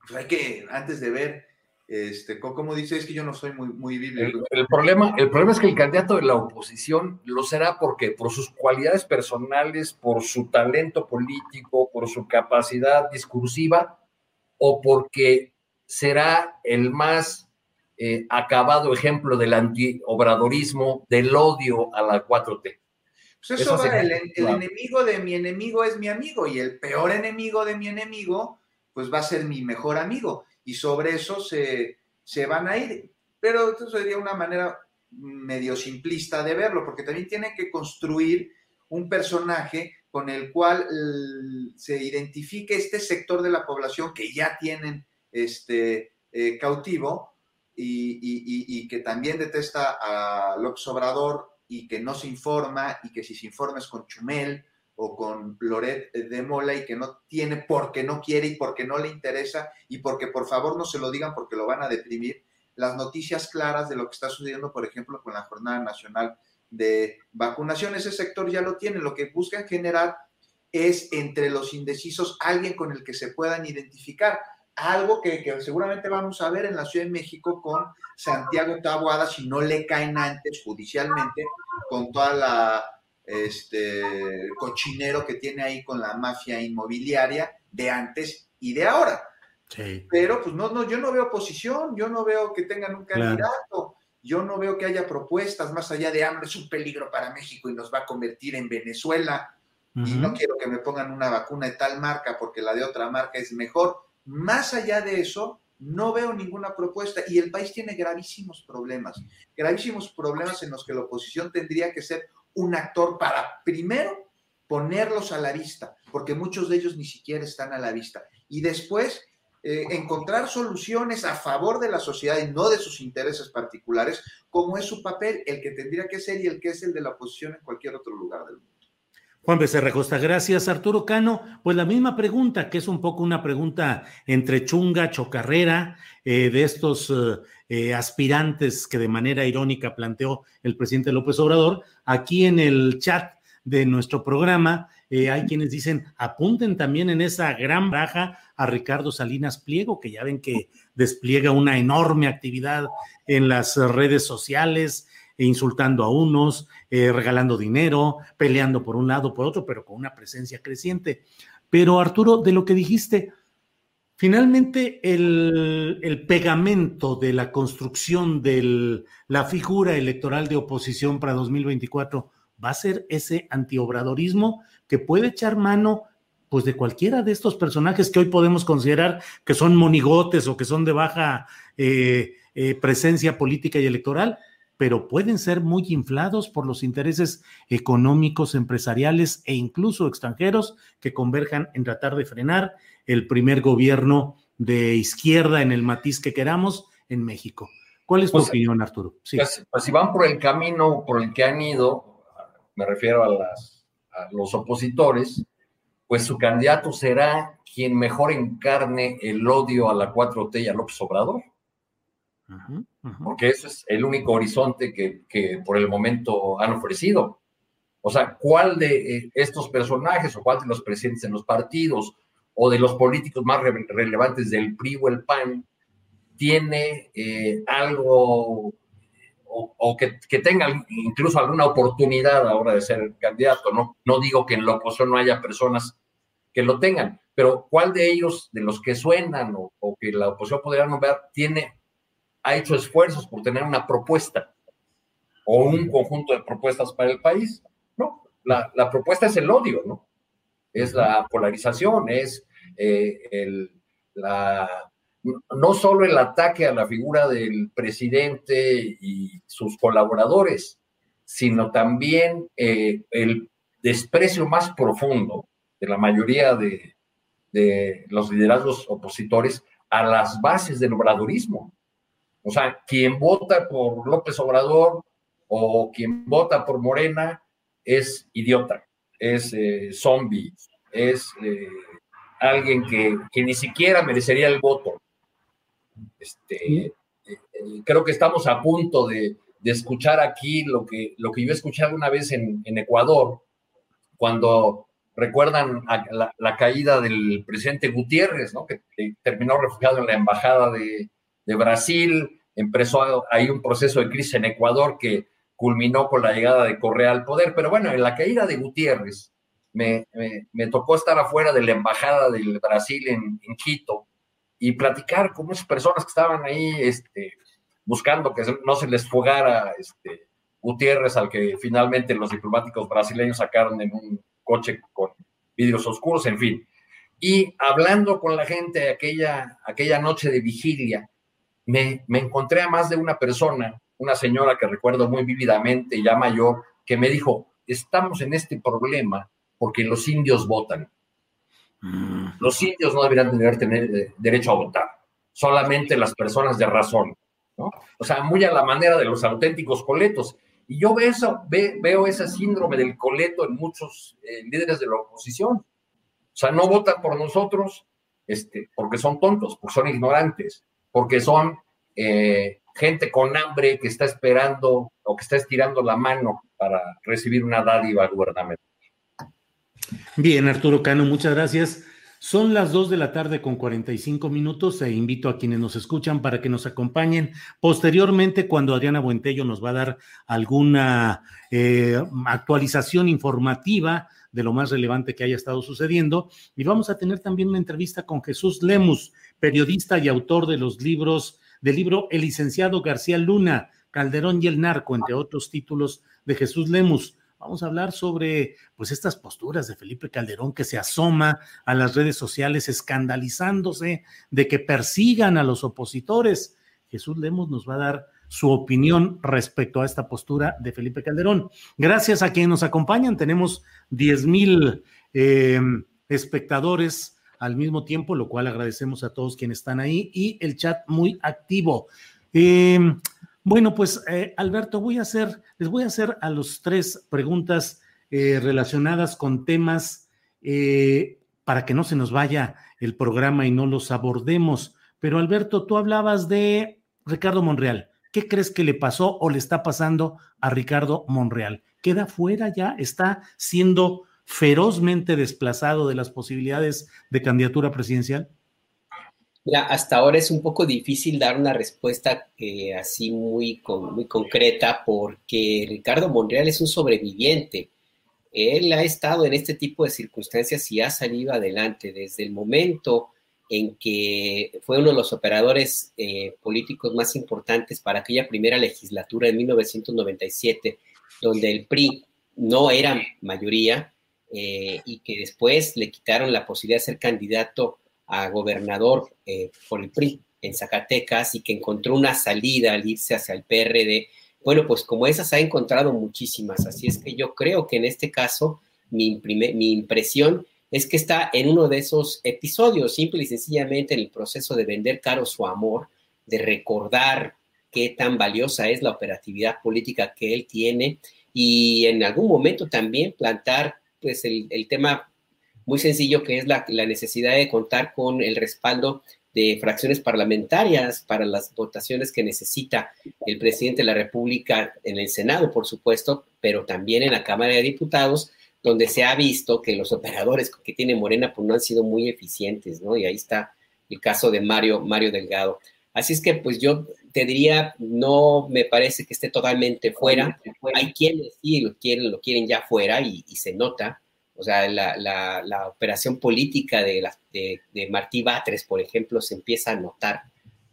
pues hay que, antes de ver este, como dice, es que yo no soy muy, muy bíblico. El, problema, el problema es que el candidato de la oposición lo será porque por sus cualidades personales, por su talento político, por su capacidad discursiva, o porque será el más eh, acabado ejemplo del antiobradorismo, del odio a la 4T. Pues eso, va, el, el enemigo de mi enemigo es mi amigo y el peor enemigo de mi enemigo, pues va a ser mi mejor amigo y sobre eso se, van a ir. Pero esto sería una manera medio simplista de verlo, porque también tienen que construir un personaje con el cual se identifique este sector de la población que ya tienen este, eh, cautivo y, que también detesta a López Obrador y que no se informa y que si se informa es con Chumel o con Loret de Mola y que no tiene porque no quiere y porque no le interesa y porque por favor no se lo digan porque lo van a deprimir, las noticias claras de lo que está sucediendo, por ejemplo, con la Jornada Nacional de Vacunación. Ese sector ya lo tiene. Lo que buscan generar es entre los indecisos alguien con el que se puedan identificar. Algo que, que seguramente vamos a ver en la Ciudad de México con Santiago Taboada si no le caen antes judicialmente con toda la este cochinero que tiene ahí con la mafia inmobiliaria de antes y de ahora. Pero pues no, no, yo no veo oposición, yo no veo que tengan un candidato, yo no veo que haya propuestas más allá de hambre, es un peligro para México y nos va a convertir en Venezuela. Y no quiero que me pongan una vacuna de tal marca porque la de otra marca es mejor. Más allá de eso, no veo ninguna propuesta y el país tiene gravísimos problemas, gravísimos problemas en los que la oposición tendría que ser un actor para primero ponerlos a la vista, porque muchos de ellos ni siquiera están a la vista, y después eh, encontrar soluciones a favor de la sociedad y no de sus intereses particulares, como es su papel, el que tendría que ser y el que es el de la oposición en cualquier otro lugar del mundo. Juan Becerra Costa, gracias. Arturo Cano, pues la misma pregunta, que es un poco una pregunta entre chunga, chocarrera, eh, de estos eh, aspirantes que de manera irónica planteó el presidente López Obrador. Aquí en el chat de nuestro programa eh, hay quienes dicen, apunten también en esa gran baja a Ricardo Salinas Pliego, que ya ven que despliega una enorme actividad en las redes sociales, insultando a unos, eh, regalando dinero, peleando por un lado, por otro, pero con una presencia creciente. Pero Arturo, de lo que dijiste, finalmente el, pegamento de la construcción de la figura electoral de oposición para 2024 va a ser ese antiobradorismo que puede echar mano pues de cualquiera de estos personajes que hoy podemos considerar que son monigotes o que son de baja eh, eh, presencia política y electoral, pero pueden ser muy inflados por los intereses económicos, empresariales e incluso extranjeros que converjan en tratar de frenar el primer gobierno de izquierda en el matiz que queramos en México. ¿Cuál es tu Pues, opinión, Arturo? Sí. Pues, pues si van por el camino por el que han ido, me refiero a, las, a los opositores, pues su candidato será quien mejor encarne el odio a la 4T y a López Obrador, porque eso es el único horizonte que, por el momento han ofrecido. O sea, ¿cuál de eh, estos personajes o cuál de los presidentes en los partidos o de los políticos más re- relevantes del PRI o el PAN tiene eh, algo o, o que, que tenga incluso alguna oportunidad ahora de ser candidato. No, no digo que en la oposición no haya personas que lo tengan, pero ¿cuál de ellos, de los que suenan o, o que la oposición podría nombrar, tiene, ha hecho esfuerzos por tener una propuesta o un conjunto de propuestas para el país? No, la, la propuesta es el odio, ¿no? Es la polarización, es eh, el, la, no solo el ataque a la figura del presidente y sus colaboradores, sino también eh, el desprecio más profundo de la mayoría de, de, los liderazgos opositores a las bases del obradorismo. O sea, quien vota por López Obrador o quien vota por Morena es idiota, es eh, zombie, es eh, alguien que, que ni siquiera merecería el voto. Este, eh, creo que estamos a punto de, de, escuchar aquí lo que, lo que yo he escuchado una vez en, en Ecuador, cuando recuerdan la, la, caída del presidente Gutiérrez, ¿no? que, terminó refugiado en la embajada de, de, Brasil, empezó ahí un proceso de crisis en Ecuador que culminó con la llegada de Correa al poder, pero bueno, en la caída de Gutiérrez me, me, tocó estar afuera de la embajada del Brasil en, en Quito, y platicar con muchas personas que estaban ahí este, buscando que no se les fugara este, Gutiérrez, al que finalmente los diplomáticos brasileños sacaron en un coche con vidrios oscuros, en fin. Y hablando con la gente aquella, aquella noche de vigilia, me, me encontré a más de una persona, una señora que recuerdo muy vívidamente, ya mayor, que me dijo, estamos en este problema porque los indios votan. Los indios no deberían tener, tener derecho a votar, solamente las personas de razón, ¿no? O sea, muy a la manera de los auténticos coletos. Y yo veo, eso, ve, veo ese síndrome del coleto en muchos eh, líderes de la oposición. O sea, no votan por nosotros este, porque son tontos, porque son ignorantes, porque son eh, gente con hambre que está esperando o que está estirando la mano para recibir una dádiva gubernamental. Bien, Arturo Cano, muchas gracias. Son las 2 de la tarde con 45 minutos e invito a quienes nos escuchan para que nos acompañen posteriormente cuando Adriana Buentello nos va a dar alguna eh, actualización informativa de lo más relevante que haya estado sucediendo. Y vamos a tener también una entrevista con Jesús Lemus, periodista y autor de los libros, del libro El licenciado García Luna, Calderón y el Narco, entre otros títulos de Jesús Lemus. Vamos a hablar sobre pues estas posturas de Felipe Calderón que se asoma a las redes sociales escandalizándose de que persigan a los opositores. Jesús Lemos nos va a dar su opinión respecto a esta postura de Felipe Calderón. Gracias a quienes nos acompañan. Tenemos 10 mil eh, espectadores al mismo tiempo, lo cual agradecemos a todos quienes están ahí y el chat muy activo. Eh, bueno, pues eh, Alberto, voy a hacer, les voy a hacer a los tres preguntas eh, relacionadas con temas eh, para que no se nos vaya el programa y no los abordemos. Pero Alberto, tú hablabas de Ricardo Monreal. ¿Qué crees que le pasó o le está pasando a Ricardo Monreal? ¿Queda fuera ya? ¿Está siendo ferozmente desplazado de las posibilidades de candidatura presidencial? Hasta ahora es un poco difícil dar una respuesta eh, así muy, muy concreta porque Ricardo Monreal es un sobreviviente. Él ha estado en este tipo de circunstancias y ha salido adelante desde el momento en que fue uno de los operadores eh, políticos más importantes para aquella primera legislatura de 1997, donde el PRI no eran mayoría eh, y que después le quitaron la posibilidad de ser candidato a gobernador eh, por el PRI en Zacatecas y que encontró una salida al irse hacia el PRD. Bueno, pues como esas ha encontrado muchísimas, así es que yo creo que en este caso mi, mi impresión es que está en uno de esos episodios, simple y sencillamente en el proceso de vender caro su amor, de recordar qué tan valiosa es la operatividad política que él tiene y en algún momento también plantar pues el, tema muy sencillo que es la, la, necesidad de contar con el respaldo de fracciones parlamentarias para las votaciones que necesita el presidente de la República en el Senado, por supuesto, pero también en la Cámara de Diputados, donde se ha visto que los operadores que tiene Morena pues no han sido muy eficientes, ¿no? Y ahí está el caso de Mario, Mario Delgado. Así es que pues yo te diría, no me parece que esté totalmente fuera. Hay quienes sí lo quieren, lo quieren ya fuera y, se nota. O sea, la, operación política de, de, Martí Batres, por ejemplo, se empieza a notar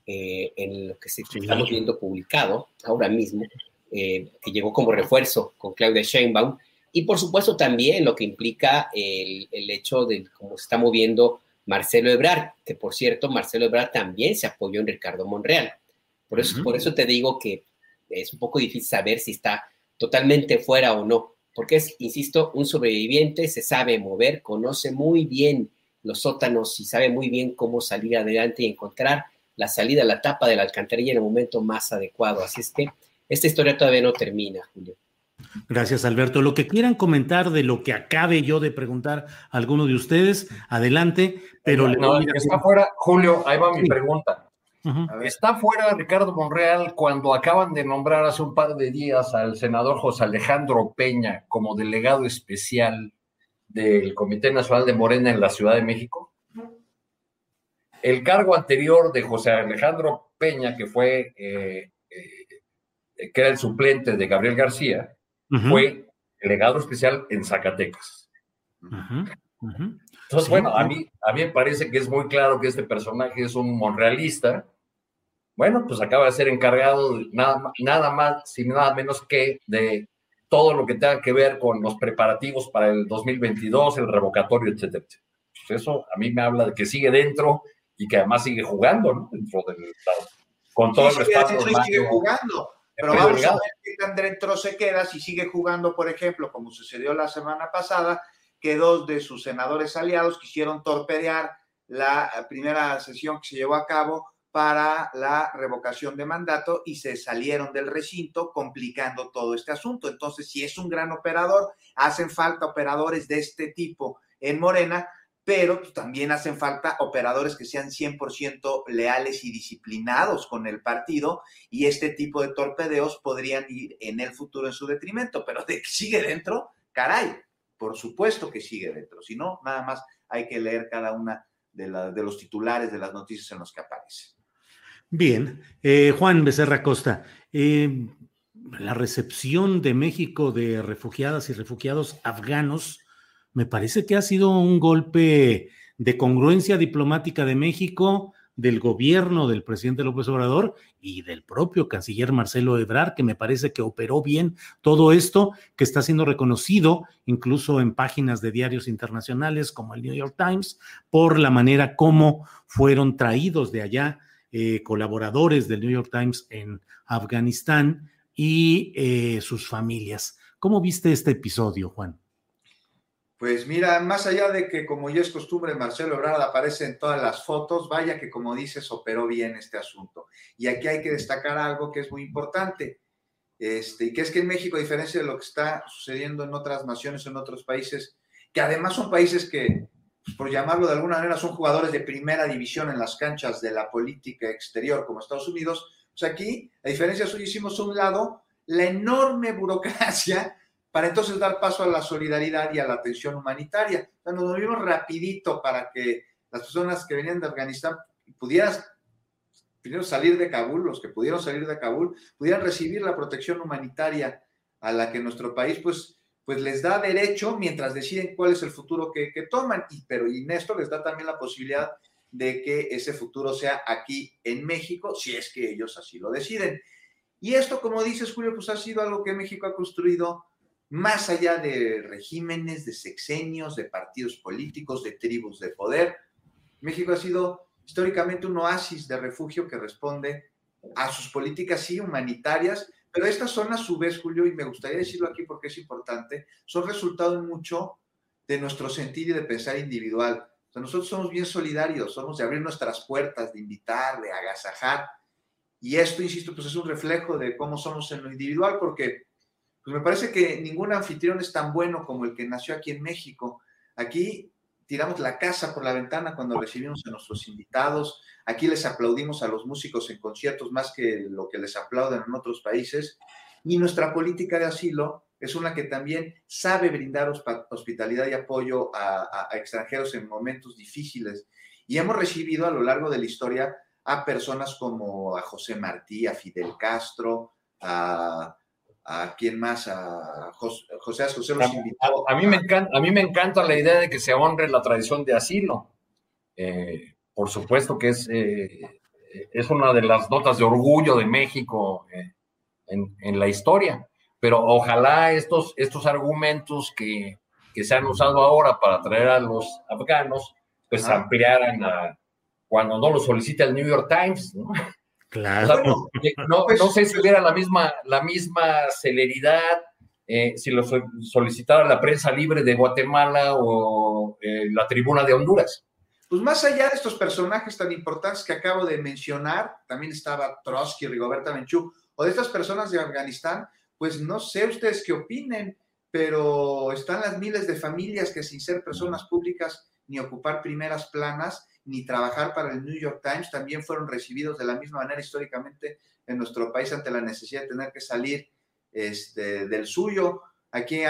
eh, en lo que estamos viendo publicado ahora mismo, eh, que llegó como refuerzo con Claudia Sheinbaum. Y por supuesto también lo que implica el, el hecho de cómo se está moviendo Marcelo Ebrard, que por cierto, Marcelo Ebrard también se apoyó en Ricardo Monreal. Por eso, por eso te digo que es un poco difícil saber si está totalmente fuera o no, porque es, insisto, un sobreviviente, se sabe mover, conoce muy bien los sótanos y sabe muy bien cómo salir adelante y encontrar la salida, la tapa de la alcantarilla en el momento más adecuado. Así es que esta historia todavía no termina, Julio. Gracias, Alberto. Lo que quieran comentar de lo que acabe yo de preguntar a alguno de ustedes, adelante, pero... No, está fuera, Julio, ahí va mi pregunta. Está fuera Ricardo Monreal cuando acaban de nombrar hace un par de días al senador José Alejandro Peña como delegado especial del Comité Nacional de Morena en la Ciudad de México. El cargo anterior de José Alejandro Peña, que fue, eh, eh, que era el suplente de Gabriel García, fue delegado especial en Zacatecas. Entonces, bueno, a mí, a mí me parece que es muy claro que este personaje es un monrealista. Bueno, pues acaba de ser encargado nada, nada más y nada menos que de todo lo que tenga que ver con los preparativos para el 2022, el revocatorio, etcétera, Pues eso a mí me habla de que sigue dentro y que además sigue jugando, ¿no? Dentro del con todo el respaldo. sigue jugando. Pero vamos a ver qué tan dentro se queda si sigue jugando, por ejemplo, como sucedió la semana pasada, que dos de sus senadores aliados quisieron torpedear la primera sesión que se llevó a cabo para la revocación de mandato y se salieron del recinto complicando todo este asunto. Entonces, si es un gran operador, hacen falta operadores de este tipo en Morena, pero también hacen falta operadores que sean 100% leales y disciplinados con el partido y este tipo de torpedeos podrían ir en el futuro en su detrimento, pero de que sigue dentro, caray, por supuesto que sigue dentro, si no, nada más hay que leer cada una de, los titulares de las noticias en los que aparece. Bien, eh, Juan Becerra Costa, eh, la recepción de México de refugiadas y refugiados afganos me parece que ha sido un golpe de congruencia diplomática de México, del gobierno del presidente López Obrador y del propio canciller Marcelo Ebrard, que me parece que operó bien todo esto, que está siendo reconocido incluso en páginas de diarios internacionales como el New York Times, por la manera como fueron traídos de allá eh, colaboradores del New York Times en Afganistán y eh, sus familias. ¿Cómo viste este episodio, Juan? Pues mira, más allá de que como ya es costumbre, Marcelo Ebrard aparece en todas las fotos, vaya que como dices, operó bien este asunto. Y aquí hay que destacar algo que es muy importante, este, que es que en México, a diferencia de lo que está sucediendo en otras naciones, en otros países, que además son países que, pues, por llamarlo de alguna manera, son jugadores de primera división en las canchas de la política exterior, como Estados Unidos, pues aquí, a diferencia suyo, hicimos a un lado la enorme burocracia para entonces dar paso a la solidaridad y a la atención humanitaria. O sea, nos movimos rapidito para que las personas que venían de Afganistán pudieran primero salir de Kabul, los que pudieron salir de Kabul, pudieran recibir la protección humanitaria a la que nuestro país pues, pues les da derecho mientras deciden cuál es el futuro que, toman. Y, pero y Néstor les da también la posibilidad de que ese futuro sea aquí en México, si es que ellos así lo deciden. Y esto, como dices, Julio, pues ha sido algo que México ha construido más allá de regímenes, de sexenios, de partidos políticos, de tribus de poder. México ha sido históricamente un oasis de refugio que responde a sus políticas, sí, humanitarias, pero estas son a su vez, Julio, y me gustaría decirlo aquí porque es importante, son resultado mucho de nuestro sentir y de pensar individual. nosotros somos bien solidarios, somos de abrir nuestras puertas, de invitar, de agasajar. Y esto, insisto, pues es un reflejo de cómo somos en lo individual, porque pues me parece que ningún anfitrión es tan bueno como el que nació aquí en México. Aquí tiramos la casa por la ventana cuando recibimos a nuestros invitados. Aquí les aplaudimos a los músicos en conciertos más que lo que les aplauden en otros países. Y nuestra política de asilo es una que también sabe brindar hospitalidad y apoyo a, extranjeros en momentos difíciles. Y hemos recibido a lo largo de la historia a personas como a José Martí, a Fidel Castro, a a quién más, a José, José, José los A, mí me encanta, a mí me encanta la idea de que se honre la tradición de asilo. Eh, por supuesto que es, eh, es una de las notas de orgullo de México eh, en, la historia, pero ojalá estos, estos argumentos que, se han usado ahora para traer a los afganos, pues ampliaran a, cuando no lo solicita el New York Times, ¿no? Claro. Pues no, sé si hubiera la misma, la misma celeridad eh, si lo solicitara la prensa libre de Guatemala o eh, la tribuna de Honduras. Pues más allá de estos personajes tan importantes que acabo de mencionar, también estaba Trotsky, Rigoberta Menchú, o de estas personas de Afganistán, pues no sé ustedes qué opinen, pero están las miles de familias que sin ser personas públicas ni ocupar primeras planas, ni trabajar para el New York Times, también fueron recibidos de la misma manera históricamente en nuestro país ante la necesidad de tener que salir este, del suyo. Aquí,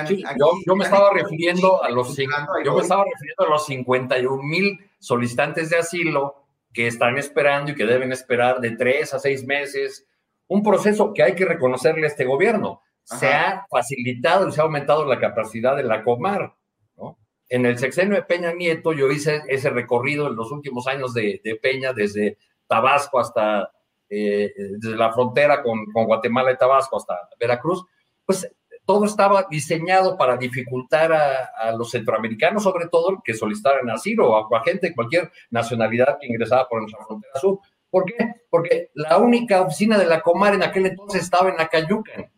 yo, me estaba refiriendo a los yo me estaba refiriendo a los 51 mil solicitantes de asilo que están esperando y que deben esperar de tres a seis meses. Un proceso que hay que reconocerle a este gobierno. Se ha facilitado y se ha aumentado la capacidad de la Comar en el sexenio de Peña Nieto yo hice ese recorrido en los últimos años de, Peña, desde Tabasco hasta, eh, desde la frontera con, Guatemala y Tabasco hasta Veracruz, pues todo estaba diseñado para dificultar a, los centroamericanos, sobre todo, que solicitaran asilo o a, gente de cualquier nacionalidad que ingresaba por nuestra frontera sur. ¿Por qué? Porque la única oficina de la Comar en aquel entonces estaba en Acayucan,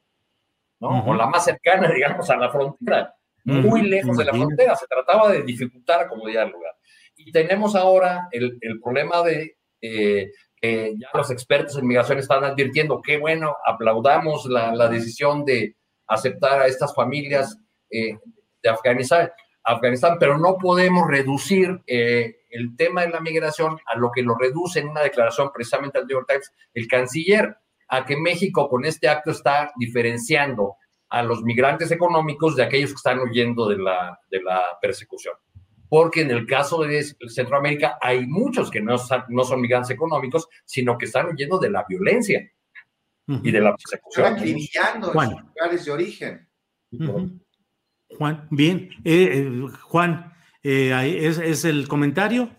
¿no? O la más cercana, digamos, a la frontera muy lejos de la frontera. Se trataba de dificultar la comodidad del lugar. Y tenemos ahora el, el problema de eh, que ya los expertos en migración están advirtiendo que, bueno, aplaudamos la, la decisión de aceptar a estas familias eh, de Afganistán, Afganistán, pero no podemos reducir eh, el tema de la migración a lo que lo reduce en una declaración precisamente al New York Times el canciller, a que México con este acto está diferenciando a los migrantes económicos de aquellos que están huyendo de la, de la persecución. Porque en el caso de Centroamérica hay muchos que no, no son migrantes económicos, sino que están huyendo de la violencia y de la persecución. Están Juan. en sus lugares de origen. Juan, bien. Eh, eh, Juan, eh, ¿es, ¿es, el comentario?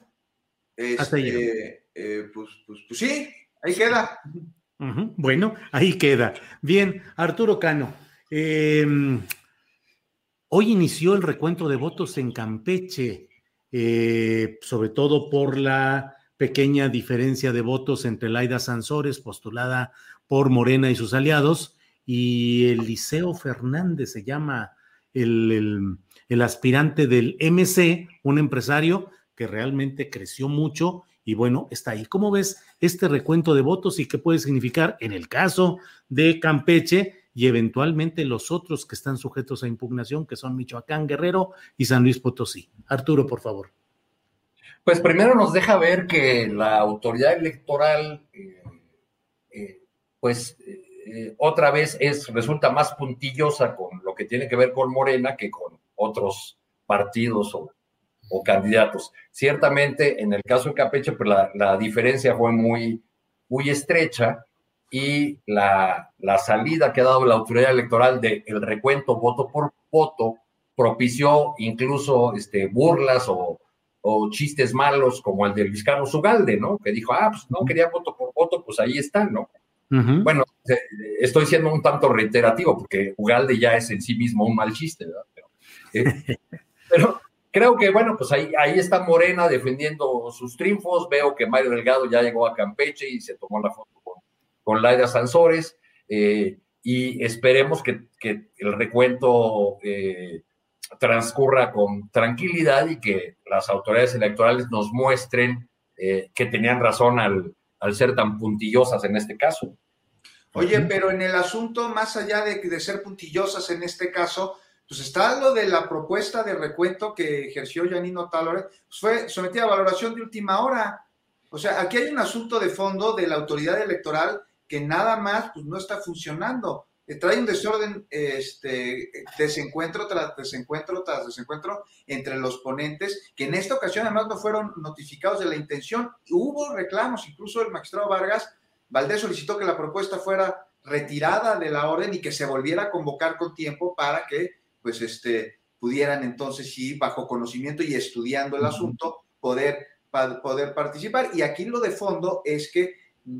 Este, pues, pues, pues, sí, ahí queda. Bueno, ahí queda. Bien, Arturo Cano. Em, hoy inició el recuento de votos en Campeche, eh, sobre todo por la pequeña diferencia de votos entre Laida Sansores, postulada por Morena y sus aliados, y Eliseo Fernández se llama el, el aspirante del MC, un empresario que realmente creció mucho y bueno, está ahí. ¿Cómo ves este recuento de votos y qué puede significar en el caso de Campeche? Y eventualmente los otros que están sujetos a impugnación, que son Michoacán, Guerrero y San Luis Potosí. Arturo, por favor. Pues primero nos deja ver que la autoridad electoral, eh, eh, pues eh, otra vez es, resulta más puntillosa con lo que tiene que ver con Morena que con otros partidos o, candidatos. Ciertamente, en el caso de Campeche, pues la, la diferencia fue muy, muy estrecha y la, salida que ha dado la autoridad electoral del recuento voto por voto propició incluso este, burlas o, chistes malos como el de Luis Carlos Ugalde, ¿no? Que dijo, ah, pues no quería voto por voto, pues ahí está, ¿no? Bueno, estoy siendo un tanto reiterativo porque Ugalde ya es en sí mismo un mal chiste, ¿verdad? Eh, pero, creo que, bueno, pues ahí, ahí está Morena defendiendo sus triunfos. Veo que Mario Delgado ya llegó a Campeche y se tomó la foto con, Laida Sansores. Eh, y esperemos que, que el recuento eh, transcurra con tranquilidad y que las autoridades electorales nos muestren que tenían razón al, al ser tan puntillosas en este caso. Oye, pero en el asunto, más allá de, de ser puntillosas en este caso, pues está lo de la propuesta de recuento que ejerció Janino Talore, pues fue sometida a valoración de última hora. O sea, aquí hay un asunto de fondo de la autoridad electoral que nada más pues, no está funcionando. Eh, trae un desorden, este, desencuentro tras desencuentro tras desencuentro entre los ponentes, que en esta ocasión además no fueron notificados de la intención. Hubo reclamos, incluso el magistrado Vargas Valdés solicitó que la propuesta fuera retirada de la orden y que se volviera a convocar con tiempo para que pues este, pudieran entonces sí, bajo conocimiento y estudiando el asunto, poder, poder participar. Y aquí lo de fondo es que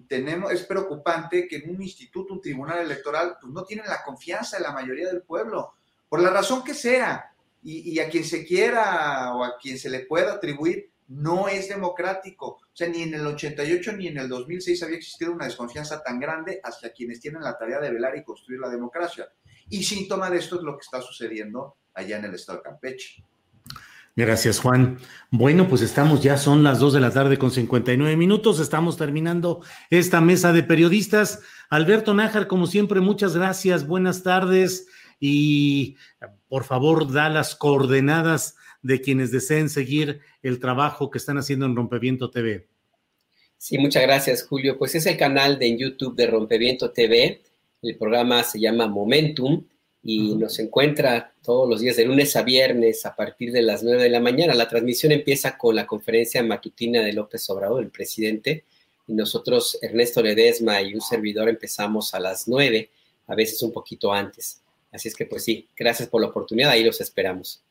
tenemos, es preocupante que en un instituto, un tribunal electoral, pues no tienen la confianza de la mayoría del pueblo, por la razón que sea, y, y a quien se quiera o a quien se le pueda atribuir, no es democrático. O sea, ni en el 88 ni en el 2006 había existido una desconfianza tan grande hacia quienes tienen la tarea de velar y construir la democracia. Y síntoma de esto es lo que está sucediendo allá en el estado de Campeche. Gracias, Juan. Bueno, pues estamos ya, son las 2 de la tarde con 59 minutos. Estamos terminando esta mesa de periodistas. Alberto Nájar, como siempre, muchas gracias. Buenas tardes. Y por favor, da las coordenadas de quienes deseen seguir el trabajo que están haciendo en Rompeviento TV. Sí, muchas gracias, Julio. Pues es el canal de YouTube de Rompeviento TV. El programa se llama Momentum y nos encuentra todos los días de lunes a viernes a partir de las 9 de la mañana. La transmisión empieza con la conferencia matutina de López Obrador, el presidente, y nosotros, Ernesto Ledesma y un servidor, empezamos a las 9, a veces un poquito antes. Así es que pues sí, gracias por la oportunidad, ahí los esperamos.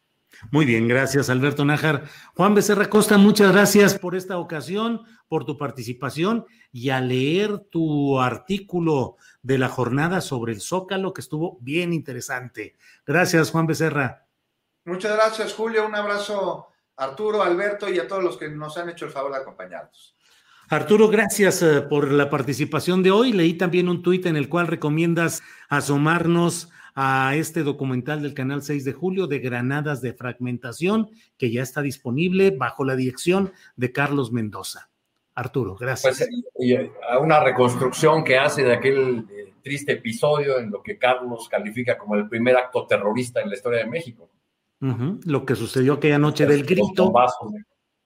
Muy bien, gracias Alberto Nájar. Juan Becerra Costa, muchas gracias por esta ocasión, por tu participación y a leer tu artículo de la jornada sobre el Zócalo, que estuvo bien interesante. Gracias, Juan Becerra. Muchas gracias, Julio. Un abrazo a Arturo, Alberto y a todos los que nos han hecho el favor de acompañarnos. Arturo, gracias eh, por la participación de hoy. Leí también un tuit en el cual recomiendas asomarnos a este documental del canal 6 de julio de Granadas de Fragmentación, que ya está disponible bajo la dirección de Carlos Mendoza. Arturo, gracias. Pues, eh, a una reconstrucción que hace de aquel eh, triste episodio en lo que Carlos califica como el primer acto terrorista en la historia de México. Lo que sucedió aquella noche del grito.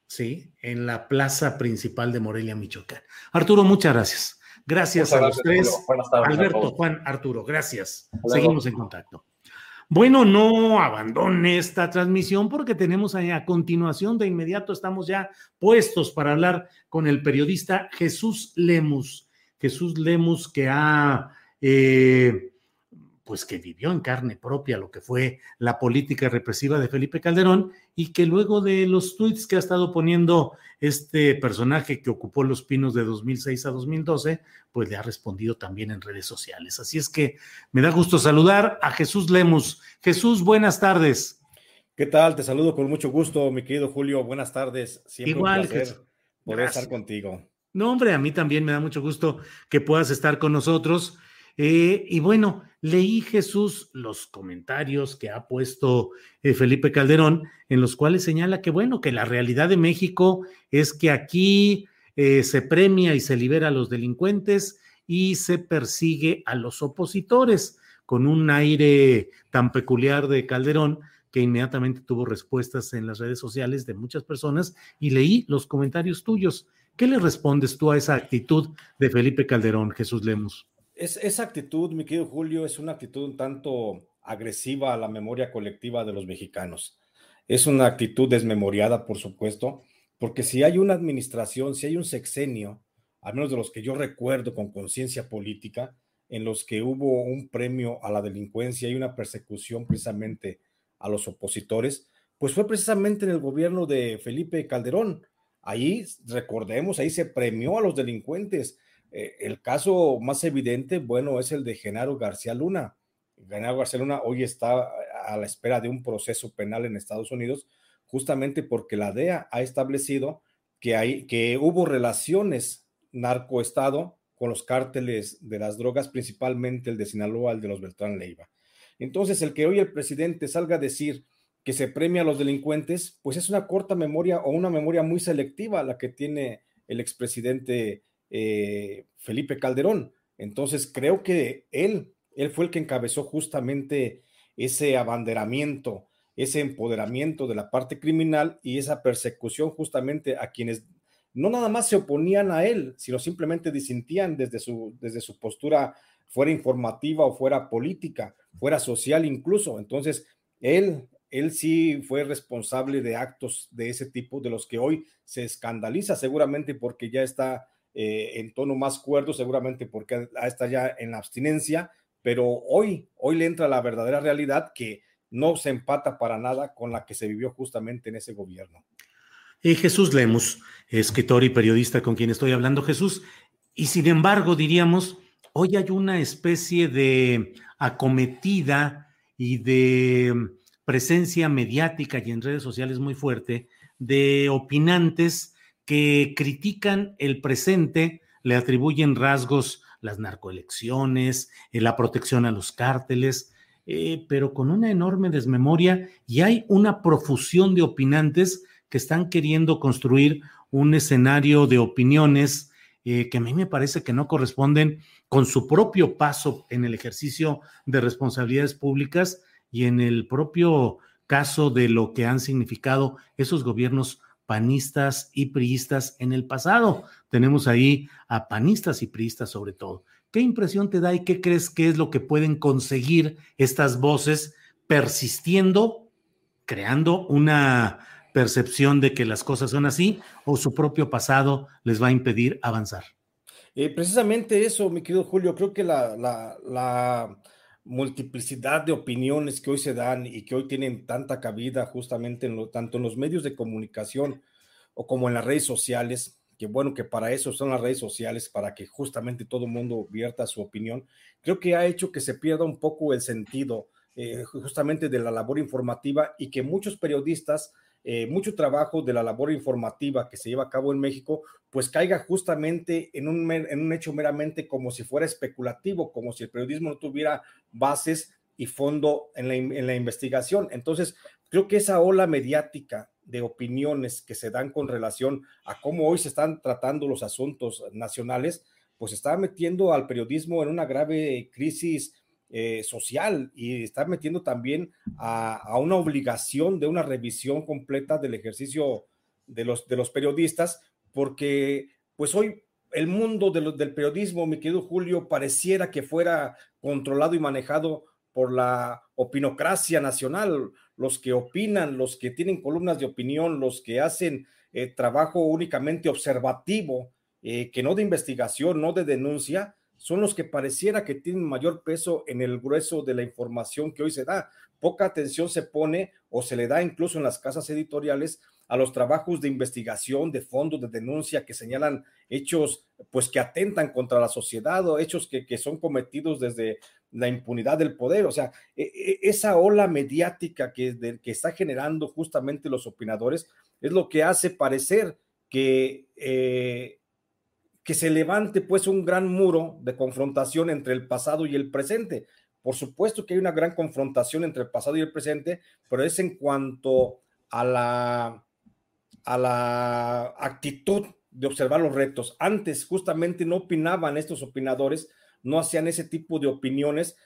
Sí, en la plaza principal de Morelia, Michoacán. Arturo, muchas gracias. Gracias a los tres. Alberto, Juan, Arturo, gracias. Seguimos en contacto. Bueno, no abandone esta transmisión porque tenemos a continuación, de inmediato estamos ya puestos para hablar con el periodista Jesús Lemus. Jesús Lemus que ha eh, pues que vivió en carne propia lo que fue la política represiva de Felipe Calderón y que luego de los tweets que ha estado poniendo este personaje que ocupó los pinos de 2006 a 2012, pues le ha respondido también en redes sociales. Así es que me da gusto saludar a Jesús Lemus. Jesús, buenas tardes. ¿Qué tal? Te saludo con mucho gusto, mi querido Julio. Buenas tardes. Siempre Igual, un placer poder estar contigo. No, hombre, a mí también me da mucho gusto que puedas estar con nosotros. Eh, y bueno, leí Jesús los comentarios que ha puesto eh, Felipe Calderón, en los cuales señala que bueno, que la realidad de México es que aquí eh, se premia y se libera a los delincuentes y se persigue a los opositores, con un aire tan peculiar de Calderón que inmediatamente tuvo respuestas en las redes sociales de muchas personas y leí los comentarios tuyos. ¿Qué le respondes tú a esa actitud de Felipe Calderón, Jesús Lemos? esa actitud, mi querido Julio, es una actitud un tanto agresiva a la memoria colectiva de los mexicanos. Es una actitud desmemoriada, por supuesto, porque si hay una administración, si hay un sexenio, al menos de los que yo recuerdo con conciencia política, en los que hubo un premio a la delincuencia y una persecución precisamente a los opositores, pues fue precisamente en el gobierno de Felipe Calderón. Ahí, recordemos, ahí se premió a los delincuentes, Eh, el caso más evidente, bueno, es el de Genaro García Luna. Genaro García Luna hoy está a la espera de un proceso penal en Estados Unidos, justamente porque la DEA ha establecido que, hay, que hubo relaciones narcoestado con los cárteles de las drogas, principalmente el de Sinaloa, el de los Beltrán Leiva. Entonces, el que hoy el presidente salga a decir que se premia a los delincuentes, pues es una corta memoria o una memoria muy selectiva la que tiene el expresidente eh, Felipe Calderón. Entonces, creo que él, él fue el que encabezó justamente ese abanderamiento, ese empoderamiento de la parte criminal y esa persecución justamente a quienes no nada más se oponían a él, sino simplemente disentían desde su, desde su postura, fuera informativa o fuera política, fuera social incluso. Entonces, él, él sí fue responsable de actos de ese tipo, de los que hoy se escandaliza seguramente porque ya está eh, en tono más cuerdo, seguramente porque está ya en la abstinencia, pero hoy, hoy le entra la verdadera realidad que no se empata para nada con la que se vivió justamente en ese gobierno. Y Jesús Lemus, escritor y periodista con quien estoy hablando, Jesús, y sin embargo diríamos, hoy hay una especie de acometida y de presencia mediática y en redes sociales muy fuerte de opinantes que critican el presente, le atribuyen rasgos las narcoelecciones, eh, la protección a los cárteles, eh, pero con una enorme desmemoria y hay una profusión de opinantes que están queriendo construir un escenario de opiniones eh, que a mí me parece que no corresponden con su propio paso en el ejercicio de responsabilidades públicas y en el propio caso de lo que han significado esos gobiernos panistas y priistas en el pasado. Tenemos ahí a panistas y priistas sobre todo. ¿Qué impresión te da y qué crees que es lo que pueden conseguir estas voces persistiendo, creando una percepción de que las cosas son así o su propio pasado les va a impedir avanzar? Eh, precisamente eso, mi querido Julio, creo que la, la multiplicidad de opiniones que hoy se dan y que hoy tienen tanta cabida justamente tanto en los medios de comunicación o como en las redes sociales, que bueno, que para eso son las redes sociales, para que justamente todo el mundo vierta su opinión, creo que ha hecho que se pierda un poco el sentido eh, justamente de la labor informativa y que muchos periodistas eh, mucho trabajo de la labor informativa que se lleva a cabo en México, pues caiga justamente en un, en un hecho meramente como si fuera especulativo, como si el periodismo no tuviera bases y fondo en la, en la investigación. Entonces, creo que esa ola mediática de opiniones que se dan con relación a cómo hoy se están tratando los asuntos nacionales, pues está metiendo al periodismo en una grave crisis eh, social y está metiendo también a, una obligación de una revisión completa del ejercicio de los, de los periodistas, porque pues hoy el mundo del periodismo, mi querido Julio, pareciera que fuera controlado y manejado por la opinocracia nacional, los que opinan, los que tienen columnas de opinión, los que hacen eh, trabajo únicamente observativo, eh, que no de investigación, no de denuncia, son los que pareciera que tienen mayor peso en el grueso de la información que hoy se da. Poca atención se pone o se le da incluso en las casas editoriales a los trabajos de investigación, de fondo, de denuncia que señalan hechos pues que atentan contra la sociedad o hechos que, que son cometidos desde la impunidad del poder. O sea, e, e, esa ola mediática que, que está generando justamente los opinadores es lo que hace parecer que eh, que se levante pues un gran muro de confrontación entre el pasado y el presente. Por supuesto que hay una gran confrontación entre el pasado y el presente, pero es en cuanto a la, a la actitud de observar los retos. Antes justamente no opinaban estos opinadores, no hacían ese tipo de opiniones,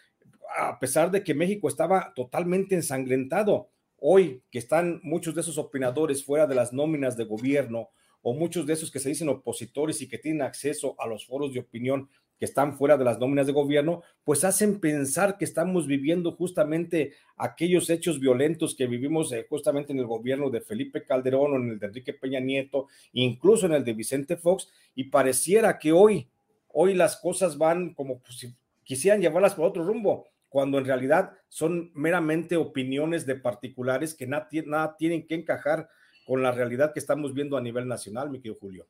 a pesar de que México estaba totalmente ensangrentado. Hoy que están muchos de esos opinadores fuera de las nóminas de gobierno, o muchos de esos que se dicen opositores y que tienen acceso a los foros de opinión que están fuera de las nóminas de gobierno, pues hacen pensar que estamos viviendo justamente aquellos hechos violentos que vivimos eh, justamente en el gobierno de Felipe Calderón o en el de Enrique Peña Nieto, incluso en el de Vicente Fox, y pareciera que hoy, hoy las cosas van como si quisieran llevarlas por otro rumbo, cuando en realidad son meramente opiniones de particulares que nada, nada tienen que encajar con la realidad que estamos viendo a nivel nacional, mi querido Julio.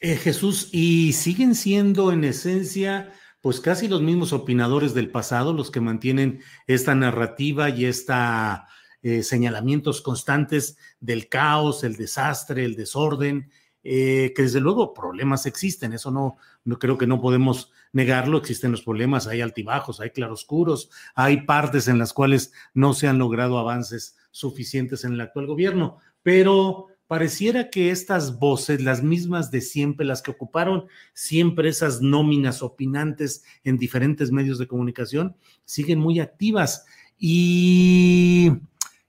Eh, Jesús, y siguen siendo en esencia, pues casi los mismos opinadores del pasado, los que mantienen esta narrativa y esta eh, señalamientos constantes del caos, el desastre, el desorden, eh, que desde luego problemas existen, eso no, no creo que no podemos negarlo, existen los problemas, hay altibajos, hay claroscuros, hay partes en las cuales no se han logrado avances suficientes en el actual gobierno, pero pareciera que estas voces, las mismas de siempre, las que ocuparon siempre esas nóminas opinantes en diferentes medios de comunicación, siguen muy activas. Y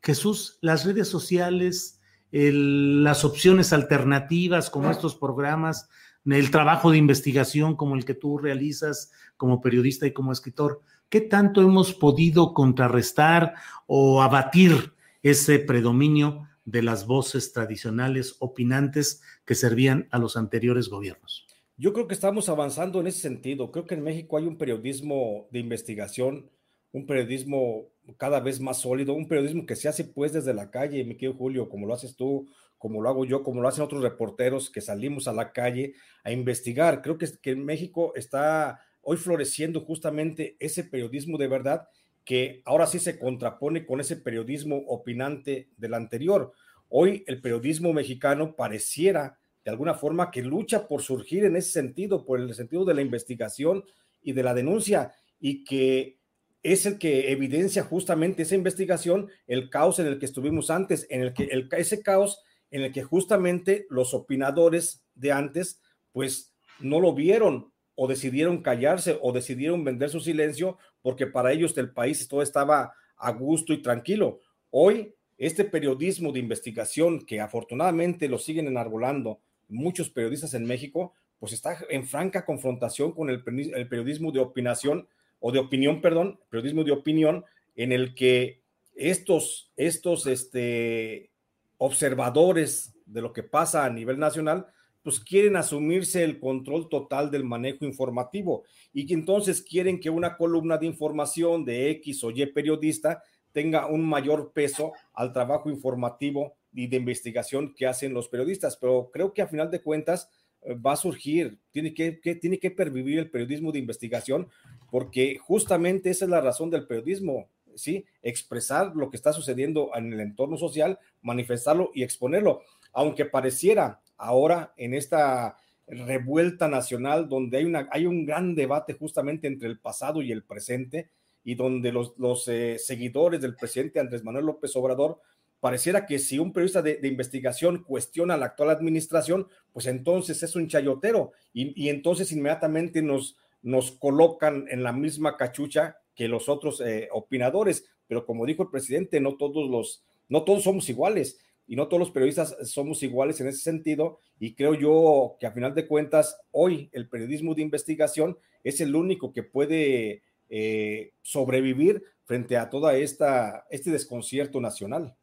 Jesús, las redes sociales, las opciones alternativas como estos programas, el trabajo de investigación como el que tú realizas como periodista y como escritor, ¿qué tanto hemos podido contrarrestar o abatir ese predominio de las voces tradicionales opinantes que servían a los anteriores gobiernos. Yo creo que estamos avanzando en ese sentido. Creo que en México hay un periodismo de investigación, un periodismo cada vez más sólido, un periodismo que se hace pues desde la calle, mi querido Julio, como lo haces tú, como lo hago yo, como lo hacen otros reporteros que salimos a la calle a investigar. Creo que, que en México está hoy floreciendo justamente ese periodismo de verdad que ahora sí se contrapone con ese periodismo opinante del anterior. Hoy el periodismo mexicano pareciera de alguna forma que lucha por surgir en ese sentido, por el sentido de la investigación y de la denuncia, y que es el que evidencia justamente esa investigación, el caos en el que estuvimos antes, en el que ese caos en el que justamente los opinadores de antes, pues no lo vieron o decidieron callarse o decidieron vender su silencio porque para ellos el país todo estaba a gusto y tranquilo. Hoy, este periodismo de investigación que afortunadamente lo siguen enarbolando muchos periodistas en México, pues está en franca confrontación con el, periodismo de opinación o de opinión, perdón, periodismo de opinión, en el que estos, estos este, observadores de lo que pasa a nivel nacional, pues quieren asumirse el control total del manejo informativo y que entonces quieren que una columna de información de X o Y periodista tenga un mayor peso al trabajo informativo y de investigación que hacen los periodistas. Pero creo que a final de cuentas eh, va a surgir, tiene que, tiene que pervivir el periodismo de investigación, porque justamente esa es la razón del periodismo, ¿sí? Expresar lo que está sucediendo en el entorno social, manifestarlo y exponerlo, aunque pareciera ahora en esta revuelta nacional donde hay, una, hay un gran debate justamente entre el pasado y el presente y donde los, eh, seguidores del presidente Andrés Manuel López Obrador pareciera que si un periodista de, investigación cuestiona la actual administración, pues entonces es un chayotero y, entonces inmediatamente nos, nos colocan en la misma cachucha que los otros eh, opinadores. Pero como dijo el presidente, no todos los, no todos somos iguales y no todos los periodistas somos iguales en ese sentido y creo yo que a final de cuentas hoy el periodismo de investigación es el único que puede eh, sobrevivir frente a toda esta este desconcierto nacional.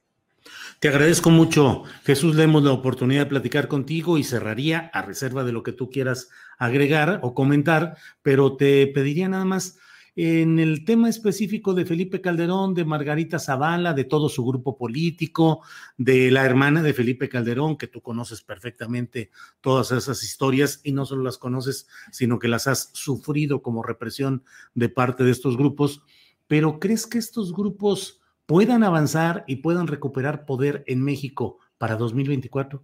Te agradezco mucho, Jesús. Le demos la oportunidad de platicar contigo y cerraría a reserva de lo que tú quieras agregar o comentar, pero te pediría nada más en el tema específico de Felipe Calderón, de Margarita Zavala, de todo su grupo político, de la hermana de Felipe Calderón, que tú conoces perfectamente todas esas historias y no solo las conoces, sino que las has sufrido como represión de parte de estos grupos. Pero ¿crees que estos grupos puedan avanzar y puedan recuperar poder en México para 2024?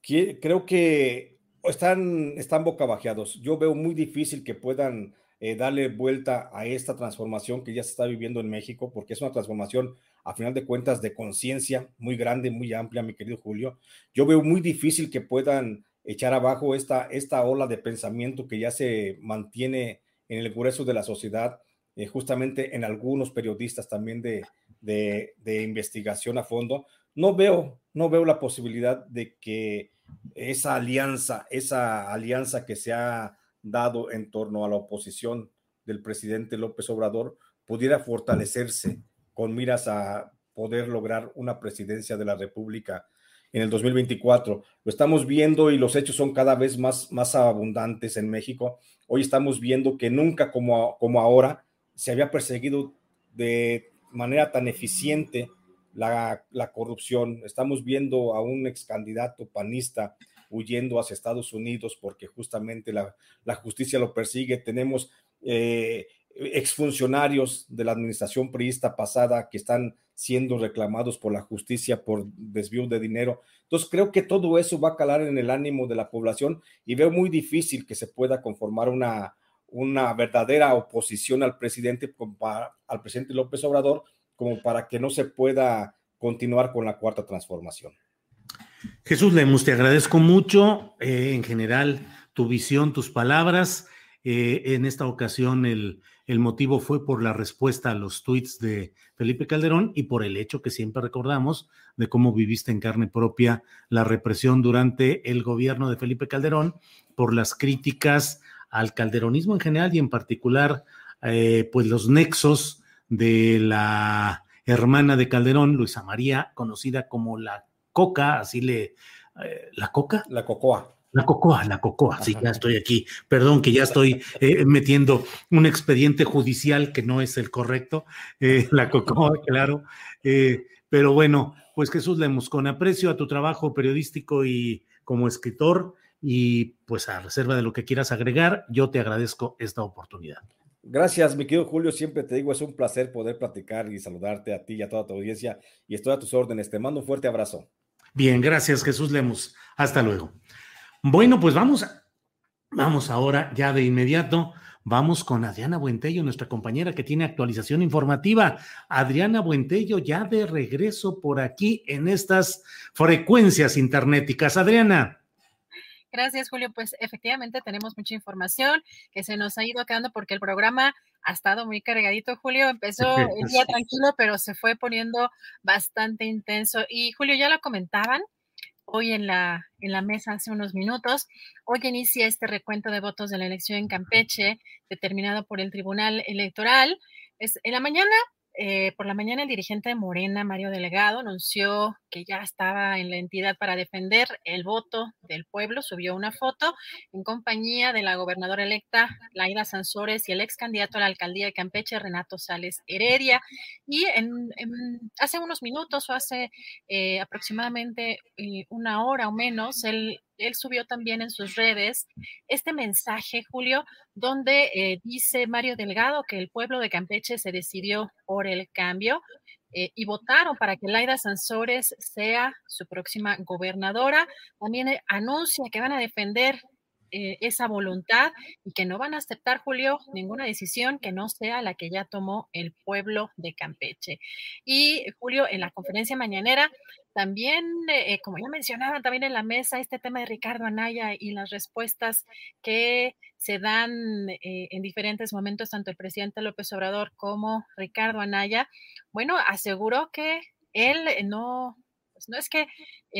Creo que están, están bocabajeados. Yo veo muy difícil que puedan eh, darle vuelta a esta transformación que ya se está viviendo en México, porque es una transformación, a final de cuentas, de conciencia muy grande, muy amplia, mi querido Julio. Yo veo muy difícil que puedan echar abajo esta, esta ola de pensamiento que ya se mantiene en el grueso de la sociedad, eh, justamente en algunos periodistas también de, de, de, investigación a fondo. No veo, no veo la posibilidad de que esa alianza, esa alianza que se ha dado en torno a la oposición del presidente López Obrador pudiera fortalecerse con miras a poder lograr una presidencia de la República en el 2024. Lo estamos viendo y los hechos son cada vez más, más abundantes en México. Hoy estamos viendo que nunca como, como ahora se había perseguido de manera tan eficiente la, la corrupción. Estamos viendo a un ex candidato panista huyendo hacia Estados Unidos porque justamente la, justicia lo persigue. Tenemos eh, exfuncionarios de la administración priista pasada que están siendo reclamados por la justicia por desvío de dinero. Entonces creo que todo eso va a calar en el ánimo de la población y veo muy difícil que se pueda conformar una, una verdadera oposición al presidente, al presidente López Obrador, como para que no se pueda continuar con la cuarta transformación. Jesús Lemus, te agradezco mucho eh, en general tu visión, tus palabras. Eh, en esta ocasión el, el, motivo fue por la respuesta a los tweets de Felipe Calderón y por el hecho que siempre recordamos de cómo viviste en carne propia la represión durante el gobierno de Felipe Calderón, por las críticas al calderonismo en general y en particular, eh, pues los nexos de la hermana de Calderón, Luisa María, conocida como la Coca, así le... Eh, ¿La Coca? La Cocoa. La cocoa, la cocoa, sí, ya estoy aquí. Perdón que ya estoy eh, metiendo un expediente judicial que no es el correcto. la cocoa, claro. pero bueno, pues Jesús Lemos, con aprecio a tu trabajo periodístico y como escritor, y pues a reserva de lo que quieras agregar, yo te agradezco esta oportunidad. Gracias, mi querido Julio. Siempre te digo, es un placer poder platicar y saludarte a ti y a toda tu audiencia. Y estoy a tus órdenes. Te mando un fuerte abrazo. Bien, gracias, Jesús Lemos. Hasta luego. Bueno, pues vamos, vamos ahora ya de inmediato. Vamos con Adriana Buentello, nuestra compañera que tiene actualización informativa. Adriana Buentello ya de regreso por aquí en estas frecuencias internéticas. Adriana. Gracias, Julio. Pues efectivamente tenemos mucha información que se nos ha ido quedando porque el programa ha estado muy cargadito, Julio. Empezó el día tranquilo, pero se fue poniendo bastante intenso. Y Julio, ya lo comentaban hoy en la, en la mesa hace unos minutos. Hoy inicia este recuento de votos de la elección en Campeche, determinado por el Tribunal Electoral. Es, en la mañana eh, por la mañana el dirigente de Morena, Mario Delegado, anunció que ya estaba en la entidad para defender el voto del pueblo. Subió una foto en compañía de la gobernadora electa Laida Sansores y el ex candidato a la alcaldía de Campeche, Renato Sales Heredia. Y en, hace unos minutos o hace eh, aproximadamente eh, una hora o menos, él él subió también en sus redes este mensaje, Julio, donde eh, dice Mario Delgado que el pueblo de Campeche se decidió por el cambio eh, y votaron para que Laida Sansores sea su próxima gobernadora. También eh, anuncia que van a defender esa voluntad y que no van a aceptar, Julio, ninguna decisión que no sea la que ya tomó el pueblo de Campeche. Y Julio, en la conferencia mañanera, también, eh, como ya mencionaba también en la mesa, este tema de Ricardo Anaya y las respuestas que se dan eh, en diferentes momentos, tanto el presidente López Obrador como Ricardo Anaya, bueno, aseguró que él eh, no, no es que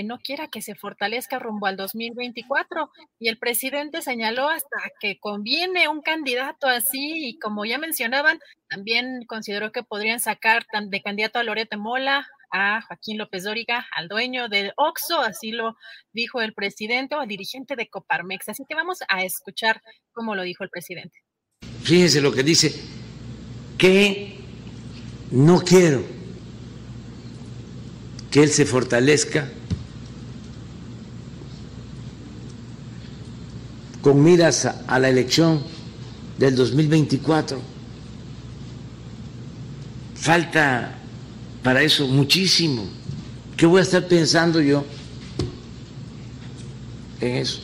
no quiera que se fortalezca rumbo al 2024 y el presidente señaló hasta que conviene un candidato así y como ya mencionaban, también consideró que podrían sacar de candidato a Lorete Mola, a Joaquín López Dóriga, al dueño del OXO, así lo dijo el presidente o al dirigente de Coparmex. Así que vamos a escuchar cómo lo dijo el presidente. Fíjense lo que dice, que no quiero que él se fortalezca con miras a, la elección del 2024. Falta para eso muchísimo. ¿Qué voy a estar pensando yo en eso?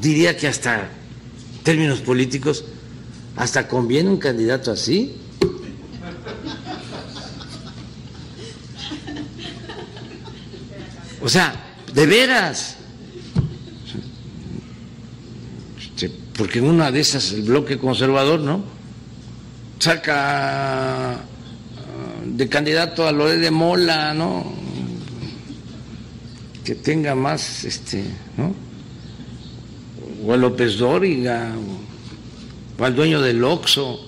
Diría que hasta términos políticos, hasta conviene un candidato así. O sea, de veras. Porque en una de esas el bloque conservador, ¿no? Saca de candidato a Lore de Mola, ¿no? Que tenga más, este, ¿no? O a López Dóriga, o al dueño del Oxo.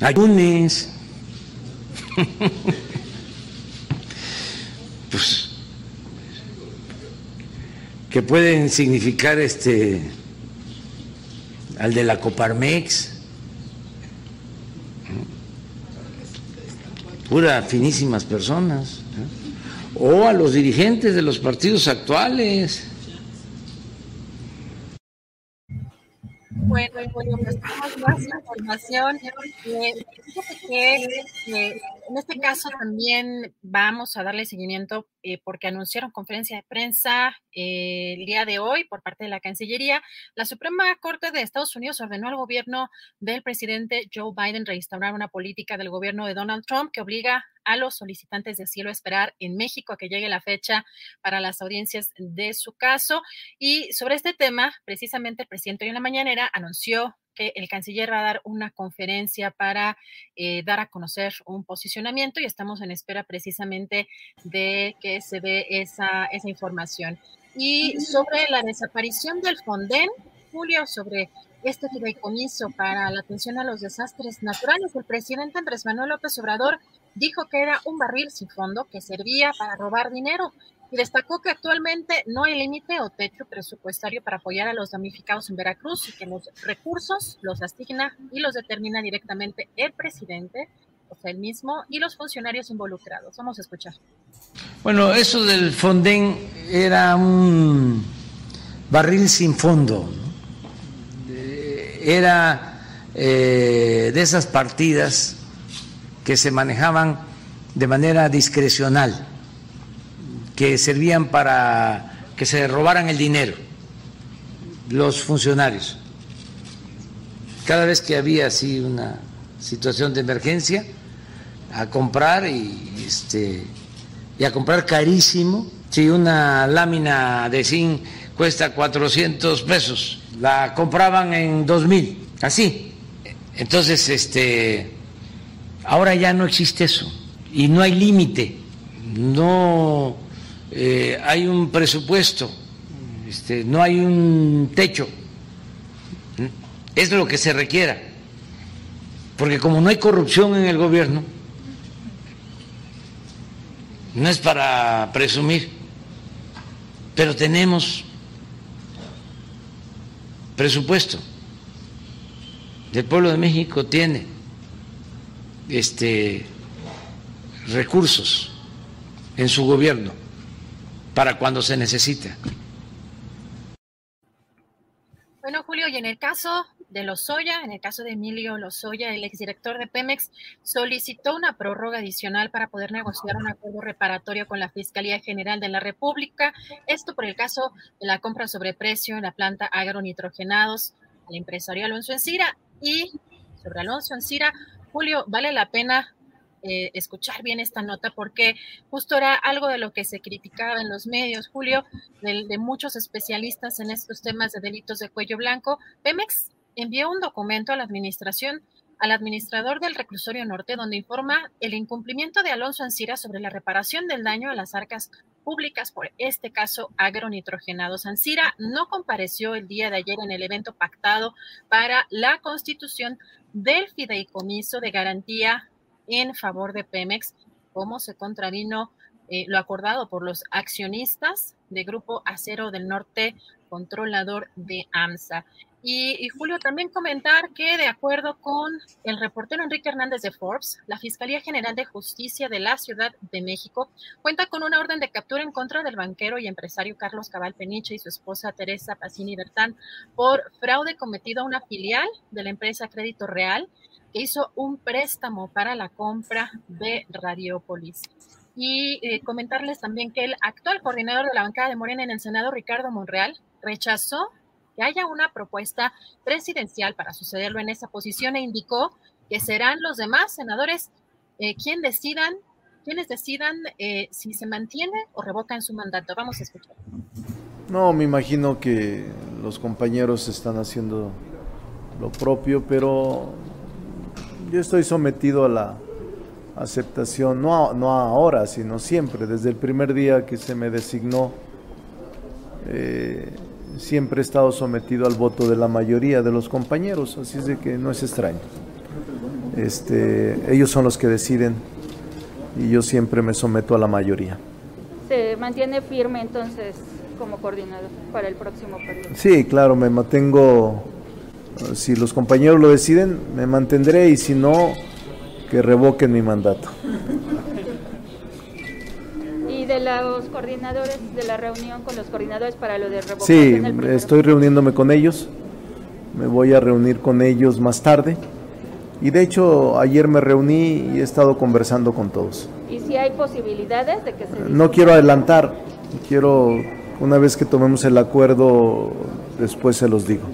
Ayunes. Pues que pueden significar este al de la Coparmex puras finísimas personas, o a los dirigentes de los partidos actuales. Bueno, bueno, pues tenemos más información. Eh, eh, en este caso también vamos a darle seguimiento eh, porque anunciaron conferencia de prensa eh, el día de hoy por parte de la Cancillería. La Suprema Corte de Estados Unidos ordenó al gobierno del presidente Joe Biden reinstaurar una política del gobierno de Donald Trump que obliga a los solicitantes de asilo a esperar en México a que llegue la fecha para las audiencias de su caso. Y sobre este tema, precisamente el presidente hoy en la mañanera anunció que el canciller va a dar una conferencia para eh, dar a conocer un posicionamiento y estamos en espera precisamente de que se dé esa, esa información. Y sobre la desaparición del Fonden, Julio, sobre este fideicomiso para la atención a los desastres naturales, el presidente Andrés Manuel López Obrador dijo que era un barril sin fondo que servía para robar dinero y destacó que actualmente no hay límite o techo presupuestario para apoyar a los damnificados en Veracruz y que los recursos los asigna y los determina directamente el presidente, o sea, el mismo, y los funcionarios involucrados. Vamos a escuchar. Bueno, eso del Fonden era un barril sin fondo, era eh, de esas partidas que se manejaban de manera discrecional que servían para que se robaran el dinero los funcionarios. Cada vez que había así una situación de emergencia, a comprar y, este, y a comprar carísimo. Si una lámina de zinc cuesta 400 pesos, la compraban en 2000, así. Entonces, este, ahora ya no existe eso. Y no hay límite, no eh, hay un presupuesto, este, no hay un techo, es lo que se requiera, porque como no hay corrupción en el gobierno, no es para presumir, pero tenemos presupuesto. El pueblo de México tiene este recursos en su gobierno para cuando se necesite. Bueno, Julio, y en el caso de Lozoya, en el caso de Emilio Lozoya, el exdirector de Pemex, solicitó una prórroga adicional para poder negociar un acuerdo reparatorio con la Fiscalía General de la República. Esto por el caso de la compra sobre precio en la planta agronitrogenados al empresario Alonso Encira. Y sobre Alonso Encira, Julio, vale la pena eh, escuchar bien esta nota porque justo era algo de lo que se criticaba en los medios, Julio, de, muchos especialistas en estos temas de delitos de cuello blanco. Pemex envió un documento a la administración al administrador del reclusorio norte, donde informa el incumplimiento de Alonso Ancira sobre la reparación del daño a las arcas públicas por este caso agronitrogenado. Ancira no compareció el día de ayer en el evento pactado para la constitución del fideicomiso de garantía en favor de Pemex, cómo se contravino eh, lo acordado por los accionistas de Grupo Acero del Norte, controlador de AMSA. Y, Julio, también comentar que de acuerdo con el reportero Enrique Hernández de Forbes, la Fiscalía General de Justicia de la Ciudad de México cuenta con una orden de captura en contra del banquero y empresario Carlos Cabal Peniche y su esposa Teresa Pacini Bertán por fraude cometido a una filial de la empresa Crédito Real hizo un préstamo para la compra de Radiopolis. Y eh, comentarles también que el actual coordinador de la bancada de Morena en el Senado, Ricardo Monreal, rechazó que haya una propuesta presidencial para sucederlo en esa posición e indicó que serán los demás senadores eh, quien decidan, quienes decidan eh, si se mantiene o revocan su mandato. Vamos a escuchar. No, me imagino que los compañeros están haciendo lo propio, pero yo estoy sometido a la aceptación, no, no ahora, sino siempre, desde el primer día que se me designó, eh, siempre he estado sometido al voto de la mayoría de los compañeros, así es de que no es extraño. Este, ellos son los que deciden y yo siempre me someto a la mayoría. ¿Se mantiene firme entonces como coordinador para el próximo periodo? Sí, claro, me mantengo si los compañeros lo deciden, me mantendré y si no, que revoquen mi mandato. De los coordinadores, de la reunión con los coordinadores para lo de revocación Sí, estoy reuniéndome con ellos. Me voy a reunir con ellos más tarde. Y de hecho, ayer me reuní y he estado conversando con todos. Y si hay posibilidades de que se No quiero adelantar, quiero, una vez que tomemos el acuerdo, después se los digo.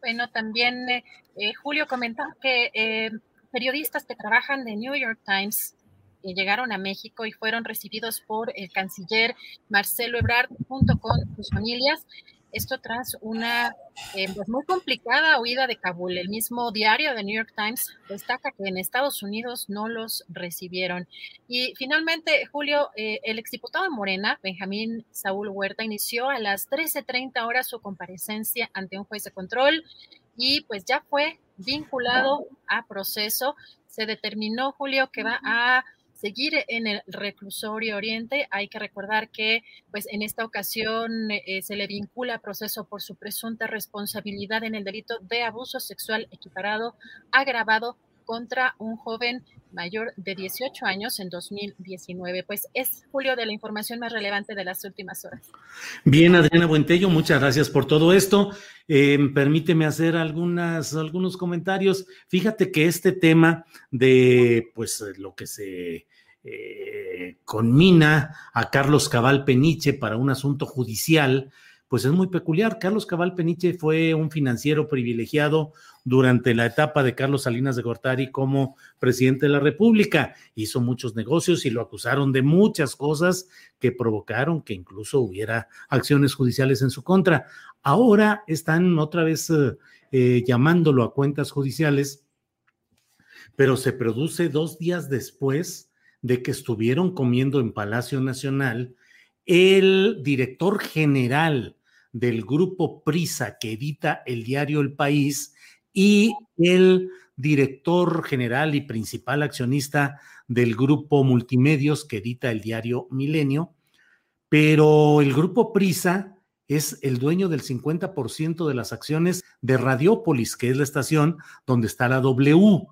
Bueno, también eh, eh, Julio comentó que eh, periodistas que trabajan de New York Times llegaron a México y fueron recibidos por el canciller Marcelo Ebrard junto con sus familias. Esto tras una eh, pues muy complicada huida de Kabul. El mismo diario de New York Times destaca que en Estados Unidos no los recibieron. Y finalmente, Julio, eh, el exdiputado de Morena, Benjamín Saúl Huerta, inició a las 13.30 horas su comparecencia ante un juez de control y pues ya fue vinculado a proceso. Se determinó, Julio, que va a seguir en el reclusorio oriente. Hay que recordar que pues en esta ocasión eh, se le vincula a proceso por su presunta responsabilidad en el delito de abuso sexual equiparado agravado contra un joven mayor de 18 años en 2019. Pues es, Julio, de la información más relevante de las últimas horas. Bien, Adriana Buentello, muchas gracias por todo esto. Eh, permíteme hacer algunas, algunos comentarios. Fíjate que este tema de pues lo que se eh, conmina a Carlos Cabal Peniche para un asunto judicial, pues es muy peculiar. Carlos Cabal Peniche fue un financiero privilegiado durante la etapa de Carlos Salinas de Gortari como presidente de la República. Hizo muchos negocios y lo acusaron de muchas cosas que provocaron que incluso hubiera acciones judiciales en su contra. Ahora están otra vez eh, eh, llamándolo a cuentas judiciales, pero se produce dos días después de que estuvieron comiendo en Palacio Nacional el director general del grupo Prisa que edita el diario El País y el director general y principal accionista del grupo Multimedios que edita el diario Milenio, pero el grupo Prisa es el dueño del 50% de las acciones de Radiópolis, que es la estación donde está la W.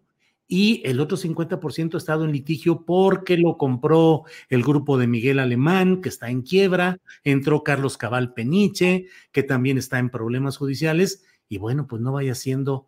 Y el otro 50% ha estado en litigio porque lo compró el grupo de Miguel Alemán, que está en quiebra, entró Carlos Cabal Peniche, que también está en problemas judiciales, y bueno, pues no vaya siendo,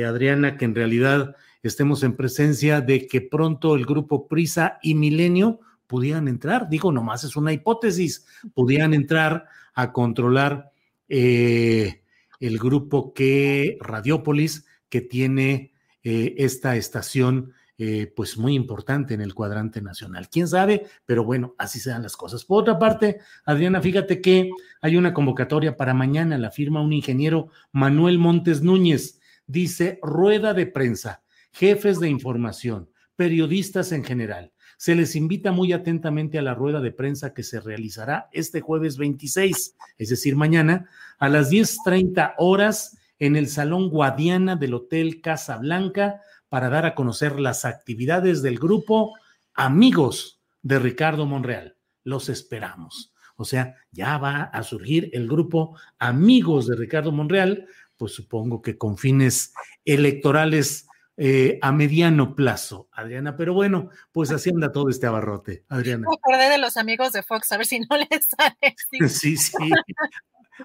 eh, Adriana, que en realidad estemos en presencia de que pronto el grupo Prisa y Milenio pudieran entrar, digo, nomás es una hipótesis, pudieran entrar a controlar eh, el grupo que Radiópolis, que tiene eh, esta estación, eh, pues muy importante en el cuadrante nacional. ¿Quién sabe? Pero bueno, así se dan las cosas. Por otra parte, Adriana, fíjate que hay una convocatoria para mañana, la firma un ingeniero Manuel Montes Núñez. Dice, rueda de prensa, jefes de información, periodistas en general. Se les invita muy atentamente a la rueda de prensa que se realizará este jueves 26, es decir, mañana, a las 10.30 horas en el Salón Guadiana del Hotel Casa Blanca para dar a conocer las actividades del grupo Amigos de Ricardo Monreal. Los esperamos. O sea, ya va a surgir el grupo Amigos de Ricardo Monreal, pues supongo que con fines electorales eh, a mediano plazo, Adriana. Pero bueno, pues así anda todo este abarrote, Adriana. Me acordé de los amigos de Fox, a ver si no les sale. Sí, sí.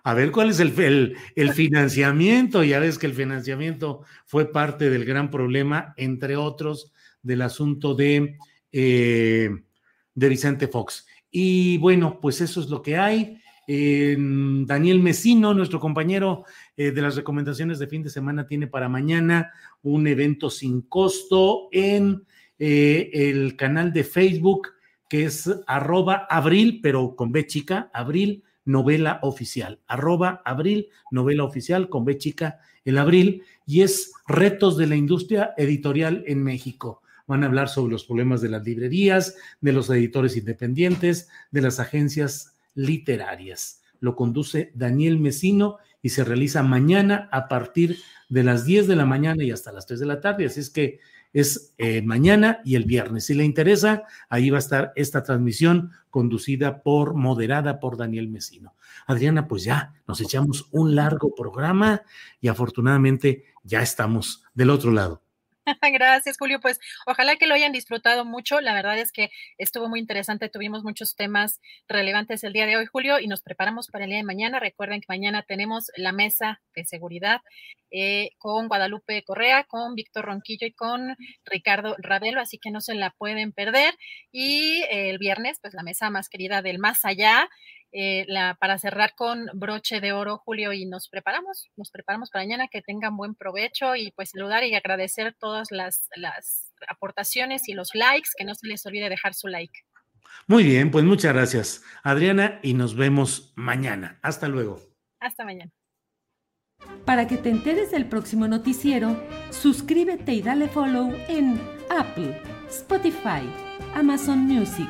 A ver cuál es el, el, el, financiamiento. Ya ves que el financiamiento fue parte del gran problema, entre otros, del asunto de, eh, de Vicente Fox. Y bueno, pues eso es lo que hay. Daniel Mesino, nuestro compañero eh, de las recomendaciones de fin de semana, tiene para mañana un evento sin costo en eh, el canal de Facebook que es arroba abril, pero con B chica, abril novela oficial, arroba abril novela oficial con B chica el abril, y es retos de la industria editorial en México. Van a hablar sobre los problemas de las librerías, de los editores independientes, de las agencias literarias. Lo conduce Daniel Mesino y se realiza mañana a partir de las 10 de la mañana y hasta las 3 de la tarde. Así es que es eh, mañana y el viernes. Si le interesa, ahí va a estar esta transmisión conducida por, moderada por Daniel Mesino. Adriana, pues ya nos echamos un largo programa y afortunadamente ya estamos del otro lado. Gracias, Julio. Pues ojalá que lo hayan disfrutado mucho. La verdad es que estuvo muy interesante. Tuvimos muchos temas relevantes el día de hoy, Julio, y nos preparamos para el día de mañana. Recuerden que mañana tenemos la mesa de seguridad eh, con Guadalupe Correa, con Víctor Ronquillo y con Ricardo Ravelo, así que no se la pueden perder. Y el viernes, pues la mesa más querida del más allá. Eh, la, para cerrar con broche de oro, Julio, y nos preparamos, nos preparamos para mañana, que tengan buen provecho y pues saludar y agradecer todas las, las aportaciones y los likes, que no se les olvide dejar su like. Muy bien, pues muchas gracias, Adriana, y nos vemos mañana. Hasta luego. Hasta mañana. Para que te enteres del próximo noticiero, suscríbete y dale follow en Apple, Spotify, Amazon Music,